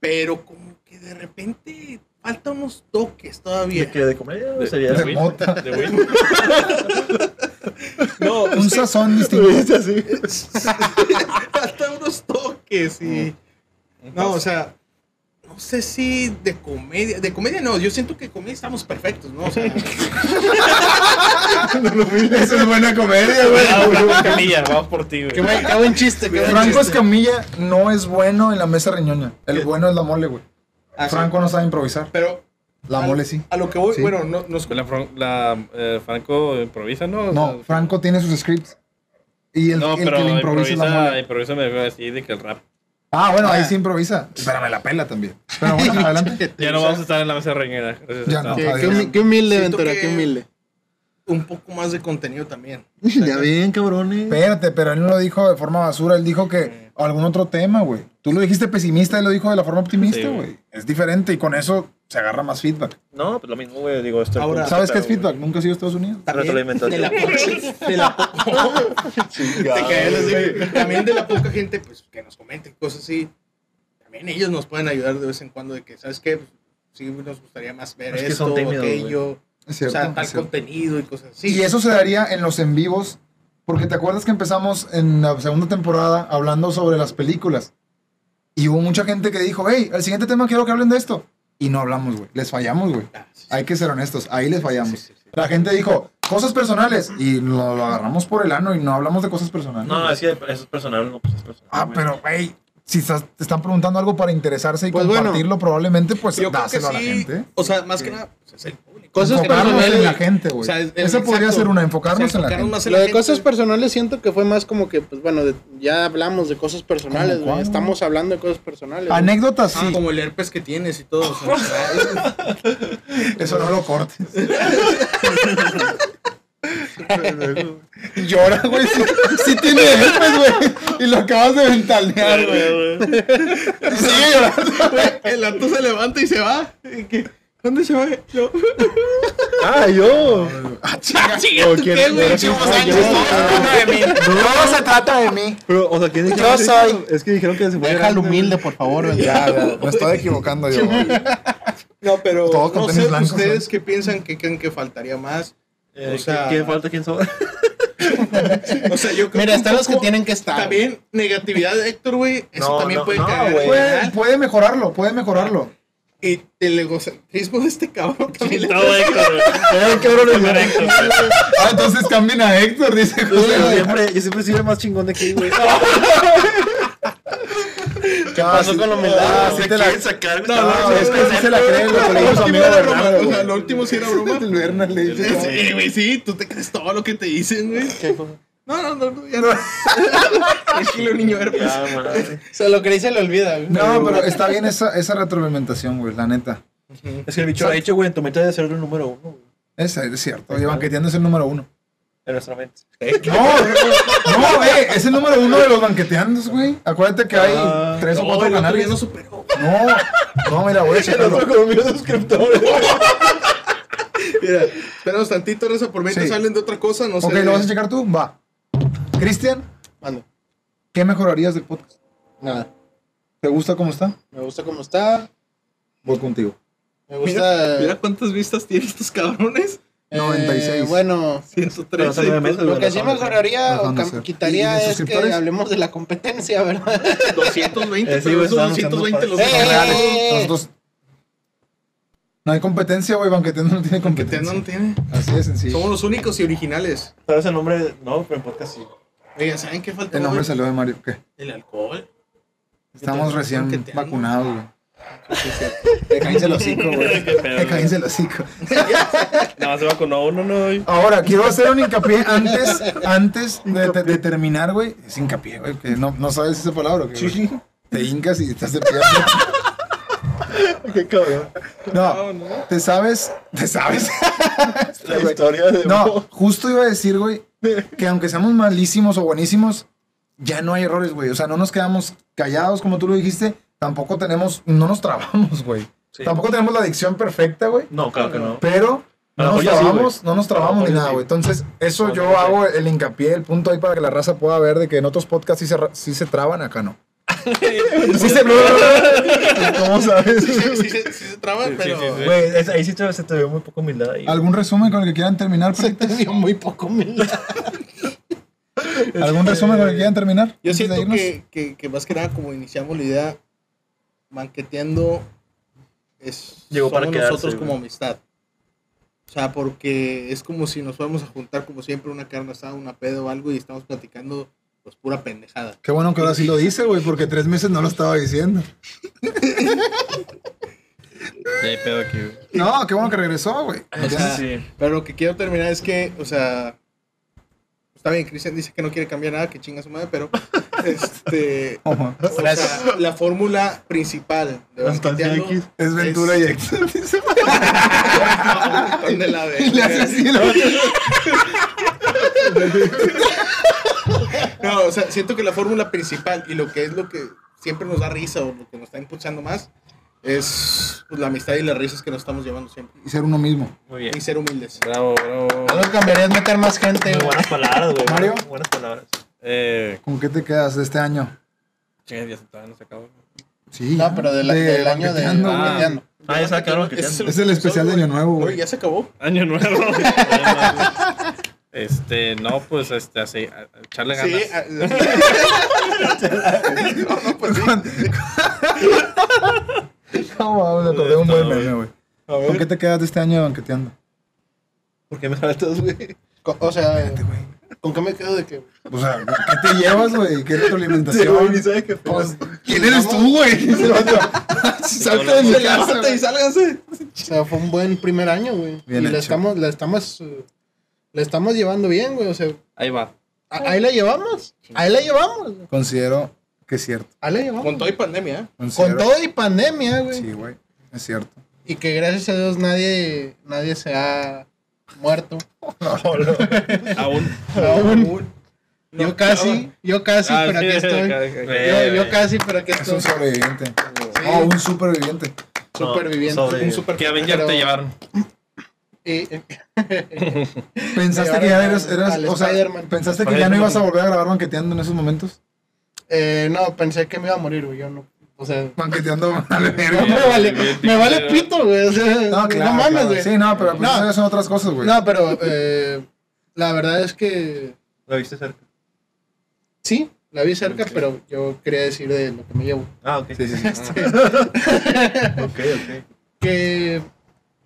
[SPEAKER 5] Pero como que de repente falta unos toques todavía.
[SPEAKER 4] ¿De qué? ¿De comedia?
[SPEAKER 1] De-
[SPEAKER 4] Sería
[SPEAKER 3] de
[SPEAKER 4] así.
[SPEAKER 3] mota.
[SPEAKER 1] De Win.
[SPEAKER 5] No,
[SPEAKER 3] Un
[SPEAKER 5] que
[SPEAKER 3] sazón distinto.
[SPEAKER 5] falta unos toques y... No, o sea, no sé si de comedia, de comedia no, yo siento que comedia estamos perfectos, ¿no? O sea,
[SPEAKER 3] Eso es buena comedia, güey.
[SPEAKER 1] Ah, güey, Camilla, vamos por ti,
[SPEAKER 2] Qué
[SPEAKER 1] güey.
[SPEAKER 2] buen, qué buen chiste, qué buen
[SPEAKER 3] Franco
[SPEAKER 2] chiste.
[SPEAKER 3] Escamilla no es bueno en la mesa reñoña. El bueno es la mole, güey.
[SPEAKER 5] así.
[SPEAKER 3] Franco no sabe improvisar.
[SPEAKER 5] pero
[SPEAKER 3] La
[SPEAKER 5] a-
[SPEAKER 3] mole sí.
[SPEAKER 5] A lo que voy,
[SPEAKER 3] Sí.
[SPEAKER 5] bueno, no, nos
[SPEAKER 1] La, Fran- la, eh, Franco improvisa, ¿no? O
[SPEAKER 3] No,
[SPEAKER 1] sea,
[SPEAKER 3] Franco tiene sus scripts. Y el,
[SPEAKER 1] No,
[SPEAKER 3] el
[SPEAKER 1] pero
[SPEAKER 3] que le improvisa es la
[SPEAKER 1] improvisa,
[SPEAKER 3] mole.
[SPEAKER 1] improvisa me veo así de que el rap.
[SPEAKER 3] Ah, bueno, ahí
[SPEAKER 2] Ah.
[SPEAKER 3] sí improvisa. Pero me la pela también. Pero bueno, adelante.
[SPEAKER 1] Ya no vamos a estar en la mesa reñera.
[SPEAKER 3] Ya no.
[SPEAKER 2] Qué, qué humi- qué humilde, Ventura,
[SPEAKER 5] que-
[SPEAKER 2] qué humilde.
[SPEAKER 5] Un poco más de contenido también.
[SPEAKER 2] Ya bien, cabrones.
[SPEAKER 3] Espérate, pero él no lo dijo de forma basura. Él dijo que algún otro tema, güey. Tú lo dijiste pesimista, él lo dijo de la forma optimista,
[SPEAKER 1] Sí, güey.
[SPEAKER 3] Es diferente y con eso se agarra más feedback.
[SPEAKER 4] No, pues lo mismo, güey. Digo, esto
[SPEAKER 5] Ahora,
[SPEAKER 3] ¿Sabes qué es feedback? Nunca has ido a Estados Unidos.
[SPEAKER 5] También
[SPEAKER 4] Retroalimentación.
[SPEAKER 5] de la poca, de la poca- Te también de la poca gente pues que nos comenten cosas así. También ellos nos pueden ayudar de vez en cuando de que, ¿sabes qué? Pues, sí nos gustaría más ver
[SPEAKER 4] Es que
[SPEAKER 5] esto,
[SPEAKER 4] son tímidos,
[SPEAKER 5] aquello,
[SPEAKER 3] Es
[SPEAKER 5] o sea,
[SPEAKER 3] es
[SPEAKER 5] tal
[SPEAKER 3] cierto.
[SPEAKER 5] contenido y cosas así.
[SPEAKER 3] Y eso se daría en los en vivos, porque te acuerdas que empezamos en la segunda temporada hablando sobre las películas. Y hubo mucha gente que dijo, hey, el siguiente tema quiero que hablen de esto. Y no hablamos, güey. Les fallamos, güey.
[SPEAKER 5] Ah, sí, sí.
[SPEAKER 3] Hay que ser honestos. Ahí les fallamos.
[SPEAKER 5] Sí, sí, sí.
[SPEAKER 3] La gente dijo, cosas personales. Y lo, lo agarramos por el ano y no hablamos de cosas personales.
[SPEAKER 4] No, es que eso es personal, no, pues es personal.
[SPEAKER 3] Ah, pero, güey, si estás- te están preguntando algo para interesarse y
[SPEAKER 2] Pues bueno.
[SPEAKER 3] compartirlo, probablemente, pues dáselo a la gente.
[SPEAKER 5] o sea, más que nada, pues, es el público.
[SPEAKER 2] Cosas
[SPEAKER 3] enfocarnos
[SPEAKER 2] personales.
[SPEAKER 3] en la gente, güey.
[SPEAKER 5] O sea, es-
[SPEAKER 3] Esa podría ser una,
[SPEAKER 5] O sea,
[SPEAKER 3] enfocarnos en la
[SPEAKER 5] enfocarnos
[SPEAKER 3] gente.
[SPEAKER 5] más en
[SPEAKER 2] Lo de
[SPEAKER 5] gente.
[SPEAKER 2] cosas personales siento que fue más como que, pues bueno, de- ya hablamos de cosas personales,
[SPEAKER 3] ¿Cómo
[SPEAKER 2] güey. Estamos hablando de cosas personales.
[SPEAKER 3] Anécdotas,
[SPEAKER 5] Ah,
[SPEAKER 3] sí.
[SPEAKER 5] como el herpes que tienes y todo. o sea,
[SPEAKER 3] Eso no lo cortes. Llora, güey. Sí, sí tiene herpes, güey. Y lo acabas de ventanear, güey. Sigue llorando.
[SPEAKER 5] el gato se levanta y se va. ¿Dónde se va? Yo.
[SPEAKER 4] Ah, yo.
[SPEAKER 3] Ah, chinga.
[SPEAKER 4] ¿O quién-
[SPEAKER 5] ¿Qué, güey? años,
[SPEAKER 4] yo?
[SPEAKER 5] todo se trata de mí.
[SPEAKER 3] Todo se trata de mí.
[SPEAKER 4] Pero, o sea, ¿quién dijeron?
[SPEAKER 2] Yo
[SPEAKER 4] que-
[SPEAKER 2] soy-
[SPEAKER 4] Es que dijeron que se fue
[SPEAKER 2] Déjalo humilde, por favor.
[SPEAKER 3] Ya, ya, me estoy equivocando yo. güey.
[SPEAKER 5] No, pero no sé,
[SPEAKER 3] blancos,
[SPEAKER 5] ¿ustedes
[SPEAKER 3] ¿no?
[SPEAKER 5] qué piensan que creen que faltaría más?
[SPEAKER 4] Eh,
[SPEAKER 5] O sea-
[SPEAKER 4] ¿Quién falta? ¿Quién sobra?
[SPEAKER 5] O sea, yo creo
[SPEAKER 2] Mira,
[SPEAKER 5] que
[SPEAKER 2] están los que tienen que estar.
[SPEAKER 5] También negatividad de Héctor, güey. Eso
[SPEAKER 4] No,
[SPEAKER 5] también
[SPEAKER 4] no,
[SPEAKER 5] puede
[SPEAKER 4] no,
[SPEAKER 5] caer.
[SPEAKER 4] güey.
[SPEAKER 3] Puede, puede mejorarlo, puede mejorarlo.
[SPEAKER 5] Y el egocentrismo de este cabrón también. le-
[SPEAKER 1] No, Héctor, güey.
[SPEAKER 3] Cabrón,
[SPEAKER 1] Héctor, güey.
[SPEAKER 3] Ah, entonces cambien a Héctor, dice
[SPEAKER 4] Yo
[SPEAKER 3] José.
[SPEAKER 4] siempre, yo siempre sido el más chingón de aquí, güey.
[SPEAKER 3] ¿Qué
[SPEAKER 2] pasó con la humildad?
[SPEAKER 3] Sí te la...
[SPEAKER 4] sacar,
[SPEAKER 5] No, no,
[SPEAKER 3] No, es que sí se la cree, lo que le dijo amigo Bernardo.
[SPEAKER 5] Lo último sí era broma.
[SPEAKER 3] El le dice.
[SPEAKER 5] Sí, güey, sí, tú te crees todo lo que te dicen, güey. No, no, no, no, ya no. Tranquilo, niño herpes.
[SPEAKER 2] O sea, lo que dice le olvida, güey.
[SPEAKER 3] No, pero está bien esa, esa retroalimentación, güey, la neta.
[SPEAKER 4] Es que el bicho ha dicho, güey, en tu meta de ser el número uno, güey.
[SPEAKER 3] Esa es cierto. Oye, banqueteando es el número uno.
[SPEAKER 4] En nuestra mente.
[SPEAKER 3] No, no, güey, es el número uno de los banqueteandos, güey. Acuérdate que hay
[SPEAKER 4] Ah,
[SPEAKER 3] tres o
[SPEAKER 5] No,
[SPEAKER 3] cuatro canales.
[SPEAKER 5] no superó.
[SPEAKER 3] No, no, mira, voy a checarlo.
[SPEAKER 4] con mil suscriptores.
[SPEAKER 5] Mira, esperamos tantito, Reza, por mientras
[SPEAKER 3] Sí.
[SPEAKER 5] salen de otra cosa, no sé.
[SPEAKER 3] Ok, ¿lo vas a checar tú? Va. Cristian,
[SPEAKER 2] Mande.
[SPEAKER 3] ¿qué mejorarías del podcast?
[SPEAKER 2] Nada.
[SPEAKER 3] ¿Te gusta cómo está?
[SPEAKER 2] Me gusta cómo está.
[SPEAKER 3] Voy contigo.
[SPEAKER 2] Me
[SPEAKER 5] Mira,
[SPEAKER 2] gusta.
[SPEAKER 5] mira cuántas vistas tienen estos cabrones.
[SPEAKER 2] Eh,
[SPEAKER 3] 96.
[SPEAKER 2] bueno,
[SPEAKER 5] 113.
[SPEAKER 4] nueve meses,
[SPEAKER 2] lo
[SPEAKER 4] güey,
[SPEAKER 2] que sí mejoraría o
[SPEAKER 3] ondas,
[SPEAKER 2] cam-
[SPEAKER 3] sí. ¿Y
[SPEAKER 2] quitaría es que hablemos de la competencia, ¿verdad?
[SPEAKER 5] 220,
[SPEAKER 4] Eh, sí,
[SPEAKER 5] pero esos
[SPEAKER 4] estaban usando
[SPEAKER 5] 220 los
[SPEAKER 2] Eh,
[SPEAKER 5] son
[SPEAKER 2] eh,
[SPEAKER 5] reales.
[SPEAKER 2] eh.
[SPEAKER 3] Nosotros. No hay competencia, güey. Banqueteando no tiene competencia.
[SPEAKER 5] no tiene.
[SPEAKER 3] Así de sencillo.
[SPEAKER 5] Somos los únicos y originales.
[SPEAKER 4] ¿Sabes el nombre? No, pero en podcast sí.
[SPEAKER 5] Oigan, ¿saben qué faltó?
[SPEAKER 3] El nombre salió de Mario. ¿Qué?
[SPEAKER 5] El alcohol.
[SPEAKER 3] Estamos recién vacunados, güey. Te caíse el hocico, güey. Te caíse el hocico.
[SPEAKER 1] Nada más se va con uno, no.
[SPEAKER 3] Ahora, quiero hacer un hincapié antes, antes de, de- de terminar, güey. Es hincapié, güey. Que no, no sabes esa palabra, ¿o qué, güey? Te hincas y estás de pie.
[SPEAKER 4] Qué cabrón.
[SPEAKER 3] No, te sabes, te sabes.
[SPEAKER 4] La historia de.
[SPEAKER 3] No, justo iba a decir, güey, que aunque seamos malísimos o buenísimos, ya no hay errores, güey. O sea, no nos quedamos callados, como tú lo dijiste. Tampoco tenemos, no nos trabamos, güey.
[SPEAKER 4] Sí.
[SPEAKER 3] Tampoco tenemos la dicción perfecta, güey.
[SPEAKER 4] No, claro que no.
[SPEAKER 3] Pero
[SPEAKER 4] A
[SPEAKER 3] no nos
[SPEAKER 4] sí,
[SPEAKER 3] trabamos, no nos trabamos ni nada,
[SPEAKER 4] sí.
[SPEAKER 3] güey. Entonces, eso yo hago el hincapié, el punto ahí para que la raza pueda ver de que en otros podcasts sí se, sí se traban, acá no. sí se ¿Cómo sabes?
[SPEAKER 5] Sí, sí, sí, sí se traba,
[SPEAKER 1] Sí, sí,
[SPEAKER 5] pero.
[SPEAKER 1] sí, sí.
[SPEAKER 4] Güey, ahí sí se te ve muy poco humildad ahí.
[SPEAKER 3] ¿Algún resumen con el que quieran terminar?
[SPEAKER 2] Se te dio muy poco humildad.
[SPEAKER 3] ¿Algún resumen con el que quieran terminar?
[SPEAKER 5] Yo siento que, que más que nada, como iniciamos la idea, banqueteando es
[SPEAKER 4] Llegó para
[SPEAKER 5] somos
[SPEAKER 4] quedarse,
[SPEAKER 5] nosotros
[SPEAKER 4] güey.
[SPEAKER 5] como amistad. O sea, porque es como si nos fuéramos a juntar, como siempre, una carne asada, una pedo o algo, y estamos platicando, pues pura pendejada.
[SPEAKER 3] Qué bueno que ahora sí lo dice, güey, porque tres meses no lo estaba diciendo.
[SPEAKER 1] Ya hay pedo aquí, güey.
[SPEAKER 3] No, qué bueno que regresó, güey.
[SPEAKER 5] O sea,
[SPEAKER 4] sí.
[SPEAKER 5] Pero lo que quiero terminar es que, o sea, está bien, Cristian dice que no quiere cambiar nada, que chinga su madre, pero este,
[SPEAKER 3] Ojo.
[SPEAKER 5] o sea, la fórmula principal de banqueteando
[SPEAKER 4] X.
[SPEAKER 3] Es Ventura y
[SPEAKER 5] la
[SPEAKER 3] le hace así, lo-
[SPEAKER 5] No, o sea, siento que la fórmula principal y lo que es lo que siempre nos da risa o lo que nos está impulsando más es pues, la amistad y las risas que nos estamos llevando siempre.
[SPEAKER 3] Y ser uno mismo.
[SPEAKER 4] Muy bien.
[SPEAKER 5] Y ser humildes.
[SPEAKER 1] Bravo, bravo.
[SPEAKER 2] Algo que cambiaría es meter más gente,
[SPEAKER 4] Muy buenas palabras, güey.
[SPEAKER 3] Mario.
[SPEAKER 4] Buenas palabras.
[SPEAKER 1] Eh,
[SPEAKER 3] ¿Con qué te quedas de este año?
[SPEAKER 1] chinga, ya se todavía no se acabó.
[SPEAKER 3] Sí.
[SPEAKER 2] No, pero de la-
[SPEAKER 3] de
[SPEAKER 2] del año de
[SPEAKER 3] banqueteando,
[SPEAKER 1] Ah.
[SPEAKER 4] Ah, ya se que
[SPEAKER 5] Ese
[SPEAKER 3] Es el especial de Año Nuevo, güey.
[SPEAKER 5] ya se acabó.
[SPEAKER 1] Año nuevo. este, no, pues, este, así, echarle ganas.
[SPEAKER 5] Sí. no, no, pues sí.
[SPEAKER 3] No, me acordé un buen meme, güey. ¿Con qué te quedas de este año banqueteando?
[SPEAKER 4] ¿Por qué me saltas, güey?
[SPEAKER 2] O sea,
[SPEAKER 3] güey.
[SPEAKER 2] ¿Con qué me quedo de que
[SPEAKER 3] O sea, ¿qué te llevas, güey? ¿Qué retroalimentación?
[SPEAKER 4] sabes qué
[SPEAKER 3] Pues, ¿Quién eres tú, güey? Salte de mi casa,
[SPEAKER 5] y sálganse.
[SPEAKER 2] O sea, fue un buen primer año, güey.
[SPEAKER 3] Bien
[SPEAKER 2] y
[SPEAKER 3] hecho.
[SPEAKER 2] estamos, le estamos, eh, le estamos llevando bien, güey. O sea,
[SPEAKER 1] Ahí va.
[SPEAKER 2] a- ahí la llevamos. Ahí la llevamos. güey.
[SPEAKER 3] Considero que es cierto.
[SPEAKER 2] Ahí la llevamos.
[SPEAKER 5] Con todo y pandemia, ¿eh?
[SPEAKER 2] Con todo y pandemia, güey.
[SPEAKER 3] Sí, güey. Es cierto.
[SPEAKER 2] Y que gracias a Dios nadie, nadie se ha muerto.
[SPEAKER 1] Aún.
[SPEAKER 2] Aún. Yo casi, yo casi,
[SPEAKER 1] Ah,
[SPEAKER 2] pero
[SPEAKER 1] sí,
[SPEAKER 2] aquí estoy. Yo, yo casi, pero aquí
[SPEAKER 3] Es un
[SPEAKER 2] estoy.
[SPEAKER 3] sobreviviente. No, un superviviente.
[SPEAKER 2] Superviviente.
[SPEAKER 4] sobre-
[SPEAKER 5] Un super
[SPEAKER 1] ¿Qué Avenger
[SPEAKER 2] Pero-
[SPEAKER 1] te llevaron?
[SPEAKER 2] Y- eh,
[SPEAKER 3] ¿Pensaste que ya eras, eras o sea, pensaste que ya no ibas a volver a grabar banqueteando en esos momentos?
[SPEAKER 2] eh, no, pensé que me iba a morir, güey. Yo no. O sea,
[SPEAKER 3] Banqueteando vale
[SPEAKER 2] me vale, me vale pito, güey. O sea,
[SPEAKER 3] No, claro.
[SPEAKER 2] no mames,
[SPEAKER 3] claro.
[SPEAKER 2] güey.
[SPEAKER 3] Sí, no, pero pues
[SPEAKER 2] No.
[SPEAKER 3] son otras cosas, güey.
[SPEAKER 2] No, pero eh, la verdad es que
[SPEAKER 4] ¿La viste cerca?
[SPEAKER 2] sí, la vi cerca, pero yo quería decir de lo que me llevo.
[SPEAKER 4] Ah, ok.
[SPEAKER 3] Sí, sí, sí.
[SPEAKER 4] Ok, ok.
[SPEAKER 2] que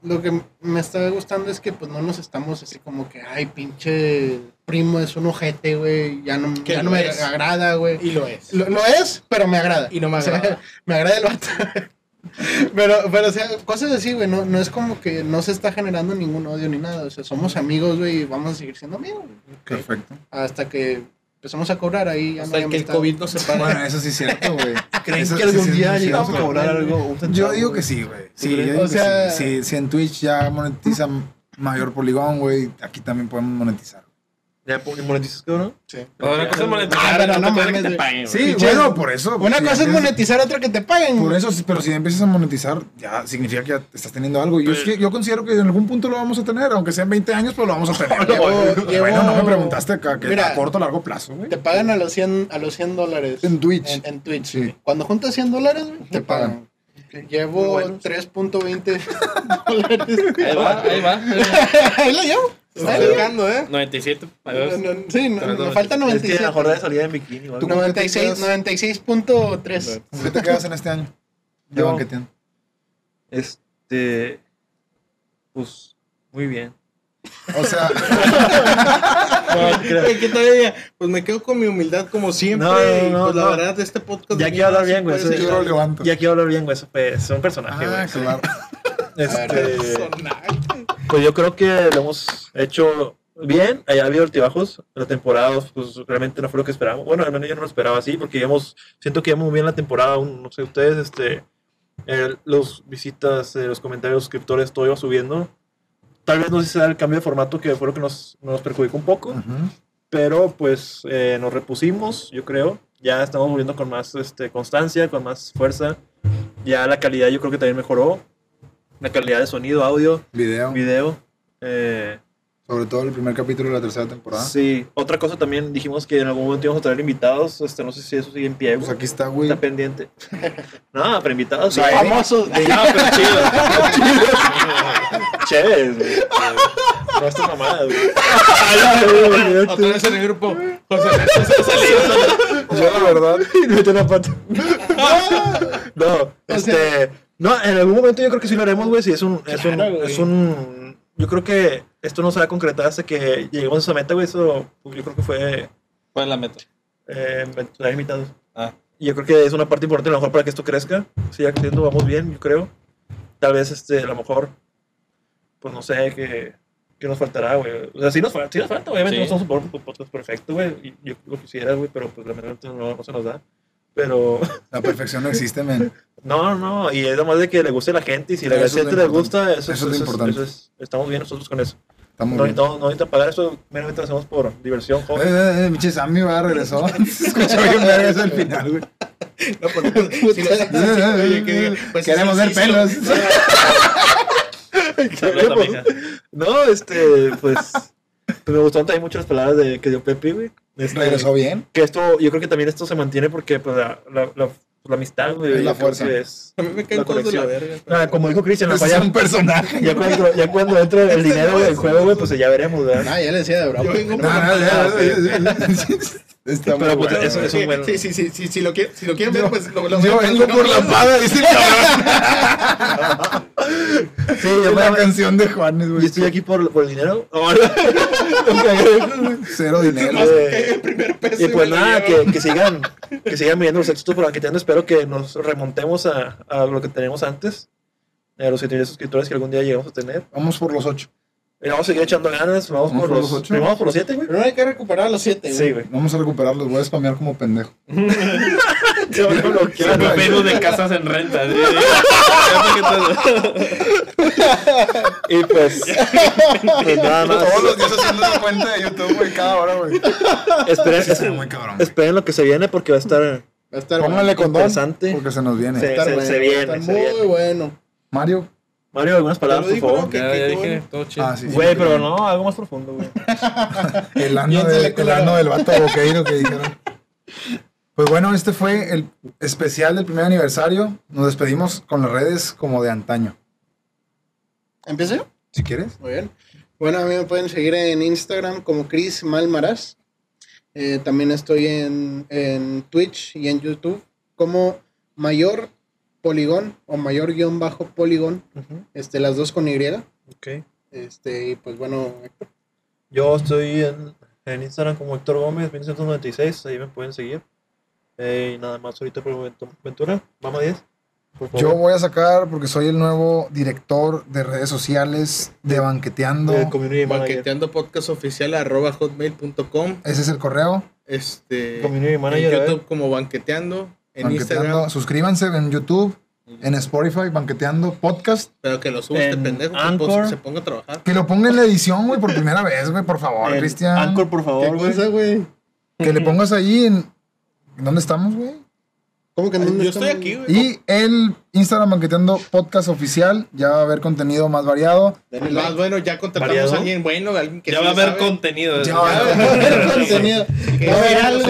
[SPEAKER 2] lo que me está gustando es que pues no nos estamos así como que, ay, pinche primo es un ojete, güey, ya no, ya no me
[SPEAKER 5] es.
[SPEAKER 2] agrada, güey.
[SPEAKER 5] Y lo es.
[SPEAKER 2] Lo, lo es, pero me agrada.
[SPEAKER 5] Y no me
[SPEAKER 2] O sea,
[SPEAKER 5] agrada.
[SPEAKER 2] me agrada el vato. pero, pero, o sea, cosas así, güey, no, no es como que no se está generando ningún odio ni nada. O sea, somos amigos, güey, y vamos a seguir siendo amigos.
[SPEAKER 3] Perfecto.
[SPEAKER 2] Hasta que empezamos a cobrar ahí. Ya
[SPEAKER 5] Hasta
[SPEAKER 2] no
[SPEAKER 5] que el. COVID nos separe.
[SPEAKER 3] Bueno, eso sí es cierto, güey.
[SPEAKER 4] ¿Creen
[SPEAKER 3] Eso
[SPEAKER 4] que algún día llegamos a cobrar algo?
[SPEAKER 3] Yo digo que sí, güey. Sí,
[SPEAKER 4] ¿Tú
[SPEAKER 3] yo digo
[SPEAKER 2] O
[SPEAKER 3] que sí. Si, si en Twitch ya monetiza mayor poligón, güey, aquí también podemos monetizar.
[SPEAKER 4] ¿Ya po- monetizas, cabrón?
[SPEAKER 2] Sí.
[SPEAKER 1] Otra cosa es monetizar,
[SPEAKER 2] Ah, no mames,
[SPEAKER 1] que te paguen,
[SPEAKER 3] Sí, bueno, por eso.
[SPEAKER 2] Una
[SPEAKER 3] si
[SPEAKER 2] cosa es monetizar, otra que te paguen.
[SPEAKER 3] Por eso, pero si empiezas a monetizar, ya significa que ya estás teniendo algo. Yo, es que- yo considero que en algún punto lo vamos a tener, aunque sean 20 años, pero lo vamos a tener.
[SPEAKER 2] Llevo-
[SPEAKER 3] bueno, no me preguntaste acá, que
[SPEAKER 2] Mira,
[SPEAKER 3] a corto o largo plazo, güey.
[SPEAKER 2] Te pagan a los 100, a los 100 dólares.
[SPEAKER 3] En Twitch.
[SPEAKER 2] En, en Twitch. Cuando juntas 100 dólares, güey, te
[SPEAKER 3] pagan.
[SPEAKER 2] Llevo
[SPEAKER 4] Muy buenos.
[SPEAKER 2] 3.20 dólares.
[SPEAKER 1] Ahí va, ahí va.
[SPEAKER 2] Ahí la llevo.
[SPEAKER 5] Está acercando, ¿eh?
[SPEAKER 1] 97. ahí vas.
[SPEAKER 2] No, no, sí, no, me falta
[SPEAKER 4] Es que a lo
[SPEAKER 2] 97.
[SPEAKER 4] mejor de salida en bikini o algo.
[SPEAKER 3] ¿Tú cómo te
[SPEAKER 2] 96,
[SPEAKER 3] quedas?
[SPEAKER 2] 96.3.
[SPEAKER 3] ¿Con qué te quedas en este año? De
[SPEAKER 4] Yo-
[SPEAKER 3] banqueteando.
[SPEAKER 4] Este. Pues. Muy bien.
[SPEAKER 3] O sea,
[SPEAKER 5] ¿Qué tal ella? Pues me quedo con mi humildad como siempre.
[SPEAKER 4] No, no,
[SPEAKER 5] y,
[SPEAKER 4] no,
[SPEAKER 5] pues la
[SPEAKER 4] no.
[SPEAKER 5] verdad, este podcast.
[SPEAKER 4] Ya quiero hablar bien, güey,
[SPEAKER 5] ser-
[SPEAKER 3] yo lo levanto.
[SPEAKER 4] Ya quiero hablar bien, güey. Eso pues, es un personaje, güey.
[SPEAKER 3] Ah, claro.
[SPEAKER 4] Este,
[SPEAKER 5] Personaje.
[SPEAKER 4] Pues yo creo que lo hemos hecho bien. Ha habido altibajos. La temporada, pues realmente no fue lo que esperábamos. Bueno, al menos yo no lo esperaba así, porque íbamos, siento que íbamos muy bien la temporada. aún, No sé, ustedes, este, eh, los visitas, eh, los comentarios, suscriptores, todo iba subiendo. Tal vez no sé si sea el cambio de formato que fue lo que nos, nos perjudicó un poco.
[SPEAKER 3] Ujú.
[SPEAKER 4] pero pues eh, nos repusimos, yo creo. Ya estamos volviendo con más este, constancia, con más fuerza. Ya la calidad yo creo que también mejoró. La calidad de sonido, audio,
[SPEAKER 3] Video.
[SPEAKER 4] video. Eh,
[SPEAKER 3] Sobre todo el primer capítulo de la tercera temporada.
[SPEAKER 4] sí, otra cosa también dijimos que en algún momento íbamos a traer invitados. Este, no sé si eso sigue en pie.
[SPEAKER 3] Pues aquí está, güey.
[SPEAKER 4] Está pendiente. no, pero invitados. sí.
[SPEAKER 2] Famosos.
[SPEAKER 1] No, pero chido.
[SPEAKER 4] Chéveres, güey. No estas mamadas, güey.
[SPEAKER 5] Otra vez en el grupo. José.
[SPEAKER 3] Yo, la verdad.
[SPEAKER 4] Y me metió la pata. no, este. No, en algún momento yo creo que sí lo haremos, güey. Si es un. Es un.
[SPEAKER 2] Claro.
[SPEAKER 4] Es un yo creo que esto no se va a concretar hasta que lleguemos a esa meta, güey. Eso yo creo que fue.
[SPEAKER 1] ¿Cuál es la meta?
[SPEAKER 4] Eh, traer invitados.
[SPEAKER 1] Ah.
[SPEAKER 4] Y yo creo que es una parte importante a lo mejor para que esto crezca. Si ya creciendo vamos bien, yo creo. Tal vez, este, a lo mejor. Pues no sé, que. ¿Qué nos faltará, güey? O sea, sí nos, falta, sí nos falta, obviamente
[SPEAKER 1] Sí.
[SPEAKER 4] no somos un podcast perfecto, güey. y Yo lo quisiera, güey, pero pues lamentablemente no, no se nos da. Pero.
[SPEAKER 3] La perfección no existe, men.
[SPEAKER 4] No, no, y es más de que le guste a la gente y si la
[SPEAKER 3] es lo
[SPEAKER 4] gente le gusta, eso,
[SPEAKER 3] Eso es lo
[SPEAKER 4] eso
[SPEAKER 3] importante.
[SPEAKER 4] eso es- estamos bien nosotros con eso.
[SPEAKER 3] Estamos
[SPEAKER 4] No
[SPEAKER 3] bien.
[SPEAKER 4] necesitamos no necesitamos pagar eso, meramente lo hacemos por diversión,
[SPEAKER 3] Eh,
[SPEAKER 4] joven.
[SPEAKER 3] eh, eh, pinche Sammy, va, regresó. Se escuchó bien verga eso al final, güey.
[SPEAKER 5] No, pues, si lo- oye, que diga,
[SPEAKER 3] Queremos
[SPEAKER 5] sí,
[SPEAKER 3] ver pelos.
[SPEAKER 4] No, este, pues, pues me gustaron también mucho las palabras de que dio Pepe, güey. Este,
[SPEAKER 3] Regresó bien.
[SPEAKER 4] Que esto, yo creo que también esto se mantiene porque pues la, la, la, la amistad, güey.
[SPEAKER 3] Es la fuerza.
[SPEAKER 4] es
[SPEAKER 5] A mí me caen
[SPEAKER 4] la
[SPEAKER 5] todos de la verga.
[SPEAKER 4] Ah, como dijo Cristian,
[SPEAKER 3] Es
[SPEAKER 4] ya,
[SPEAKER 3] un personaje.
[SPEAKER 4] ya cuando, ya cuando entre el dinero del juego, güey, pues ya veremos, ¿verdad?
[SPEAKER 2] Ah, ya le decía de bravo.
[SPEAKER 5] Yo vengo
[SPEAKER 3] No, no. Está muy
[SPEAKER 4] Pero, pues,
[SPEAKER 3] bueno,
[SPEAKER 4] eso
[SPEAKER 3] güey.
[SPEAKER 4] es un buen-
[SPEAKER 5] Sí, sí, sí, sí, si lo quieren, si lo quieren ver, pues lo, lo
[SPEAKER 3] Yo
[SPEAKER 5] ven,
[SPEAKER 3] vengo
[SPEAKER 5] no,
[SPEAKER 3] por
[SPEAKER 5] no,
[SPEAKER 3] la
[SPEAKER 5] no.
[SPEAKER 3] paga, dice el cabrón.
[SPEAKER 4] Sí,
[SPEAKER 3] Es
[SPEAKER 4] yo,
[SPEAKER 3] la
[SPEAKER 4] me-
[SPEAKER 3] canción de Juanes, güey.
[SPEAKER 4] estoy aquí por, por el dinero.
[SPEAKER 3] Cero dinero.
[SPEAKER 4] Eh,
[SPEAKER 5] que el primer peso
[SPEAKER 4] Y pues nada, que, que sigan, que sigan viendo los éxitos por Banqueteando. Espero que nos remontemos a, a lo que teníamos antes. A los 7 suscriptores que algún día llegamos a tener.
[SPEAKER 3] Vamos por los ocho.
[SPEAKER 4] Y vamos a seguir echando ganas. Vamos,
[SPEAKER 3] Vamos
[SPEAKER 4] por,
[SPEAKER 3] por
[SPEAKER 4] los,
[SPEAKER 3] los ocho.
[SPEAKER 4] vamos por los 7, güey.
[SPEAKER 2] Pero no hay que recuperar a los siete, güey.
[SPEAKER 4] Sí, güey.
[SPEAKER 3] Vamos a recuperarlos. Voy a spamear como pendejo.
[SPEAKER 4] Yo me bloqueo.
[SPEAKER 1] Facebook de casas en renta. ¿sí?
[SPEAKER 4] Y pues, pues nada más.
[SPEAKER 3] Todos los días haciendo una cuenta de YouTube, güey, cada hora, güey.
[SPEAKER 4] Esperen,
[SPEAKER 3] Está muy cabrón. güey.
[SPEAKER 4] esperen lo que se viene porque va a estar.
[SPEAKER 2] Va a estar
[SPEAKER 3] Póngale condón,
[SPEAKER 4] Interesante.
[SPEAKER 3] porque se nos viene.
[SPEAKER 4] Sí.
[SPEAKER 2] va a estar
[SPEAKER 4] se-
[SPEAKER 2] bueno,
[SPEAKER 4] se
[SPEAKER 2] va a
[SPEAKER 4] viene,
[SPEAKER 2] estar
[SPEAKER 4] se
[SPEAKER 2] muy
[SPEAKER 4] viene.
[SPEAKER 2] bueno.
[SPEAKER 3] Mario.
[SPEAKER 4] Mario, algunas palabras, por favor.
[SPEAKER 5] ¿no? Que-
[SPEAKER 1] Ya,
[SPEAKER 5] que
[SPEAKER 1] ya
[SPEAKER 5] tú-
[SPEAKER 1] dije, todo chido.
[SPEAKER 3] Ah, sí. sí.
[SPEAKER 4] Güey, pero no, algo más profundo, güey.
[SPEAKER 3] El ano,
[SPEAKER 2] Piénsale,
[SPEAKER 3] de- el
[SPEAKER 2] culero.
[SPEAKER 3] ano del vato boqueiro que dijeron. Pues bueno, este fue el especial del primer aniversario. Nos despedimos con las redes como de antaño.
[SPEAKER 2] ¿Empiezo yo?
[SPEAKER 3] Si quieres.
[SPEAKER 2] Muy bien. Bueno, a mí me pueden seguir en Instagram como Chris Malmaraz. Eh, también estoy en, en Twitch y en YouTube como Mayor Poligón o Mayor guion bajo Poligón.
[SPEAKER 4] Ujú,
[SPEAKER 2] Este, las dos con Y.
[SPEAKER 4] Ok.
[SPEAKER 2] Este, y pues bueno, Héctor.
[SPEAKER 4] Yo estoy en, en Instagram como Héctor Gómez 1996, ahí me pueden seguir. Eh, y nada más ahorita por el momento. Ventura, vamos a 10. Por favor.
[SPEAKER 3] Yo voy a sacar, porque soy el nuevo director de redes sociales de Banqueteando.
[SPEAKER 4] Manager.
[SPEAKER 5] Banqueteando podcast oficial arroba hotmail.com.
[SPEAKER 3] Ese es el correo.
[SPEAKER 5] Este,
[SPEAKER 4] Community manager,
[SPEAKER 5] en. YouTube como Banqueteando. En
[SPEAKER 3] Banqueteando.
[SPEAKER 5] Instagram.
[SPEAKER 3] Suscríbanse en YouTube, en Spotify, Banqueteando Podcast.
[SPEAKER 5] Pero que lo subas este
[SPEAKER 4] En
[SPEAKER 5] pendejo. que
[SPEAKER 4] Anchor.
[SPEAKER 5] pues, se ponga a trabajar.
[SPEAKER 3] Que lo ponga en la edición, güey, por primera vez, güey, por favor, Cristian.
[SPEAKER 4] Anchor, por
[SPEAKER 2] ¿Qué
[SPEAKER 4] favor, güey?
[SPEAKER 3] Que le pongas ahí en. ¿Dónde estamos, güey?
[SPEAKER 2] ¿Cómo que
[SPEAKER 5] Yo
[SPEAKER 2] dónde
[SPEAKER 5] estoy aquí, güey.
[SPEAKER 3] Y el Instagram Banqueteando Podcast Oficial. Ya va a haber contenido más variado.
[SPEAKER 2] Denle
[SPEAKER 5] Más
[SPEAKER 2] like.
[SPEAKER 5] bueno, ya contratamos
[SPEAKER 4] ¿Variado?
[SPEAKER 5] a alguien bueno, alguien que
[SPEAKER 1] Ya
[SPEAKER 5] sí
[SPEAKER 1] va a haber
[SPEAKER 5] sabe,
[SPEAKER 1] contenido.
[SPEAKER 3] Ya
[SPEAKER 1] Ya
[SPEAKER 3] va a haber
[SPEAKER 2] Va a haber contenido.
[SPEAKER 5] que
[SPEAKER 2] Va a haber algo,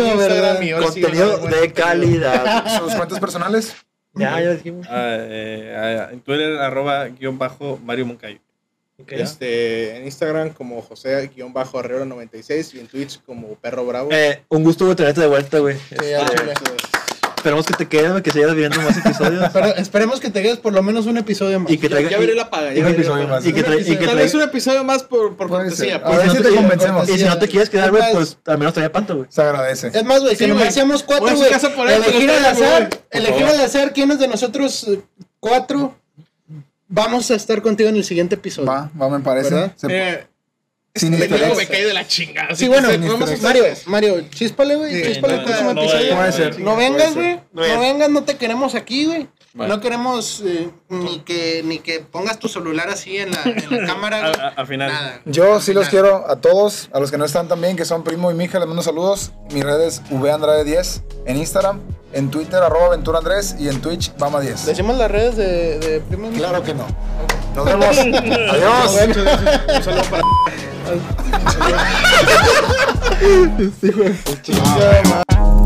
[SPEAKER 5] sí
[SPEAKER 4] Contenido de calidad.
[SPEAKER 3] Sus cuentas personales.
[SPEAKER 4] ya, ya dijimos.
[SPEAKER 1] Ah, eh, en Twitter, arroba guion bajo Mario Moncayo.
[SPEAKER 5] Este, en Instagram como José-Arreola96 y en Twitch como Perro Bravo.
[SPEAKER 4] Eh, un gusto tenerte de vuelta, güey. Este,
[SPEAKER 2] chile.
[SPEAKER 4] Esperemos que te quedes, güey, que sigas viendo más episodios.
[SPEAKER 2] Pero esperemos que te quedes por lo menos un episodio más.
[SPEAKER 4] y que traiga.
[SPEAKER 5] ya veré la paga.
[SPEAKER 3] y
[SPEAKER 5] Ya
[SPEAKER 3] un episodio más.
[SPEAKER 4] y que tra- y que
[SPEAKER 5] Tal vez un episodio más por, por cortesía. pues.
[SPEAKER 3] A ver
[SPEAKER 4] y
[SPEAKER 3] si
[SPEAKER 4] si
[SPEAKER 3] te convencemos.
[SPEAKER 4] Y si no te quieres quedar, güey, pues al menos traía panto, güey.
[SPEAKER 3] Se agradece.
[SPEAKER 2] Es más, güey,
[SPEAKER 5] Sí,
[SPEAKER 2] que
[SPEAKER 5] güey.
[SPEAKER 2] nomás cuatro, güey. Elegir al azar, elegir al azar quién es de nosotros eh, cuatro. Vamos a estar contigo en el siguiente episodio.
[SPEAKER 3] Va, va, me parece.
[SPEAKER 5] Eh, me cae de la chingada.
[SPEAKER 2] Sí, bueno, Mario. Mario, chíspale, güey.
[SPEAKER 5] Sí,
[SPEAKER 2] chíspale
[SPEAKER 1] no,
[SPEAKER 2] el próximo
[SPEAKER 1] no,
[SPEAKER 2] episodio.
[SPEAKER 1] no,
[SPEAKER 3] Puede ser.
[SPEAKER 2] No vengas, güey.
[SPEAKER 4] No
[SPEAKER 2] vengas, no te queremos aquí, güey. No queremos eh, ni, que, ni que pongas tu celular así en la, en la cámara,
[SPEAKER 1] Al, final.
[SPEAKER 2] Nada.
[SPEAKER 3] Yo sí los quiero a todos, a los que no están también, que son Primo y Mija, les mando saludos. Mi red es vandrade10 en Instagram, en Twitter, arroba Ventura Andrés y en Twitch, Bama10.
[SPEAKER 2] ¿Decimos las redes de, de Primo y Mija?
[SPEAKER 3] Claro que no.
[SPEAKER 5] Nos vemos. Adiós.
[SPEAKER 2] Un saludo para.
[SPEAKER 3] Chingada madre.